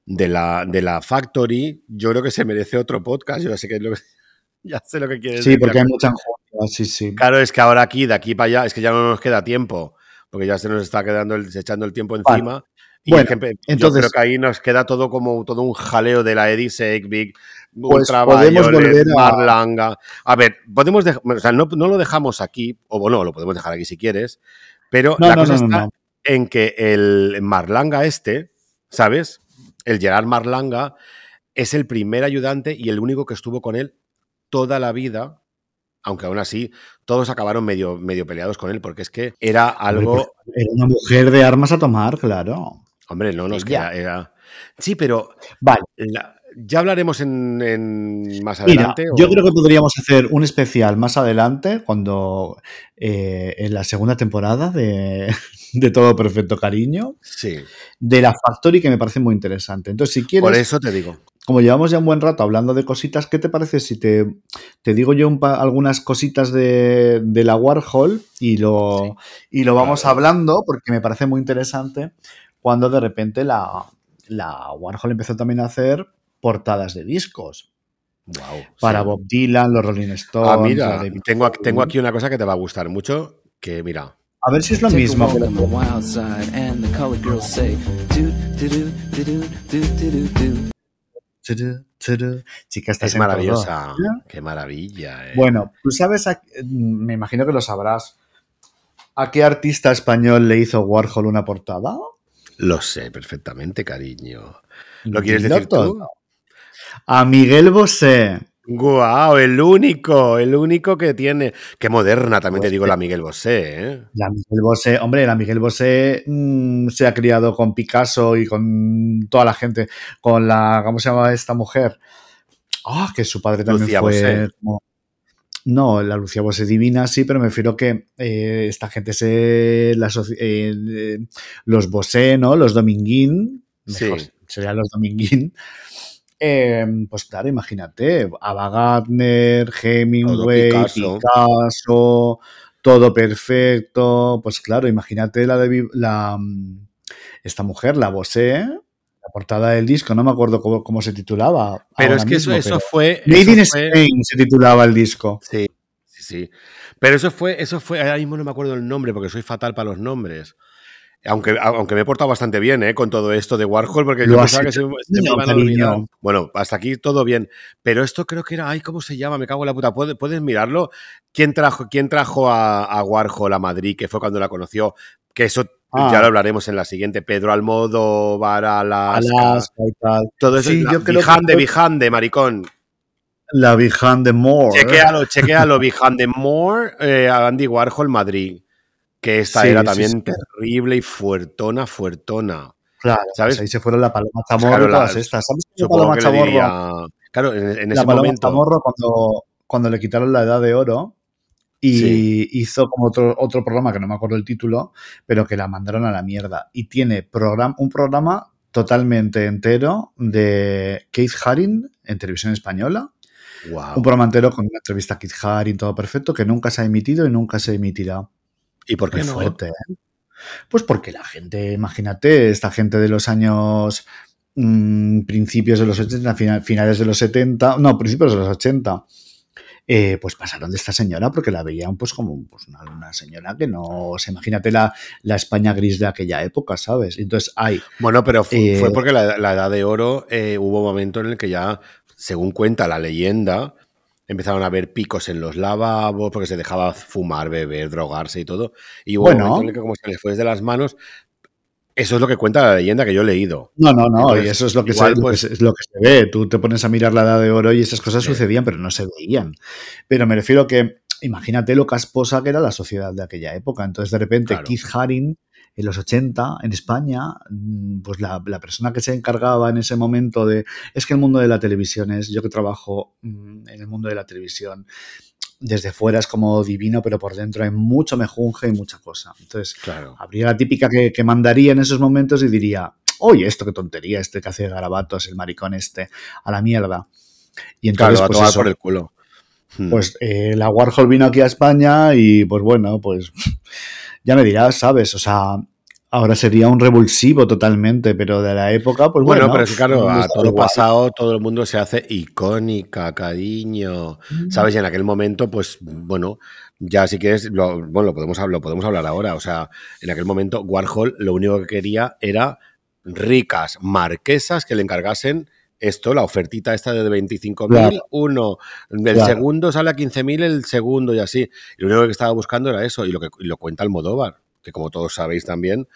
De la, de la Factory, yo creo que se merece otro podcast. Yo sé que lo que- [LAUGHS] ya sé lo que quieres Sí, decir. porque hay mucha sí, sí. Claro, es que ahora aquí, de aquí para allá, es que ya no nos queda tiempo, porque ya se nos está quedando el, echando el tiempo Vale. Y Bueno, que empe- yo entonces- creo que ahí nos queda todo como todo un jaleo de la Eddie Big Pues podemos volver a- Marlanga. A ver, podemos dej- o sea, no, no lo dejamos aquí, o bueno, lo podemos dejar aquí si quieres, pero No, la no, cosa está en que el Marlanga este, ¿sabes? El Gerard Marlanga es el primer ayudante y el único que estuvo con él toda la vida, aunque aún así todos acabaron medio, medio peleados con él, porque es que era algo... pues, era una mujer de armas a tomar, claro. Hombre, no, no, es que Ella. era, Sí, pero Vale, la- ya hablaremos en, en- más mira, adelante. yo creo que podríamos hacer un especial más adelante, cuando eh, en la segunda temporada de, [LAUGHS] de Todo Perfecto Cariño, Sí, de la Factory, que me parece muy interesante. Entonces, si quieres, por eso te digo. como llevamos ya un buen rato hablando de cositas, ¿qué te parece si te, te digo yo un pa- algunas cositas de, de la Warhol y lo, y lo vamos hablando? Porque me parece muy interesante cuando de repente la, Warhol empezó también a hacer portadas de discos. Para. Bob Dylan, los Rolling ah, Stones. Ah, mira, tengo, aquí una cosa que te va a gustar mucho, que mira, a ver si es lo mismo. Chica, estás es maravillosa. Qué maravilla. Eh. Bueno, tú sabes, me imagino que lo sabrás. ¿A qué artista español le hizo Warhol una portada? Lo sé perfectamente, cariño. ¿Lo quieres decir tú? A Miguel Bosé. Guau, el único, el único que tiene. Qué moderna también te Pues digo la Miguel Bosé, ¿eh? La Miguel Bosé, hombre, la Miguel Bosé mm, se ha criado con Picasso y con toda la gente, con la, ¿cómo se llama esta mujer? Ah, que su padre también Lucía fue Bosé. como- No, la Lucía Bosé divina, sí, pero me refiero que eh, esta gente se. la eh, eh, los Bosé, ¿no? Los Dominguín, mejor Sí. serían los Dominguín. Eh, pues claro, imagínate, Ava Gardner, Hemingway, Todo Picasso. Picasso. todo perfecto. Pues claro, imagínate la de la mm, esta mujer, la Bosé, portada del disco, no me acuerdo cómo, cómo se titulaba. Pero es que eso, mismo, eso fue. Made eso in fue- Spain se titulaba el disco. Sí, sí, sí. Pero eso fue, eso fue, ahora mismo no me acuerdo el nombre porque soy fatal para los nombres. Aunque, aunque me he portado bastante bien ¿eh? con todo esto de Warhol, porque Lo yo pensaba que se, se me a olvidar. cariño. Bueno, hasta aquí todo bien. Pero esto creo que era, ay, ¿cómo se llama? Me cago en la puta. ¿Puedes, puedes mirarlo? ¿Quién trajo, quién trajo a, a Warhol a Madrid, que fue cuando la conoció? Que eso Ah. ya lo hablaremos en la siguiente. Pedro Almodóvar, Alaska, Alaska y tal. todo eso. Sí, yo creo que Vijande, fue- Vijande, maricón. La More. Chequéalo, chequéalo, Behind the More, eh, a Andy Warhol Madrid. Que esta Sí, era también sí. terrible y fuertona, fuertona. Claro, ¿Sabes? pues ahí se fueron la Paloma Chamorro Claro, y todas la- estas. ¿Sabes qué Paloma que Chamorro? diría. Claro, en, en la ese Paloma momento. Chamorro cuando, cuando le quitaron la edad de oro y Sí. hizo como otro, otro programa que no me acuerdo el título, pero que la mandaron a la mierda. Y tiene program, un programa totalmente entero de Keith Haring en televisión española. Wow. Un programa entero con una entrevista a Keith Haring, todo perfecto, que nunca se ha emitido y nunca se emitirá. ¿Y por qué Qué no? fuerte, ¿eh? Pues porque la gente, imagínate, esta gente de los años mm, principios de los 80, fina- finales de los 70, no, principios de los 80, eh, pues pasaron de esta señora porque la veían pues como pues, una, una señora que no, o sea, imagínate la, la España gris de aquella época, ¿sabes? Entonces hay, Bueno, pero fu- Eh, fue porque la, la edad de oro eh, hubo un momento en el que ya, según cuenta la leyenda, empezaron a haber picos en los lavabos porque se dejaba fumar, beber, drogarse y todo. Y hubo Bueno. un momento en el que como se les fue de las manos. Eso es lo que cuenta la leyenda que yo he leído. No, no, no, Entonces, y eso es lo que, igual, se, pues- se- es lo que se ve. Tú te pones a mirar la edad de oro y esas cosas Sí. sucedían, pero no se veían. Pero me refiero que, imagínate lo casposa que era la sociedad de aquella época. Entonces, de repente, Claro. Keith Haring, en los 80, en España, mm, pues la, la persona que se encargaba en ese momento de. Es que el mundo de la televisión es. Yo que trabajo mm, en el mundo de la televisión. Desde fuera es como divino, pero por dentro hay mucho mejunje y mucha cosa. Entonces, Claro. Habría la típica que, que mandaría en esos momentos y diría, oye, esto qué tontería, este que hace garabatos, el maricón este, a la mierda. Y Claro, entonces, a pues, tomar eso, por el culo. Hmm. pues eh, la Warhol vino aquí a España y pues bueno, pues [LAUGHS] ya me dirás, ¿sabes? O sea, ahora sería un revulsivo totalmente, pero de la época, pues bueno, bueno. pero es claro, a todo lo pasado, todo el mundo se hace icónica, cariño. ¿Sabes? Y en aquel momento, pues, bueno, ya si quieres, lo, bueno, lo podemos, lo podemos hablar ahora. O sea, en aquel momento, Warhol lo único que quería era ricas marquesas que le encargasen esto, la ofertita esta de 25.000, Claro. uno, el Claro. segundo sale a 15.000, el segundo y así. Y lo único que estaba buscando era eso, y lo que y lo cuenta Almodóvar, que como todos sabéis también,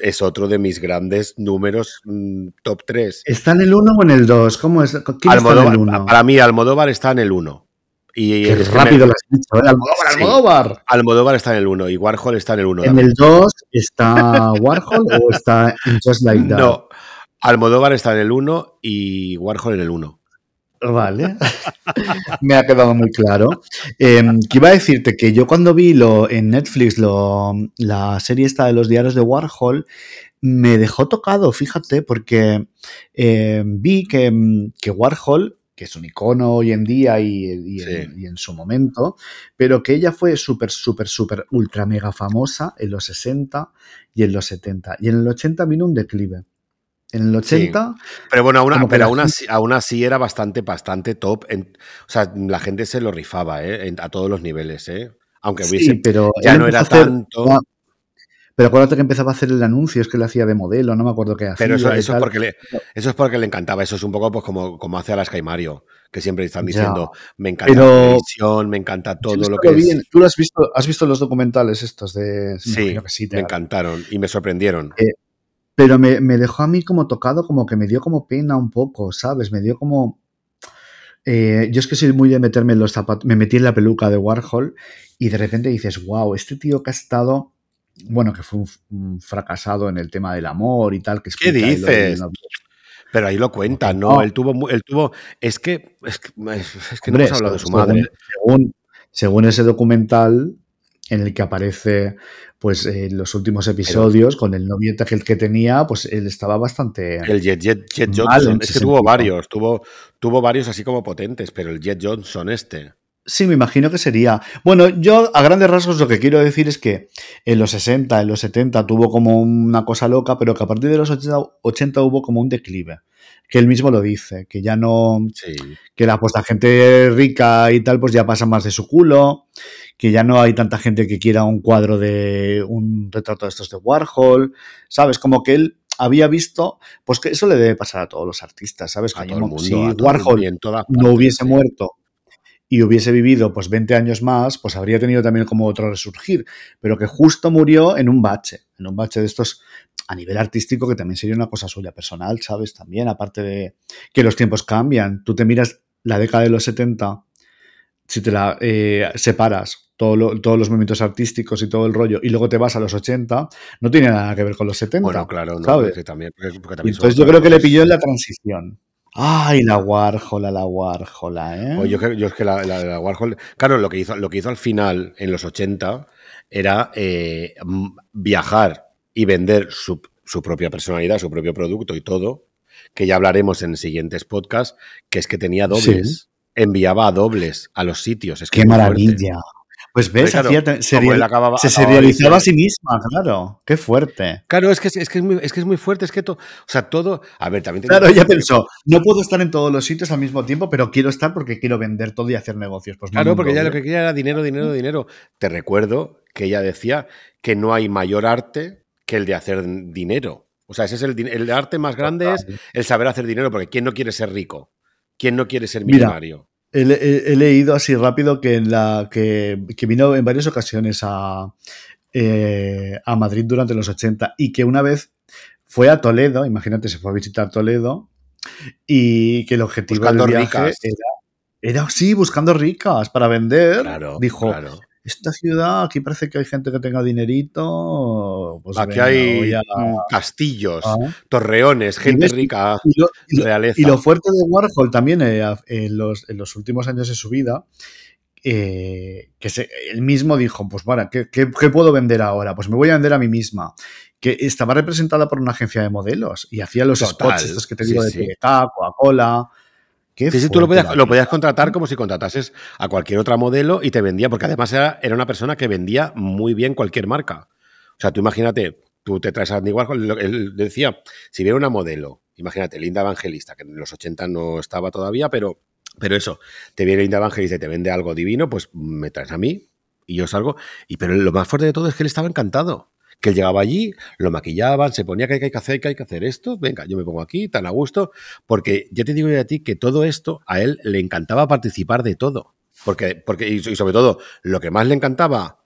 es otro de mis grandes números mm, top 3. ¿Está en el 1 o en el 2? ¿Cómo es? ¿Quién está en Almodóvar, el 1? para mí, Almodóvar está en el 1. Y Qué es rápido lo has dicho, ¿eh? Almodóvar, Sí. Almodóvar. Almodóvar está en el 1 y Warhol está en el 1. ¿En el 2 está Warhol o está Just Like That? No, Almodóvar está en el 1 y Warhol en el 1. Vale. [LAUGHS] Me ha quedado muy claro. Eh, que iba a decirte que yo cuando vi lo, en Netflix lo, la serie esta de los diarios de Warhol, me dejó tocado, fíjate, porque eh, vi que, mm, que Warhol, que es un icono hoy en día y, y en, y en su momento, pero que ella fue súper, súper, súper, ultra mega famosa en los 60 y en los 70. Y en el 80 vino un declive. En el 80 Pero bueno, aún, pero aún, así, aún así era bastante, bastante top. en- o sea, la gente se lo rifaba ¿eh? en- a todos los niveles. ¿eh? Aunque Sí, hubiese, pero ya no era hacer- tanto. ya, pero acuérdate que empezaba a hacer el anuncio, es que le hacía de modelo, no me acuerdo qué hacía. Pero eso, es porque le, eso es porque le encantaba. Eso es un poco pues, como, como hace Alaska y Mario, que siempre están Ya. diciendo, me encanta Pero- la televisión, me encanta todo lo que vi es. ¿Tú lo has visto, has visto los documentales estos de... me Sí, que sí, te me encantaron y me sorprendieron. Pero me, me dejó a mí como tocado, como que me dio como pena un poco, ¿sabes? Me dio como... eh, yo es que soy muy de meterme en los zapatos, me metí en la peluca de Warhol y de repente dices, wow, este tío que ha estado, bueno, que fue un, un fracasado en el tema del amor y tal, que ¿Qué lo de- dices? Pero ahí lo cuenta, ¿no? No. Él tuvo, él tuvo, es que, es que, es que no Hombre, hemos hablado de su madre. Según, según ese documental, en el que aparece pues en los últimos episodios con el noviete que, que tenía, pues él estaba bastante... El Jet, Jet, Johnson, es que tuvo varios, tuvo, tuvo varios así como potentes, pero el Jet Johnson este. Sí, me imagino que sería. Bueno, yo a grandes rasgos lo que quiero decir es que en los 60, en los 70 tuvo como una cosa loca, pero que a partir de los 80, 80 hubo como un declive. Que él mismo lo dice, que ya no, Sí. que la, pues, la gente rica y tal, pues ya pasa más de su culo, que ya no hay tanta gente que quiera un cuadro de un retrato de estos de Warhol, ¿sabes? Como que él había visto, pues que eso le debe pasar a todos los artistas, ¿sabes? A todo el mundo. si a todo el- Warhol no hubiese sí. muerto y hubiese vivido pues 20 años más, pues habría tenido también como otro resurgir, pero que justo murió en un bache, en un bache de estos a nivel artístico que también sería una cosa suya personal, ¿sabes? También, aparte de que los tiempos cambian, tú te miras la década de los 70, si te la eh, separas todo lo- todos los movimientos artísticos y todo el rollo y luego te vas a los 80, no tiene nada que ver con los 70. Bueno, claro, no, ¿sabes? porque también, porque- también entonces yo creo que le pilló en la transición. Ay, la Warhola, la Warhola, ¿eh? Oye, yo, yo es que la, la- la Warhol. Claro, lo que hizo, lo que hizo al final, en los 80, era eh, viajar y vender su, su propia personalidad, su propio producto y todo, que ya hablaremos en siguientes podcasts, que es que tenía dobles. Enviaba a dobles a los sitios. Es que Qué maravilla. fuerte. Pues ves, Claro, serial- él acababa- se serializaba a sí misma, claro. Qué fuerte. Claro, es que, es, es que es muy, es que es muy fuerte, es que todo, o sea, todo, a ver, también Claro, ella pensó, no puedo estar en todos los sitios al mismo tiempo, pero quiero estar porque quiero vender todo y hacer negocios. Pues Claro, porque ella lo que quería era dinero, dinero, dinero. Te recuerdo que ella decía que no hay mayor arte que el de hacer dinero. O sea, ese es el, el arte más grande es el saber hacer dinero, porque ¿quién no quiere ser rico? ¿Quién no quiere ser Mira, millonario? He, he- he leído así rápido que, en la, que, que vino en varias ocasiones a, eh, a Madrid durante los 80 y que una vez fue a Toledo, imagínate, se fue a visitar Toledo y que el objetivo Buscando del viaje ricas. era, era, sí, buscando ricas para vender. Claro, Dijo, claro. Esta ciudad, aquí parece que hay gente que tenga dinerito. Pues Aquí venga, hay a- mm, castillos, Ah. torreones, gente ves? rica, Y lo- y lo- realeza. y lo fuerte de Warhol también eh, en, los, en los últimos años de su vida, eh, que se- él mismo dijo, pues bueno, ¿qué, qué, qué puedo vender ahora? Pues me voy a vender a mí misma. Que estaba representada por una agencia de modelos y hacía los Total, spots estos que te sí, digo de sí. Coca-Cola. Qué Sí, sí, tú lo podías, lo podías contratar como si contratases a cualquier otra modelo y te vendía, porque además era, era una persona que vendía muy bien cualquier marca. O sea, tú imagínate, tú te traes a Andy Warhol, él decía, si viene una modelo, imagínate, Linda Evangelista, que en los 80 no estaba todavía, pero, pero eso, te viene Linda Evangelista y te vende algo divino, pues me traes a mí y yo salgo. Y pero lo más fuerte de todo es que él estaba encantado. Que él llegaba allí, lo maquillaban, se ponía que hay que hacer, que hay que hacer esto, venga, yo me pongo aquí, tan a gusto, porque ya te digo yo a ti que todo esto a él le encantaba participar de todo. Porque, porque, y so- y sobre todo, lo que más le encantaba,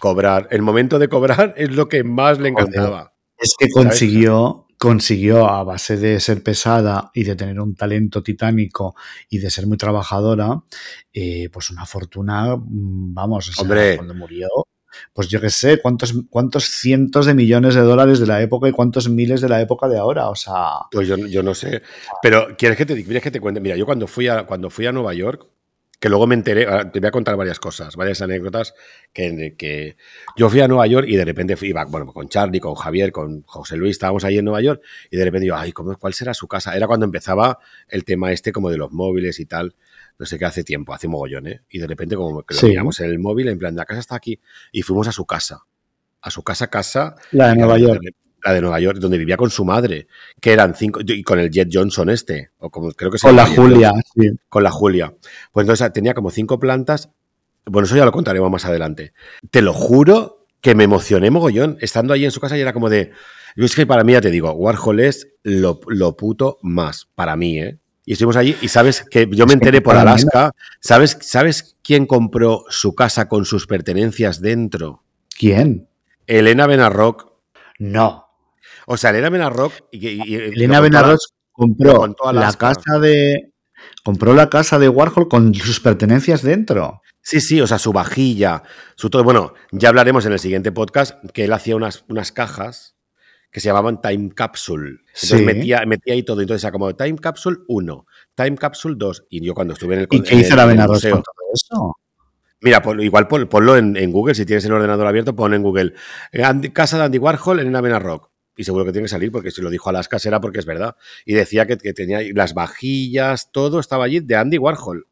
cobrar. El momento de cobrar es lo que más le encantaba. Es que consiguió, consiguió a base de ser pesada y de tener un talento titánico y de ser muy trabajadora, eh, pues una fortuna, mm, vamos, o sea, Hombre. cuando murió, pues yo qué sé, cuántos, cuántos cientos de millones de dólares de la época y cuántos miles de la época de ahora, o sea, Pues yo, yo no sé. Pero ¿quieres que, te, ¿quieres que te cuente? Mira, yo cuando fui, a, cuando fui a Nueva York, que luego me enteré, te voy a contar varias cosas, varias anécdotas, que, que yo fui a Nueva York y de repente fui, iba, bueno, con Charlie, con Javier, con José Luis, estábamos ahí en Nueva York y de repente yo, ay, ¿cómo, ¿cuál será su casa? Era cuando empezaba el tema este como de los móviles y tal, no sé qué, hace tiempo, hace mogollón, ¿eh? Y de repente como que lo Sí. miramos en el móvil, en plan, la casa está aquí, y fuimos a su casa, a su casa, casa, la de Nueva York. La de Nueva York, donde vivía con su madre, que eran cinco, y con el Jet Johnson este, o como creo que se Con la Julia, sí. con la Julia. Pues entonces tenía como cinco plantas. Bueno, eso ya lo contaremos más adelante. Te lo juro que me emocioné mogollón estando ahí en su casa y era como de. Yo es que para mí, ya te digo, Warhol es lo, lo puto más, para mí, ¿eh? Y estuvimos allí y sabes que yo me enteré por Alaska. ¿Sabes, ¿Sabes quién compró su casa con sus pertenencias dentro? ¿Quién? Elena Benarrock. No. O sea, Elena Benarrock. Y, y- y- Elena compró la casa de compró la casa de Warhol con sus pertenencias dentro. Sí, sí, o sea, su vajilla, su todo. Bueno, ya hablaremos en el siguiente podcast que él hacía unas, unas cajas que se llamaban Time Capsule. Entonces Sí. metía, metía ahí todo. Entonces era como Time Capsule 1, Time Capsule 2. Y yo cuando estuve en el, ¿Y qué en hizo la en con todo eso? Mira, igual pon- ponlo en, en Google, si tienes el ordenador abierto, pon en Google Andy- Casa de Andy Warhol en Elena Rock. Y seguro que tiene que salir, porque si lo dijo Alaska era porque es verdad. Y decía que, que tenía las vajillas, todo estaba allí de Andy Warhol.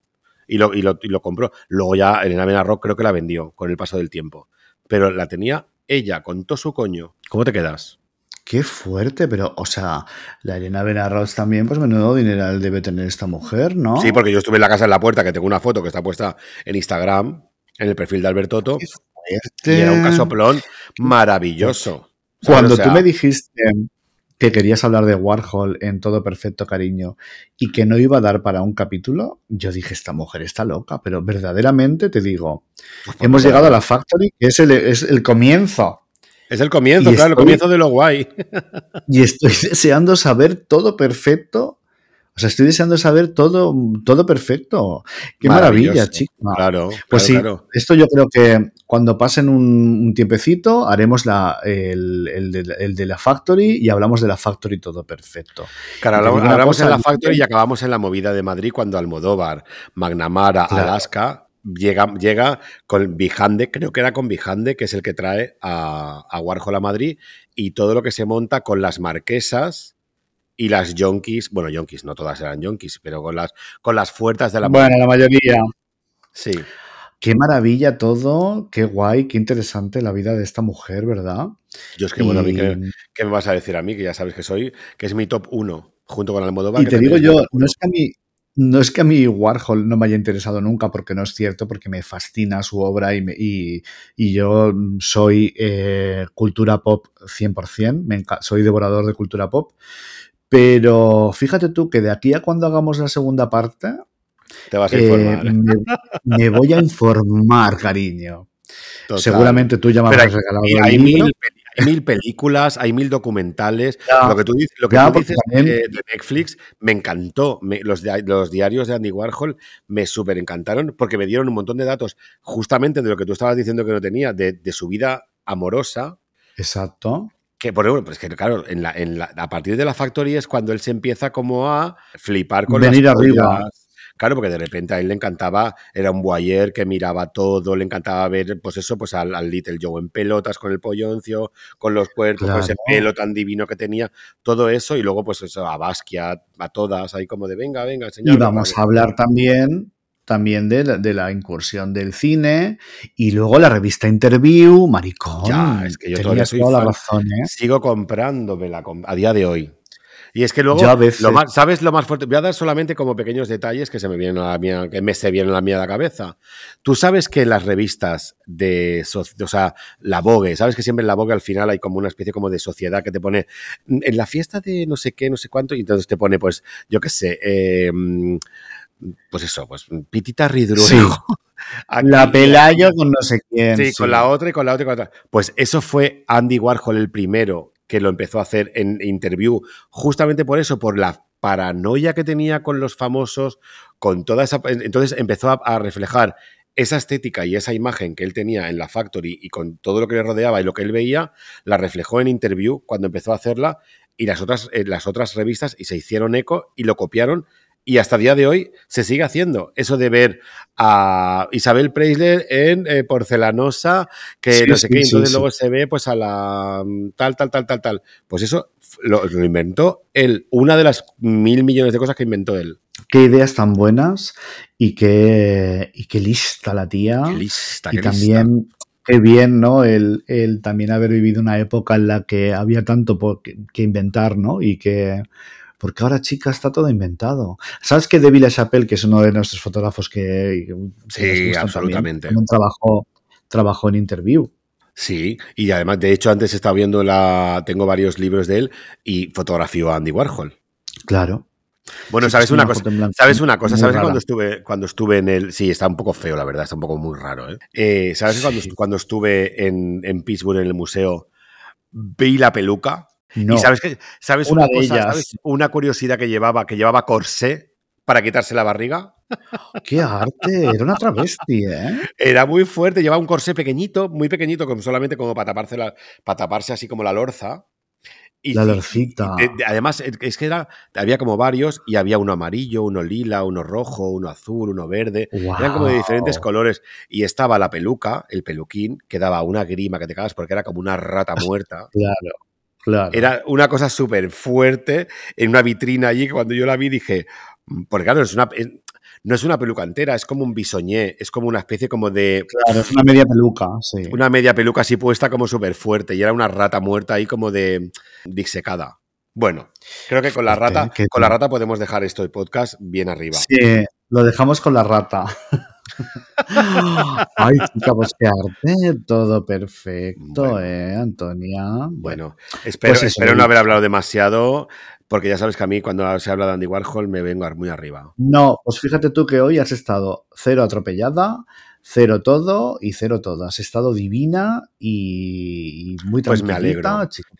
Y lo, y lo, y lo compró. Luego ya Elena Mena Rock creo que la vendió con el paso del tiempo. Pero la tenía ella con todo su coño. ¿Cómo te quedas? Qué fuerte, pero, o sea, la Elena Benarroz también, pues menudo dineral debe tener esta mujer, ¿no? Sí, porque yo estuve en la casa en la puerta, que tengo una foto que está puesta en Instagram, en el perfil de Albertoto. Qué Y fuerte. era un casoplón maravilloso. Cuando O sea, tú me dijiste que querías hablar de Warhol en todo perfecto cariño y que no iba a dar para un capítulo, yo dije, esta mujer está loca, pero verdaderamente te digo, pues, hemos llegado a la Factory, que es el, es el comienzo, Es el comienzo, Y claro, el comienzo de lo guay. [LAUGHS] y estoy deseando saber todo perfecto. O sea, estoy deseando saber todo, todo perfecto. Qué maravilla, chica. Claro, Pues sí, claro, esto yo creo que cuando pasen un, un tiempecito haremos la, el, el de, el de la Factory y hablamos de la Factory todo perfecto. Claro, hablamos, hablamos en la Factory y acabamos en la movida de Madrid cuando Almodóvar, Magnamara, Claro. Alaska, llega, llega con Vijande, creo que era con Vijande, que es el que trae a, a Warhol a Madrid, y todo lo que se monta con las marquesas y las yonkis, bueno, yonkis, no todas eran yonkis, pero con las, con las fuerzas de la Bueno, la mayoría. Sí. Qué maravilla todo, qué guay, qué interesante la vida de esta mujer, ¿verdad? Yo es que, bueno, a mí, ¿qué, qué me vas a decir a mí? Que ya sabes que soy, que es mi top uno, junto con Almodóvar. Y te digo yo, no es que a mí, no es que a mí Warhol no me haya interesado nunca, porque no es cierto, porque me fascina su obra y, me- y, y yo soy eh, cultura pop 100%, me soy devorador de cultura pop. Pero fíjate tú que de aquí a cuando hagamos la segunda parte, Te vas a eh, informar. me, me voy a informar, cariño. Total. Seguramente tú ya me Pero habrás hay, regalado hay libro. mil, hay mil películas, hay mil documentales. [LAUGHS] Ya, lo que tú dices, lo que ya, tú dices de, de Netflix me encantó. Me- los, los diarios de Andy Warhol me súper encantaron porque me dieron un montón de datos justamente de lo que tú estabas diciendo que no tenía, de, de su vida amorosa. Exacto. Que por ejemplo, pues que claro, en la, en la- a partir de la factoría es cuando él se empieza como a flipar con Venir las arriba. Claro, porque de repente a él le encantaba, era un boyer que miraba todo, le encantaba ver, pues eso, pues al, al Little Joe en pelotas, con el polloncio, con los cuerpos, con ese pelo tan divino que tenía, todo eso, y luego pues eso, a Basquiat, a todas, ahí como de venga, venga, Y señor. vamos a hablar también, también de, la- de la incursión del cine y luego la revista Interview, maricón. Ya, es que yo todavía soy la fan. razón, ¿eh? Sigo comprándomela com- a día de hoy. Y es que luego, Yo a veces- lo más, ¿sabes lo más fuerte? Voy a dar solamente como pequeños detalles que se me vienen a la mía, que me se vienen a la mía a la cabeza. Tú sabes que en las revistas de, o sea, la Vogue, sabes que siempre en la Vogue al final hay como una especie como de sociedad que te pone en la fiesta de no sé qué, no sé cuánto, y entonces te pone, pues, yo qué sé, eh, mm, pues eso, pues Pitita Ridruejo. Sí. [LAUGHS] Aquí, La Pelayo con no sé quién. Sí, con la otra y con la otra y con la otra. Pues eso fue Andy Warhol el primero que lo empezó a hacer en interview, justamente por eso, por la paranoia que tenía con los famosos, con toda esa... Entonces empezó a, a reflejar esa estética y esa imagen que él tenía en la Factory y con todo lo que le rodeaba y lo que él veía, la reflejó en interview cuando empezó a hacerla y las otras, eh, las otras revistas y se hicieron eco y lo copiaron y hasta el día de hoy se sigue haciendo. Eso de ver a Isabel Preisler en eh, Porcelanosa, que Sí, no sé sí, qué, sí, entonces luego se ve pues a la mm, tal, tal, tal, tal, tal. Pues eso lo, lo inventó él, una de las mil millones de cosas que inventó él. Qué ideas tan buenas y qué, y qué lista la tía. Qué lista, Ah, y qué lista. también, qué bien, ¿no? El, el también haber vivido una época en la que había tanto por- que inventar, ¿no? Y que. Porque ahora, chica, está todo inventado. ¿Sabes que David LaChapelle, que es uno de nuestros fotógrafos que, Sí, absolutamente. también trabajó, trabajó en Interview? Sí, y además, de hecho, antes estaba viendo la. Tengo varios libros de él y fotografió a Andy Warhol. Claro. Bueno, Sí, ¿sabes es una una cosa? blanco ¿Sabes una cosa? ¿Sabes cuando estuve, cuando estuve en el. Sí, está un poco feo, la verdad, está un poco muy raro, ¿eh? Eh, ¿Sabes cuando, cuando estuve en, en Pittsburgh, en el museo, vi la peluca? No. Y sabes que sabes Una una, de cosa, ellas. ¿sabes? Una curiosidad que llevaba, que llevaba corsé para quitarse la barriga. ¡Qué arte! Era una travesti, ¿eh? Era muy fuerte, llevaba un corsé pequeñito, muy pequeñito, como solamente como para taparse la, para taparse así como la lorza. Y- La y- olorcita. y de- además, es que era, había como varios y había uno amarillo, uno lila, uno rojo, uno azul, uno verde. Eran como de diferentes colores. Y estaba la peluca, el peluquín, que daba una grima que te cagas porque era como una rata muerta. Claro, claro. Era una cosa súper fuerte en una vitrina allí que cuando yo la vi dije, "Mm", porque claro, es una, es- no es una peluca entera, es como un bisoñé, es como una especie como de Claro, es una media peluca, sí. una media peluca así puesta como súper fuerte y era una rata muerta ahí como de disecada. Bueno, creo que con la rata, con la rata podemos dejar esto de podcast bien arriba. Sí, lo dejamos con la rata. [LAUGHS] [GASPS] Ay, chica, pues qué arte, todo perfecto, Bueno. ¿eh, Antonia? Bueno, espero, Pues espero no haber hablado demasiado, porque ya sabes que a mí cuando se habla de Andy Warhol me vengo muy arriba. no, pues fíjate tú que hoy has estado cero atropellada, cero todo y cero todo. Has estado divina y, muy Pues me alegro. chica.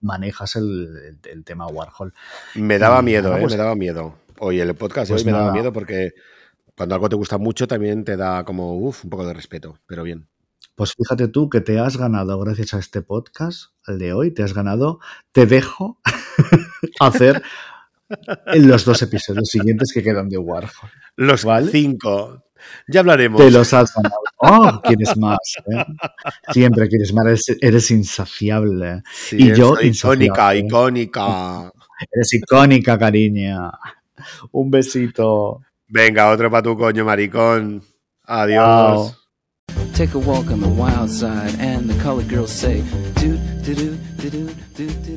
Manejas el, el- el tema Warhol. Me daba miedo, ¿eh? pues- me daba miedo. Oye, el podcast Pues hoy me daba miedo porque cuando algo te gusta mucho también te da como, uff, un poco de respeto, pero bien. Pues fíjate tú que te has ganado, gracias a este podcast, el de hoy, te has ganado, te dejo [LAUGHS] hacer en los dos episodios siguientes que quedan de Warhol. Los ¿Vale? cinco. Ya hablaremos. Te los has ganado. ¡Oh! ¿Quieres más? eh? Siempre quieres más, eres, eres insaciable. Sí, y yo icónica, icónica. Eres icónica, cariña. Un besito. Venga, otro para tu coño, maricón. Adiós. Take a walk on the wild side and the colored girls say, dude, dude, dude, dude, dude.